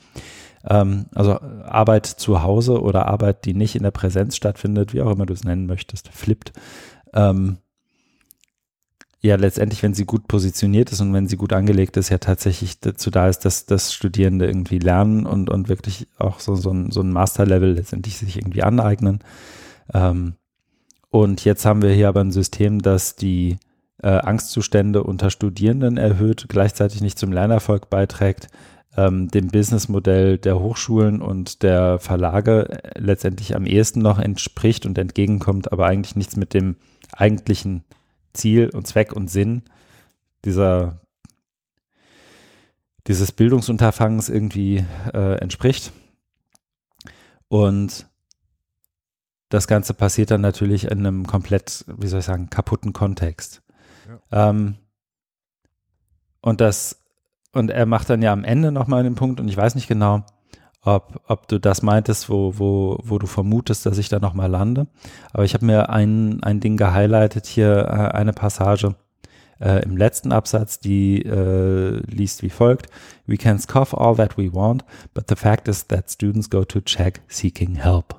Ähm, also Arbeit zu Hause oder Arbeit, die nicht in der Präsenz stattfindet, wie auch immer du es nennen möchtest, flippt. Ähm, ja letztendlich, wenn sie gut positioniert ist und wenn sie gut angelegt ist, ja tatsächlich dazu da ist, dass, dass Studierende irgendwie lernen und, und wirklich auch so, so ein, so ein Masterlevel letztendlich sich irgendwie aneignen. Ähm, und jetzt haben wir hier aber ein System, das die äh, Angstzustände unter Studierenden erhöht, gleichzeitig nicht zum Lernerfolg beiträgt, ähm, dem Businessmodell der Hochschulen und der Verlage äh, letztendlich am ehesten noch entspricht und entgegenkommt, aber eigentlich nichts mit dem eigentlichen Ziel und Zweck und Sinn dieser, dieses Bildungsunterfangens irgendwie äh, entspricht. Und das Ganze passiert dann natürlich in einem komplett, wie soll ich sagen, kaputten Kontext. Ja. Ähm, und das, und er macht dann ja am Ende nochmal den Punkt, und ich weiß nicht genau, ob, ob du das meintest, wo, wo, wo du vermutest, dass ich da nochmal lande. Aber ich habe mir ein, ein Ding gehighlightet hier, äh, eine Passage äh, im letzten Absatz, die äh, liest wie folgt. We can scoff all that we want, but the fact is that students go to check seeking help.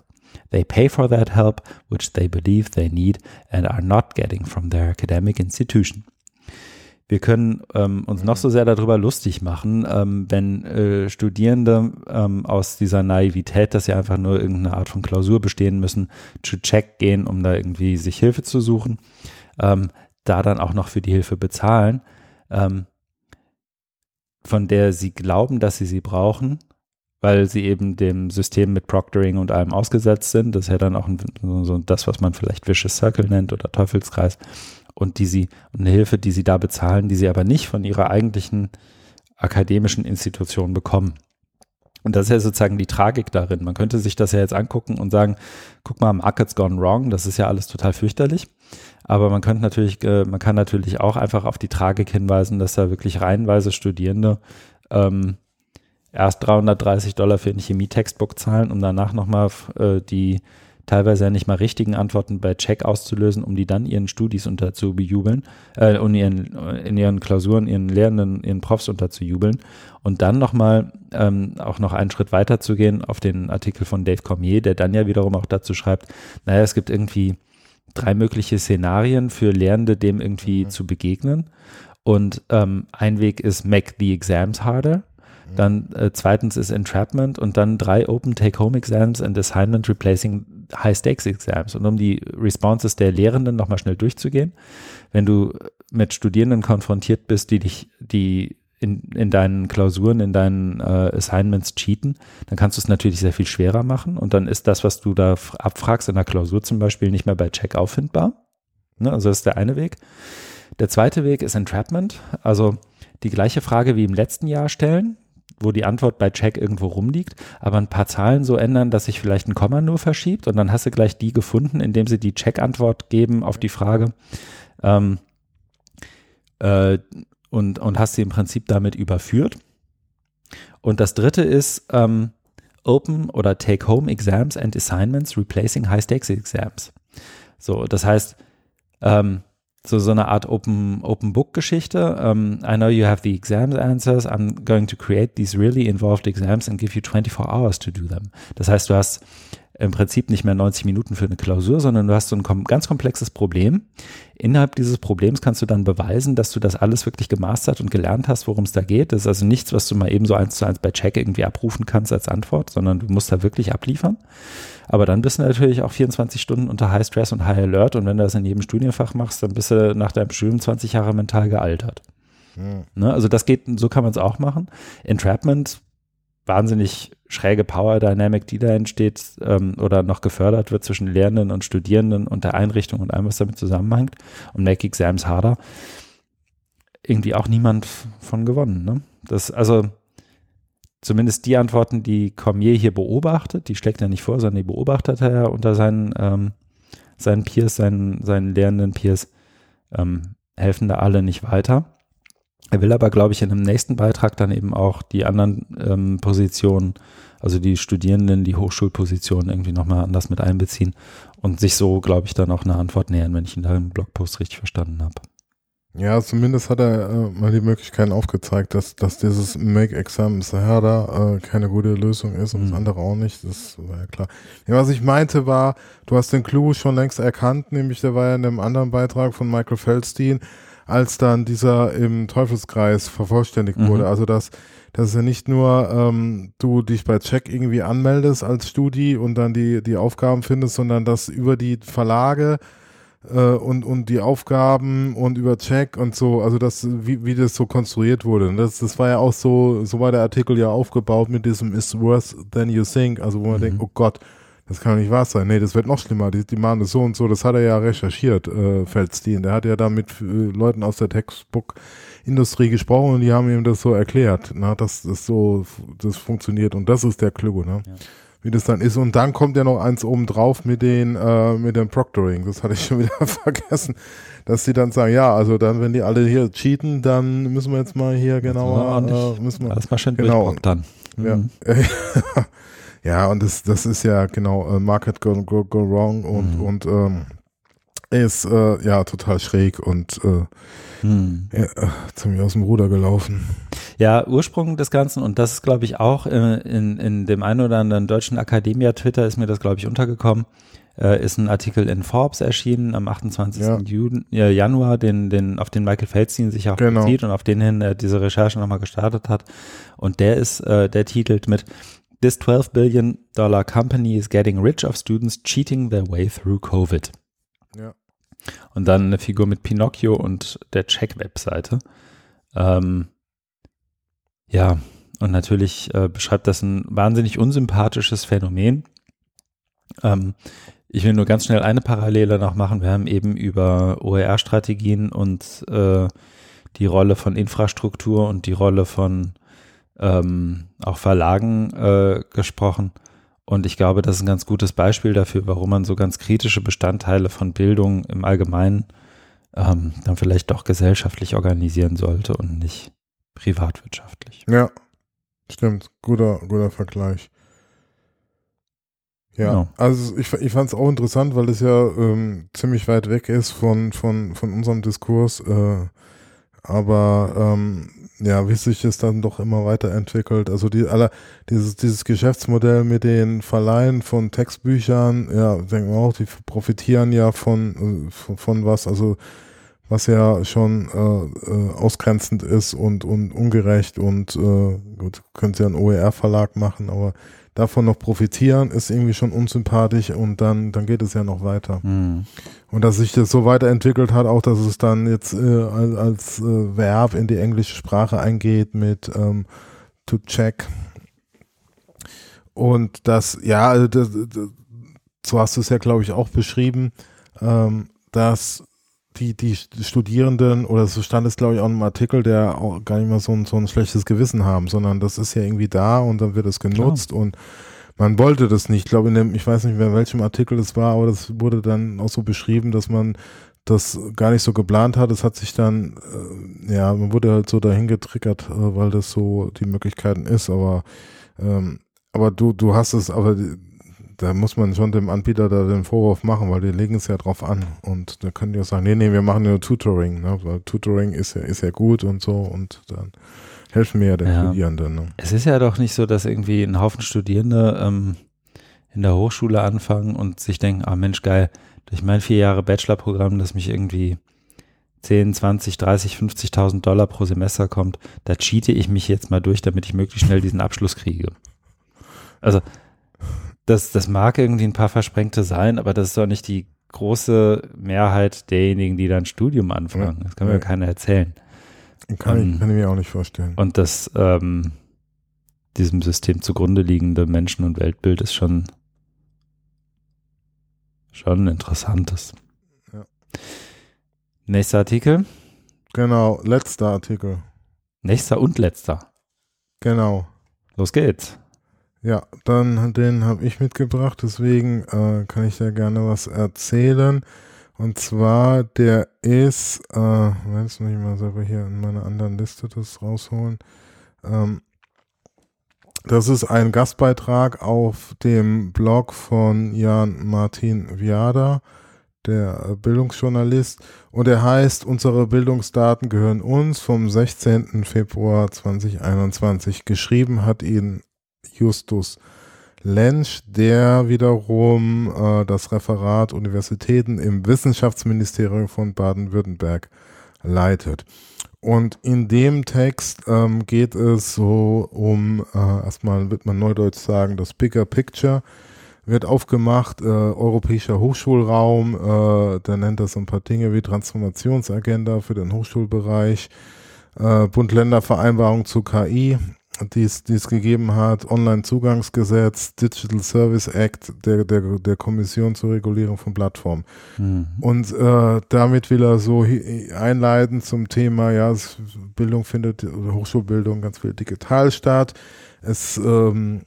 They pay for that help, which they believe they need and are not getting from their academic institution wir können ähm, uns noch so sehr darüber lustig machen, ähm, wenn äh, Studierende ähm, aus dieser Naivität, dass sie einfach nur irgendeine Art von Klausur bestehen müssen, zu Check gehen, um da irgendwie sich Hilfe zu suchen, ähm, da dann auch noch für die Hilfe bezahlen, ähm, von der sie glauben, dass sie sie brauchen, weil sie eben dem System mit Proctoring und allem ausgesetzt sind. Das ist ja dann auch ein, so das, was man vielleicht Vicious Circle nennt oder Teufelskreis und die sie, eine Hilfe, die sie da bezahlen, die sie aber nicht von ihrer eigentlichen akademischen Institution bekommen. Und das ist ja sozusagen die Tragik darin. Man könnte sich das ja jetzt angucken und sagen, guck mal, Market's gone wrong, das ist ja alles total fürchterlich. Aber man könnte natürlich, äh, man kann natürlich auch einfach auf die Tragik hinweisen, dass da wirklich reihenweise Studierende ähm, erst 330 Dollar für ein Chemie-Textbook zahlen, um danach nochmal äh, die teilweise ja nicht mal richtigen Antworten bei Check auszulösen, um die dann ihren Studis unterzubejubeln, äh, und ihren, in ihren Klausuren, ihren Lehrenden, ihren Profs unterzujubeln und dann nochmal ähm, auch noch einen Schritt weiter zu gehen auf den Artikel von Dave Cormier, der dann ja wiederum auch dazu schreibt, naja, es gibt irgendwie drei mögliche Szenarien für Lehrende, dem irgendwie mhm. zu begegnen. Und ähm, ein Weg ist make the exams harder. Mhm. Dann äh, zweitens ist Entrapment und dann drei Open Take-Home Exams and Assignment Replacing High-Stakes-Exams und um die Responses der Lehrenden nochmal schnell durchzugehen. Wenn du mit Studierenden konfrontiert bist, die dich, die in, in deinen Klausuren, in deinen äh, Assignments cheaten, dann kannst du es natürlich sehr viel schwerer machen und dann ist das, was du da abfragst in der Klausur zum Beispiel, nicht mehr bei Check auffindbar. Ne? Also das ist der eine Weg. Der zweite Weg ist Entrapment, also die gleiche Frage wie im letzten Jahr stellen, wo die Antwort bei Check irgendwo rumliegt, aber ein paar Zahlen so ändern, dass sich vielleicht ein Komma nur verschiebt und dann hast du gleich die gefunden, indem sie die Check-Antwort geben auf die Frage ähm, äh, und, und hast sie im Prinzip damit überführt. Und das dritte ist ähm, Open oder Take-Home Exams and Assignments Replacing High-Stakes Exams. So, das heißt, ähm, so, so eine Art Open, Open Book Geschichte. Um, I know you have the exam answers. I'm going to create these really involved exams and give you 24 hours to do them. Das heißt, du hast im Prinzip nicht mehr 90 Minuten für eine Klausur, sondern du hast so ein ganz komplexes Problem. Innerhalb dieses Problems kannst du dann beweisen, dass du das alles wirklich gemastert und gelernt hast, worum es da geht. Das ist also nichts, was du mal eben so eins zu eins bei Check irgendwie abrufen kannst als Antwort, sondern du musst da wirklich abliefern. Aber dann bist du natürlich auch 24 Stunden unter High Stress und High Alert und wenn du das in jedem Studienfach machst, dann bist du nach deinem Studium 20 Jahre mental gealtert. Hm. Ne? Also das geht, so kann man es auch machen. Entrapment wahnsinnig schräge Power Dynamic, die da entsteht ähm, oder noch gefördert wird zwischen Lehrenden und Studierenden und der Einrichtung und allem, was damit zusammenhängt und Make Exams harder. Irgendwie auch niemand von gewonnen. Ne? Das, also zumindest die Antworten, die Cormier hier beobachtet, die schlägt er nicht vor, sondern die beobachtet er ja unter seinen, ähm, seinen Peers, seinen, seinen lehrenden Peers, ähm, helfen da alle nicht weiter. Er will aber, glaube ich, in einem nächsten Beitrag dann eben auch die anderen ähm, Positionen, also die Studierenden, die Hochschulpositionen irgendwie nochmal anders mit einbeziehen und sich so, glaube ich, dann auch eine Antwort nähern, wenn ich ihn da im Blogpost richtig verstanden habe. Ja, zumindest hat er äh, mal die Möglichkeiten aufgezeigt, dass, dass dieses Make Exams Harder äh, keine gute Lösung ist und mhm. das andere auch nicht. Das war ja klar. Ja, was ich meinte war, du hast den Clou schon längst erkannt, nämlich der war ja in einem anderen Beitrag von Michael Feldstein, als dann dieser im Teufelskreis vervollständigt mhm. wurde. Also dass, dass ja nicht nur ähm, du dich bei Check irgendwie anmeldest als Studi und dann die, die Aufgaben findest, sondern dass über die Verlage und, und die Aufgaben und über Check und so, also das, wie, wie das so konstruiert wurde. Das, das war ja auch so, so war der Artikel ja aufgebaut mit diesem is worse than you think, also wo man mhm. denkt, oh Gott, das kann nicht wahr sein. Nee, das wird noch schlimmer. Die, die machen das so und so. Das hat er ja recherchiert, äh, Feldstein. Der hat ja da mit äh, Leuten aus der Textbook-Industrie gesprochen und die haben ihm das so erklärt, na, dass das so das funktioniert. Und das ist der Clou, ne? Ja wie das dann ist. Und dann kommt ja noch eins oben drauf mit den, äh, mit dem Proctoring. Das hatte ich schon wieder vergessen, dass die dann sagen, ja, also dann, wenn die alle hier cheaten, dann müssen wir jetzt mal hier genauer, äh, müssen wir, alles mal schön genau, dann. Mhm. Ja. ja, und das, das ist ja genau, äh, Market go, go, go wrong und, mhm. und ähm, ist äh, ja total schräg und äh, hm. ja, ziemlich aus dem Ruder gelaufen. Ja, Ursprung des Ganzen, und das ist, glaube ich, auch in, in, in dem einen oder anderen deutschen Akademia-Twitter ist mir das, glaube ich, untergekommen, äh, ist ein Artikel in Forbes erschienen am 28. Ja. Juni, äh, Januar, den, den, auf den Michael Feldstein sich auch genau. bezieht und auf den hin er diese Recherche nochmal gestartet hat. Und der ist, äh, der titelt mit This 12 billion dollar company is getting rich of students cheating their way through COVID. Ja. Und dann eine Figur mit Pinocchio und der Check-Webseite. Ähm, ja, und natürlich äh, beschreibt das ein wahnsinnig unsympathisches Phänomen. Ähm, ich will nur ganz schnell eine Parallele noch machen. Wir haben eben über OER-Strategien und äh, die Rolle von Infrastruktur und die Rolle von ähm, auch Verlagen äh, gesprochen. Und ich glaube, das ist ein ganz gutes Beispiel dafür, warum man so ganz kritische Bestandteile von Bildung im Allgemeinen ähm, dann vielleicht doch gesellschaftlich organisieren sollte und nicht privatwirtschaftlich. Ja, stimmt. Guter, guter Vergleich. Ja, genau. also ich, ich fand es auch interessant, weil es ja ähm, ziemlich weit weg ist von, von, von unserem Diskurs. Äh, aber ähm, ja, wie sich das dann doch immer weiterentwickelt. Also die aller, dieses, dieses Geschäftsmodell mit den Verleihen von Textbüchern, ja, denken wir auch, die profitieren ja von, von, von was, also was ja schon äh, äh, ausgrenzend ist und, und ungerecht und äh, gut, könnte ja einen OER-Verlag machen, aber davon noch profitieren, ist irgendwie schon unsympathisch und dann, dann geht es ja noch weiter. Mhm. Und dass sich das so weiterentwickelt hat, auch dass es dann jetzt äh, als, als äh, Verb in die englische Sprache eingeht mit ähm, to check. Und das, ja, also das, das, so hast du es ja, glaube ich, auch beschrieben, ähm, dass die, die Studierenden, oder so stand es, glaube ich, auch in einem Artikel, der auch gar nicht mal so ein, so ein schlechtes Gewissen haben, sondern das ist ja irgendwie da und dann wird es genutzt Klar. und man wollte das nicht. Ich glaube, in dem, ich weiß nicht mehr, in welchem Artikel es war, aber das wurde dann auch so beschrieben, dass man das gar nicht so geplant hat. Es hat sich dann, äh, ja, man wurde halt so dahin getriggert, äh, weil das so die Möglichkeiten ist, aber ähm, aber du, du hast es, aber da muss man schon dem Anbieter da den Vorwurf machen, weil die legen es ja drauf an. Und da können die auch sagen, nee, nee, wir machen nur Tutoring, ne? weil Tutoring ist ja, ist ja gut und so und dann helfen wir ja den ja. Studierenden. Ne? Es ist ja doch nicht so, dass irgendwie ein Haufen Studierende ähm, in der Hochschule anfangen und sich denken, ah Mensch, geil, durch mein vier Jahre Bachelorprogramm, das mich irgendwie 10, 20, 30, 50.000 Dollar pro Semester kommt, da cheate ich mich jetzt mal durch, damit ich möglichst schnell diesen Abschluss kriege. Also das, das mag irgendwie ein paar Versprengte sein, aber das ist doch nicht die große Mehrheit derjenigen, die dann Studium anfangen. Das kann mir ja. keiner erzählen. Kann, ich, ähm, kann ich mir auch nicht vorstellen. Und das ähm, diesem System zugrunde liegende Menschen- und Weltbild ist schon, schon ein interessantes. Ja. Nächster Artikel. Genau, letzter Artikel. Nächster und letzter. Genau. Los geht's. Ja, dann den habe ich mitgebracht, deswegen äh, kann ich da gerne was erzählen. Und zwar, der ist, äh, jetzt muss ich mal selber hier in meiner anderen Liste das rausholen. Ähm, das ist ein Gastbeitrag auf dem Blog von Jan Martin Viada, der Bildungsjournalist. Und er heißt, unsere Bildungsdaten gehören uns vom 16. Februar 2021. Geschrieben hat ihn Justus Lensch, der wiederum äh, das Referat Universitäten im Wissenschaftsministerium von Baden-Württemberg leitet. Und in dem Text ähm, geht es so um, äh, erstmal wird man neudeutsch sagen, das Bigger Picture wird aufgemacht, äh, europäischer Hochschulraum, äh, der nennt das ein paar Dinge wie Transformationsagenda für den Hochschulbereich, äh, Bund-Länder-Vereinbarung zu KI, die es gegeben hat, Online-Zugangsgesetz, Digital Service Act der, der, der Kommission zur Regulierung von Plattformen. Mhm. Und äh, damit will er so einleiten zum Thema, ja, Bildung findet, Hochschulbildung ganz viel digital statt. Es, ähm,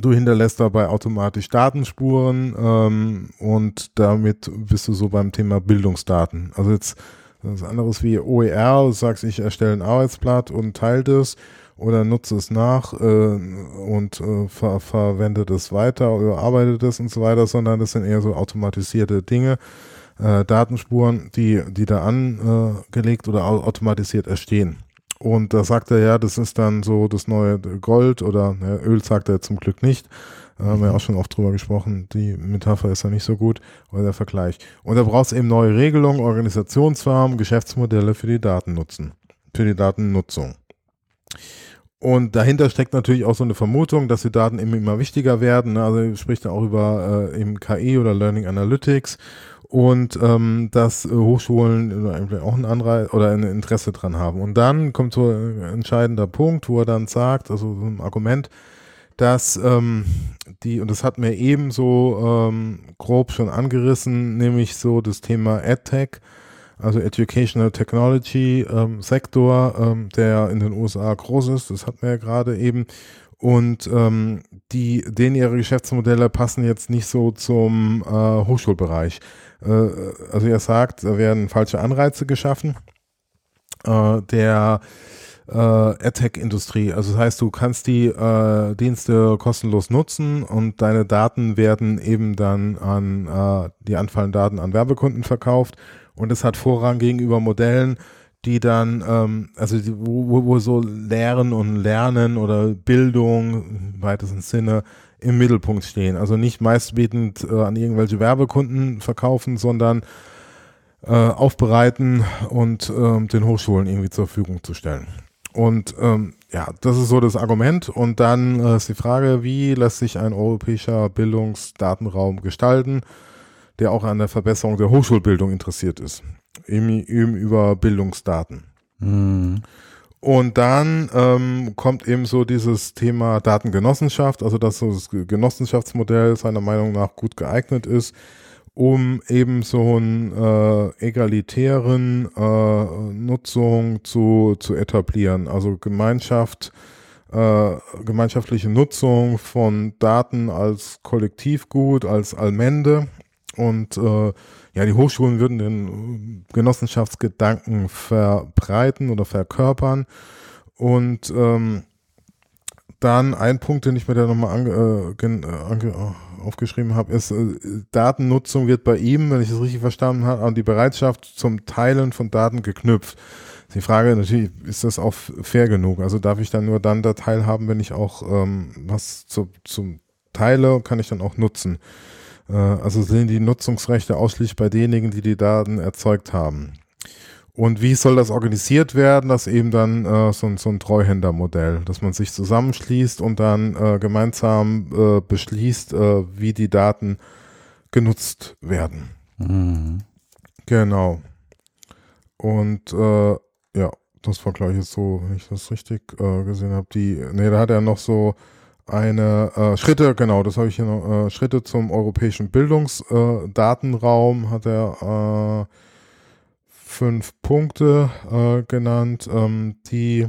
du hinterlässt dabei automatisch Datenspuren ähm, und damit bist du so beim Thema Bildungsdaten. Also jetzt was anderes wie OER, du sagst, ich erstelle ein Arbeitsblatt und teile das oder nutze es nach äh, und äh, ver verwende das weiter oder arbeite das und so weiter, sondern das sind eher so automatisierte Dinge, äh, Datenspuren, die, die da angelegt oder automatisiert entstehen. Und da sagt er ja, das ist dann so das neue Gold oder ja, Öl sagt er zum Glück nicht. Da haben wir auch schon oft drüber gesprochen. Die Metapher ist ja nicht so gut oder der Vergleich. Und da braucht es eben neue Regelungen, Organisationsformen, Geschäftsmodelle für die Datennutzen, für die Datennutzung. Und dahinter steckt natürlich auch so eine Vermutung, dass die Daten immer, immer wichtiger werden. Ne? Also spricht auch über äh, eben KI oder Learning Analytics und ähm, dass äh, Hochschulen auch ein Anreiz oder ein Interesse dran haben. Und dann kommt so ein entscheidender Punkt, wo er dann sagt, also so ein Argument, dass ähm, die, und das hat mir ebenso ähm, grob schon angerissen, nämlich so das Thema AdTech also Educational Technology ähm, Sektor, ähm, der in den USA groß ist, das hatten wir ja gerade eben. Und ähm, die, denen ihre Geschäftsmodelle passen jetzt nicht so zum äh, Hochschulbereich. Äh, also er sagt, da werden falsche Anreize geschaffen. Äh, der äh, AdTech-Industrie. Also das heißt, du kannst die äh, Dienste kostenlos nutzen und deine Daten werden eben dann an äh, die anfallenden Daten an Werbekunden verkauft und es hat Vorrang gegenüber Modellen, die dann, ähm, also die, wo, wo so Lehren und Lernen oder Bildung im weitesten Sinne im Mittelpunkt stehen. Also nicht meistbietend äh, an irgendwelche Werbekunden verkaufen, sondern äh, aufbereiten und äh, den Hochschulen irgendwie zur Verfügung zu stellen. Und ähm, ja, das ist so das Argument. Und dann äh, ist die Frage, wie lässt sich ein europäischer Bildungsdatenraum gestalten? Der auch an der Verbesserung der Hochschulbildung interessiert ist, eben, eben über Bildungsdaten. Mhm. Und dann ähm, kommt eben so dieses Thema Datengenossenschaft, also dass so das Genossenschaftsmodell seiner Meinung nach gut geeignet ist, um eben so einen äh, egalitären äh, Nutzung zu, zu etablieren. Also Gemeinschaft, äh, gemeinschaftliche Nutzung von Daten als Kollektivgut, als Allmende und äh, ja, die Hochschulen würden den Genossenschaftsgedanken verbreiten oder verkörpern. Und ähm, dann ein Punkt, den ich mir da nochmal ange, äh, äh, ange, aufgeschrieben habe, ist, äh, Datennutzung wird bei ihm, wenn ich es richtig verstanden habe, an die Bereitschaft zum Teilen von Daten geknüpft. Die Frage natürlich, ist das auch fair genug? Also darf ich dann nur dann da teilhaben, wenn ich auch ähm, was zu, zum Teile, kann ich dann auch nutzen. Äh, also sind die Nutzungsrechte ausschließlich bei denjenigen, die die Daten erzeugt haben. Und wie soll das organisiert werden? Das eben dann äh, so, so ein Treuhändermodell, dass man sich zusammenschließt und dann äh, gemeinsam äh, beschließt, äh, wie die Daten genutzt werden. Mhm. Genau. Und äh, ja, das war gleich jetzt so, wenn ich das richtig gesehen habe. Die, nee, da hat er noch so eine äh, Schritte, genau, das habe ich hier noch, äh, Schritte zum europäischen Bildungsdatenraum äh, hat er äh, fünf Punkte äh, genannt, ähm, die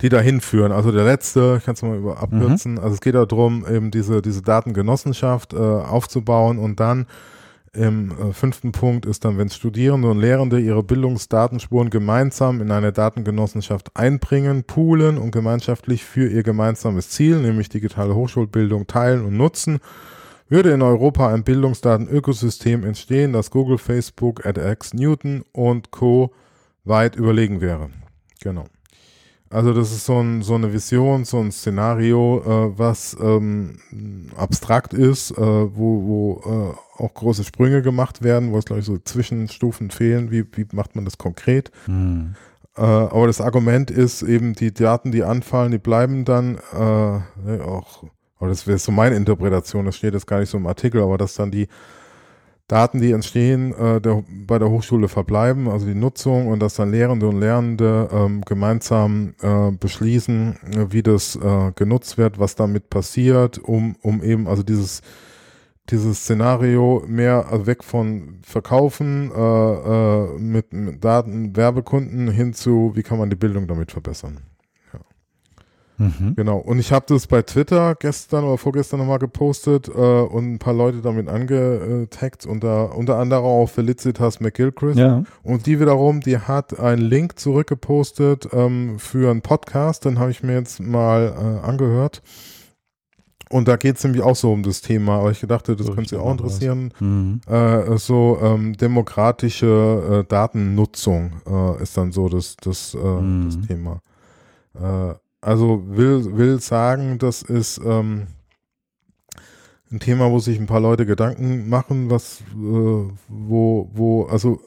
die dahin führen. Also der letzte, ich kann es mal über abkürzen, mhm. also es geht darum, eben diese, diese Datengenossenschaft äh, aufzubauen und dann Im äh, fünften Punkt ist dann, wenn Studierende und Lehrende ihre Bildungsdatenspuren gemeinsam in eine Datengenossenschaft einbringen, poolen und gemeinschaftlich für ihr gemeinsames Ziel, nämlich digitale Hochschulbildung, teilen und nutzen, würde in Europa ein Bildungsdatenökosystem entstehen, das Google, Facebook, edX, Newton und Co. weit überlegen wäre. Genau. Also das ist so, ein, so eine Vision, so ein Szenario, äh, was ähm, abstrakt ist, äh, wo, wo äh, auch große Sprünge gemacht werden, wo es, glaube ich, so Zwischenstufen fehlen. Wie, wie macht man das konkret? Mhm. Äh, aber das Argument ist eben, die Daten, die anfallen, die bleiben dann äh, auch, aber das wäre so meine Interpretation, das steht jetzt gar nicht so im Artikel, aber dass dann die Daten, die entstehen, äh, der, bei der Hochschule verbleiben, also die Nutzung und dass dann Lehrende und Lernende ähm, gemeinsam äh, beschließen, äh, wie das äh, genutzt wird, was damit passiert, um, um eben also dieses dieses Szenario mehr also weg von Verkaufen äh, äh, mit, mit Daten, Werbekunden hin zu, wie kann man die Bildung damit verbessern. Mhm. Genau. Und ich habe das bei Twitter gestern oder vorgestern nochmal gepostet äh, und ein paar Leute damit angetaggt, unter, unter anderem auch Felicitas McGilchrist. Ja. Und die wiederum, die hat einen Link zurückgepostet ähm, für einen Podcast, den habe ich mir jetzt mal äh, angehört. Und da geht es nämlich auch so um das Thema, aber ich dachte, das so könnte Sie auch interessieren. Mhm. Äh, so ähm, demokratische äh, Datennutzung äh, ist dann so das, das, äh, mhm. das Thema. Äh, also will, will sagen, das ist ähm, ein Thema, wo sich ein paar Leute Gedanken machen, was, äh, wo, wo, also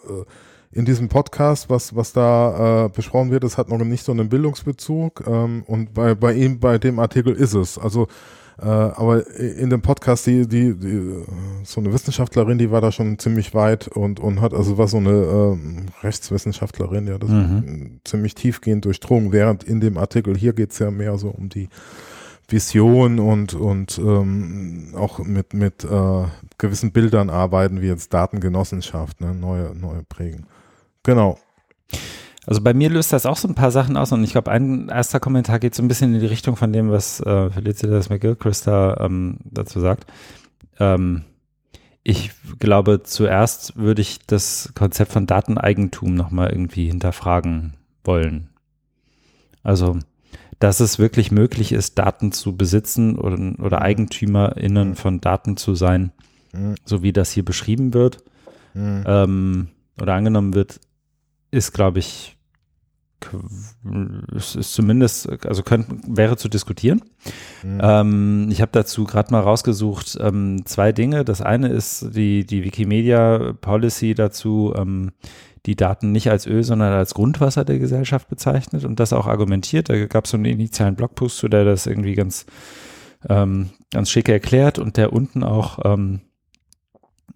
in diesem Podcast, was, was da äh, besprochen wird, das hat noch nicht so einen Bildungsbezug ähm, und bei, bei ihm, bei dem Artikel ist es. Also aber in dem Podcast, die, die, die, so eine Wissenschaftlerin, die war da schon ziemlich weit und, und hat, also war so eine ähm, Rechtswissenschaftlerin, ja, das mhm. ziemlich tiefgehend durchdrungen, während in dem Artikel hier geht's ja mehr so um die Vision und, und ähm, auch mit, mit äh, gewissen Bildern arbeiten, wie jetzt Datengenossenschaft, ne, neue, neue prägen. Genau. Also bei mir löst das auch so ein paar Sachen aus und ich glaube, ein erster Kommentar geht so ein bisschen in die Richtung von dem, was äh, Felicitas McGilchrist da ähm, dazu sagt. Ähm, ich glaube, zuerst würde ich das Konzept von Dateneigentum nochmal irgendwie hinterfragen wollen. Also, dass es wirklich möglich ist, Daten zu besitzen oder, oder EigentümerInnen von Daten zu sein, mhm. so wie das hier beschrieben wird mhm. ähm, oder angenommen wird, ist, glaube ich, es ist zumindest, also könnte, wäre zu diskutieren. Mhm. Ähm, ich habe dazu gerade mal rausgesucht ähm, zwei Dinge. Das eine ist die, die Wikimedia Policy dazu, ähm, die Daten nicht als Öl, sondern als Grundwasser der Gesellschaft bezeichnet und das auch argumentiert. Da gab es so einen initialen Blogpost zu, der das irgendwie ganz, ähm, ganz schick erklärt und der unten auch ähm,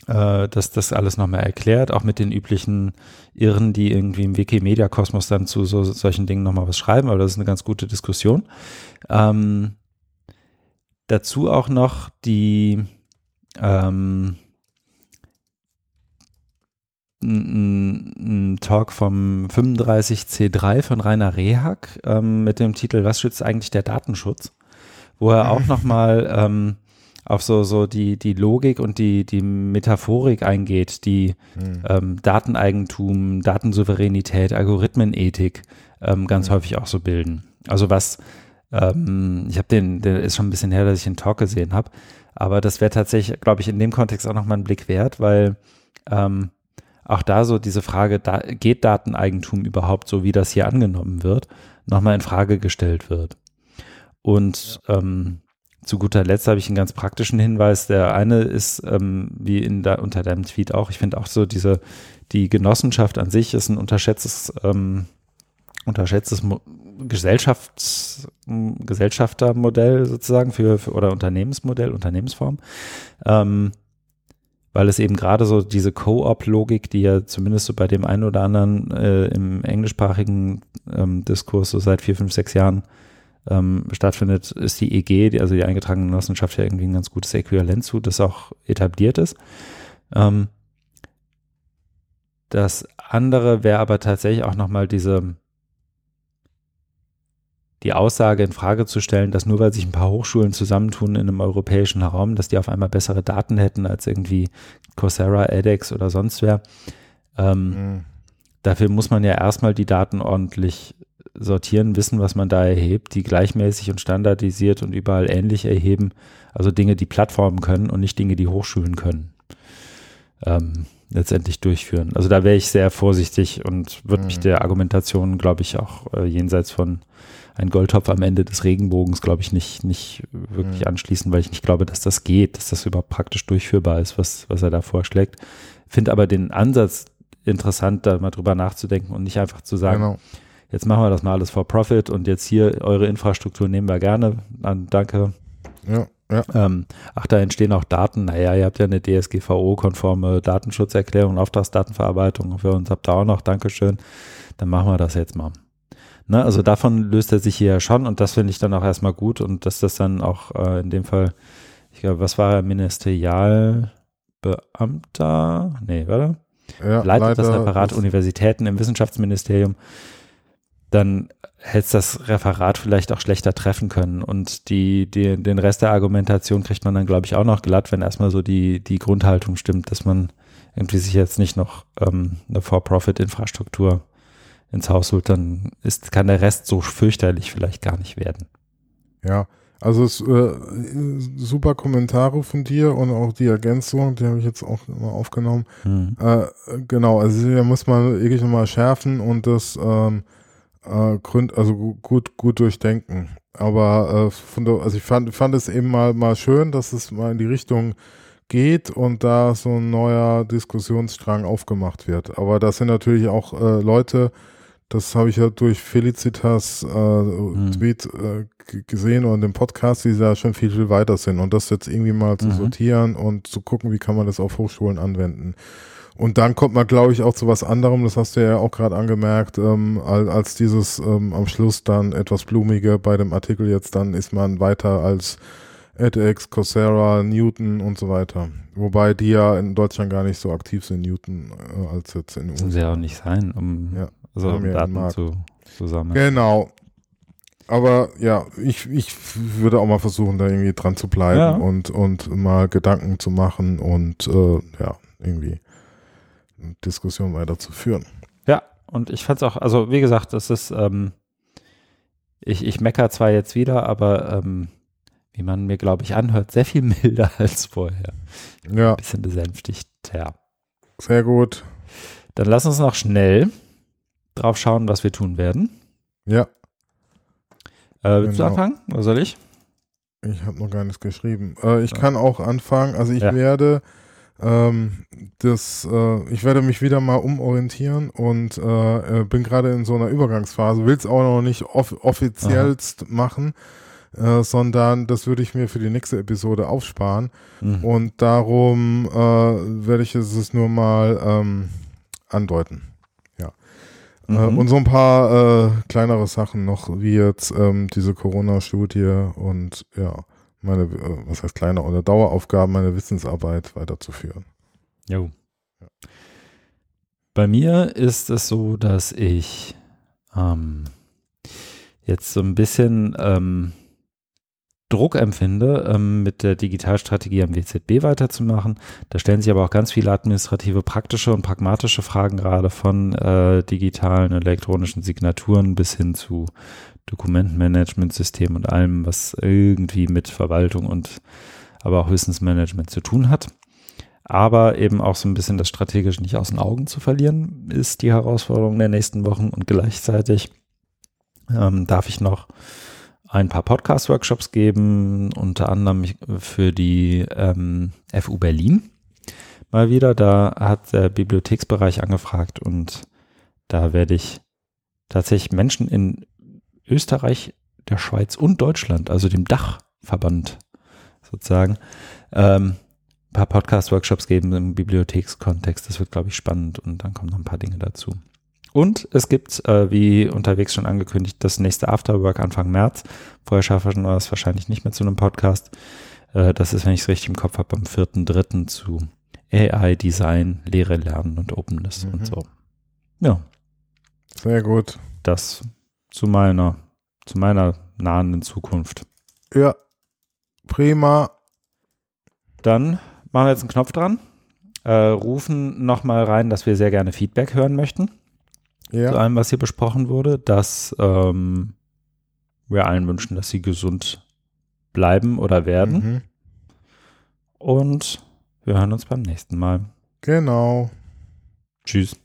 äh, dass das alles nochmal erklärt, auch mit den üblichen Irren, die irgendwie im Wikimedia-Kosmos dann zu so, solchen Dingen nochmal was schreiben, aber das ist eine ganz gute Diskussion. Ähm, dazu auch noch die ähm, ein, Talk vom 35C3 von Rainer Rehak ähm, mit dem Titel Was schützt eigentlich der Datenschutz? Wo er auch nochmal ähm, auf so, so die, die Logik und die, die Metaphorik eingeht, die mhm. ähm, Dateneigentum, Datensouveränität, Algorithmenethik ähm, ganz mhm. häufig auch so bilden. Also was, ähm, ich habe den, der ist schon ein bisschen her, dass ich den Talk gesehen habe, aber das wäre tatsächlich, glaube ich, in dem Kontext auch nochmal einen Blick wert, weil ähm, auch da so diese Frage, da, geht Dateneigentum überhaupt so, wie das hier angenommen wird, nochmal in Frage gestellt wird. Und ja. ähm, zu guter Letzt habe ich einen ganz praktischen Hinweis. Der eine ist, ähm, wie in da, unter deinem Tweet auch, ich finde auch so diese, die Genossenschaft an sich ist ein unterschätztes, ähm, unterschätztes Gesellschafts, Gesellschaftermodell sozusagen für, für oder Unternehmensmodell, Unternehmensform. Ähm, weil es eben gerade so diese Co-op-Logik, die ja zumindest so bei dem einen oder anderen äh, im englischsprachigen ähm, Diskurs so seit vier, fünf, sechs Jahren ähm, stattfindet, ist die EG, also die eingetragene Genossenschaft, ja irgendwie ein ganz gutes Äquivalent zu, das auch etabliert ist. Ähm, das andere wäre aber tatsächlich auch nochmal diese, die Aussage in Frage zu stellen, dass nur weil sich ein paar Hochschulen zusammentun in einem europäischen Raum, dass die auf einmal bessere Daten hätten als irgendwie Coursera, edX oder sonst wer. Ähm, mhm. Dafür muss man ja erstmal die Daten ordentlich sortieren, wissen, was man da erhebt, die gleichmäßig und standardisiert und überall ähnlich erheben. Also Dinge, die Plattformen können und nicht Dinge, die Hochschulen können. Ähm, letztendlich durchführen. Also da wäre ich sehr vorsichtig und würde mhm. mich der Argumentation, glaube ich, auch äh, jenseits von ein Goldtopf am Ende des Regenbogens, glaube ich, nicht, nicht wirklich mhm. anschließen, weil ich nicht glaube, dass das geht, dass das überhaupt praktisch durchführbar ist, was, was er da vorschlägt. Finde aber den Ansatz interessant, da mal drüber nachzudenken und nicht einfach zu sagen, genau. Jetzt machen wir das mal alles for profit und jetzt hier eure Infrastruktur nehmen wir gerne. Dann danke. Ja. Ja. Ähm, ach, da entstehen auch Daten. Naja, ihr habt ja eine DSGVO-konforme Datenschutzerklärung, Auftragsdatenverarbeitung für uns habt ihr auch noch. Dankeschön. Dann machen wir das jetzt mal. Ne, also davon löst er sich hier ja schon und das finde ich dann auch erstmal gut und dass das dann auch äh, in dem Fall, ich glaube, was war er, Ministerialbeamter? Nee, warte. Ja, leitet das Referat Universitäten im Wissenschaftsministerium. Dann hätte das Referat vielleicht auch schlechter treffen können. Und die, die, den Rest der Argumentation kriegt man dann, glaube ich, auch noch glatt, wenn erstmal so die, die Grundhaltung stimmt, dass man irgendwie sich jetzt nicht noch ähm, eine For-Profit-Infrastruktur ins Haus holt, dann ist, kann der Rest so fürchterlich vielleicht gar nicht werden. Ja, also es, äh, super Kommentare von dir und auch die Ergänzung, die habe ich jetzt auch mal aufgenommen. Hm. Äh, genau, also hier muss man wirklich nochmal schärfen und das ähm, äh, gründ, also gut, gut durchdenken. Aber äh, von der, also ich fand, fand es eben mal, mal schön, dass es mal in die Richtung geht und da so ein neuer Diskussionsstrang aufgemacht wird. Aber das sind natürlich auch äh, Leute, das habe ich ja durch Felicitas äh, hm. Tweet äh, gesehen und im Podcast, die da schon viel, viel weiter sind. Und das jetzt irgendwie mal zu mhm. sortieren und zu gucken, wie kann man das auf Hochschulen anwenden. Und dann kommt man, glaube ich, auch zu was anderem, das hast du ja auch gerade angemerkt, ähm, als, dieses ähm, am Schluss dann etwas blumige bei dem Artikel jetzt, dann ist man weiter als edX, Coursera, Newton und so weiter. Wobei die ja in Deutschland gar nicht so aktiv sind, Newton, äh, als jetzt in den USA. Muss ja auch nicht sein, um ja, so um Daten zu, zu sammeln. Genau. Aber ja, ich, ich würde auch mal versuchen, da irgendwie dran zu bleiben ja. und, und mal Gedanken zu machen und äh, ja, irgendwie Diskussion weiterzuführen. Ja, und ich fand es auch, also wie gesagt, das ist, ähm, ich, ich mecker zwar jetzt wieder, aber ähm, wie man mir, glaube ich, anhört, sehr viel milder als vorher. Ja. Ein bisschen besänftigt, ja. Sehr gut. Dann lass uns noch schnell drauf schauen, was wir tun werden. Ja. Äh, willst genau. du anfangen oder soll ich? Ich habe noch gar nichts geschrieben. Äh, ich ja. kann auch anfangen. Also ich ja. werde ähm, das, äh, ich werde mich wieder mal umorientieren und äh, äh bin gerade in so einer Übergangsphase, will es auch noch nicht off offiziellst Aha. machen, äh, sondern das würde ich mir für die nächste Episode aufsparen. Mhm. Und darum äh, werde ich es nur mal ähm, andeuten. Ja. Äh, mhm. und so ein paar äh, kleinere Sachen noch, wie jetzt ähm, diese Corona-Studie und ja meine, äh, was heißt kleine oder Daueraufgaben, meine Wissensarbeit weiterzuführen. Jo. Ja. Bei mir ist es so, dass ich ähm, jetzt so ein bisschen ähm, Druck empfinde, ähm, mit der Digitalstrategie am WZB weiterzumachen. Da stellen sich aber auch ganz viele administrative, praktische und pragmatische Fragen gerade von äh, digitalen elektronischen Signaturen bis hin zu Dokumentenmanagementsystem und allem, was irgendwie mit Verwaltung und aber auch Wissensmanagement zu tun hat. Aber eben auch so ein bisschen das strategisch nicht aus den Augen zu verlieren, ist die Herausforderung der nächsten Wochen. Und gleichzeitig ähm, darf ich noch ein paar Podcast-Workshops geben, unter anderem für die ähm, FU Berlin. Mal wieder, da hat der Bibliotheksbereich angefragt und da werde ich tatsächlich Menschen in Österreich, der Schweiz und Deutschland, also dem Dachverband sozusagen, ähm, ein paar Podcast-Workshops geben im Bibliothekskontext. Das wird, glaube ich, spannend und dann kommen noch ein paar Dinge dazu. Und es gibt, äh, wie unterwegs schon angekündigt, das nächste Afterwork Anfang März. Vorher schaffe ich das wahrscheinlich nicht mehr zu einem Podcast. Äh, das ist, wenn ich es richtig im Kopf habe, am 4.3. zu AI, Design, Lehre, Lernen und Openness mhm. und so. Ja. Sehr gut. Das zu meiner zu meiner nahenden Zukunft. Ja, prima. Dann machen wir jetzt einen Knopf dran, äh, rufen nochmal rein, dass wir sehr gerne Feedback hören möchten Ja. zu allem, was hier besprochen wurde, dass ähm, wir allen wünschen, dass sie gesund bleiben oder werden. Mhm. Und wir hören uns beim nächsten Mal. Genau. Tschüss.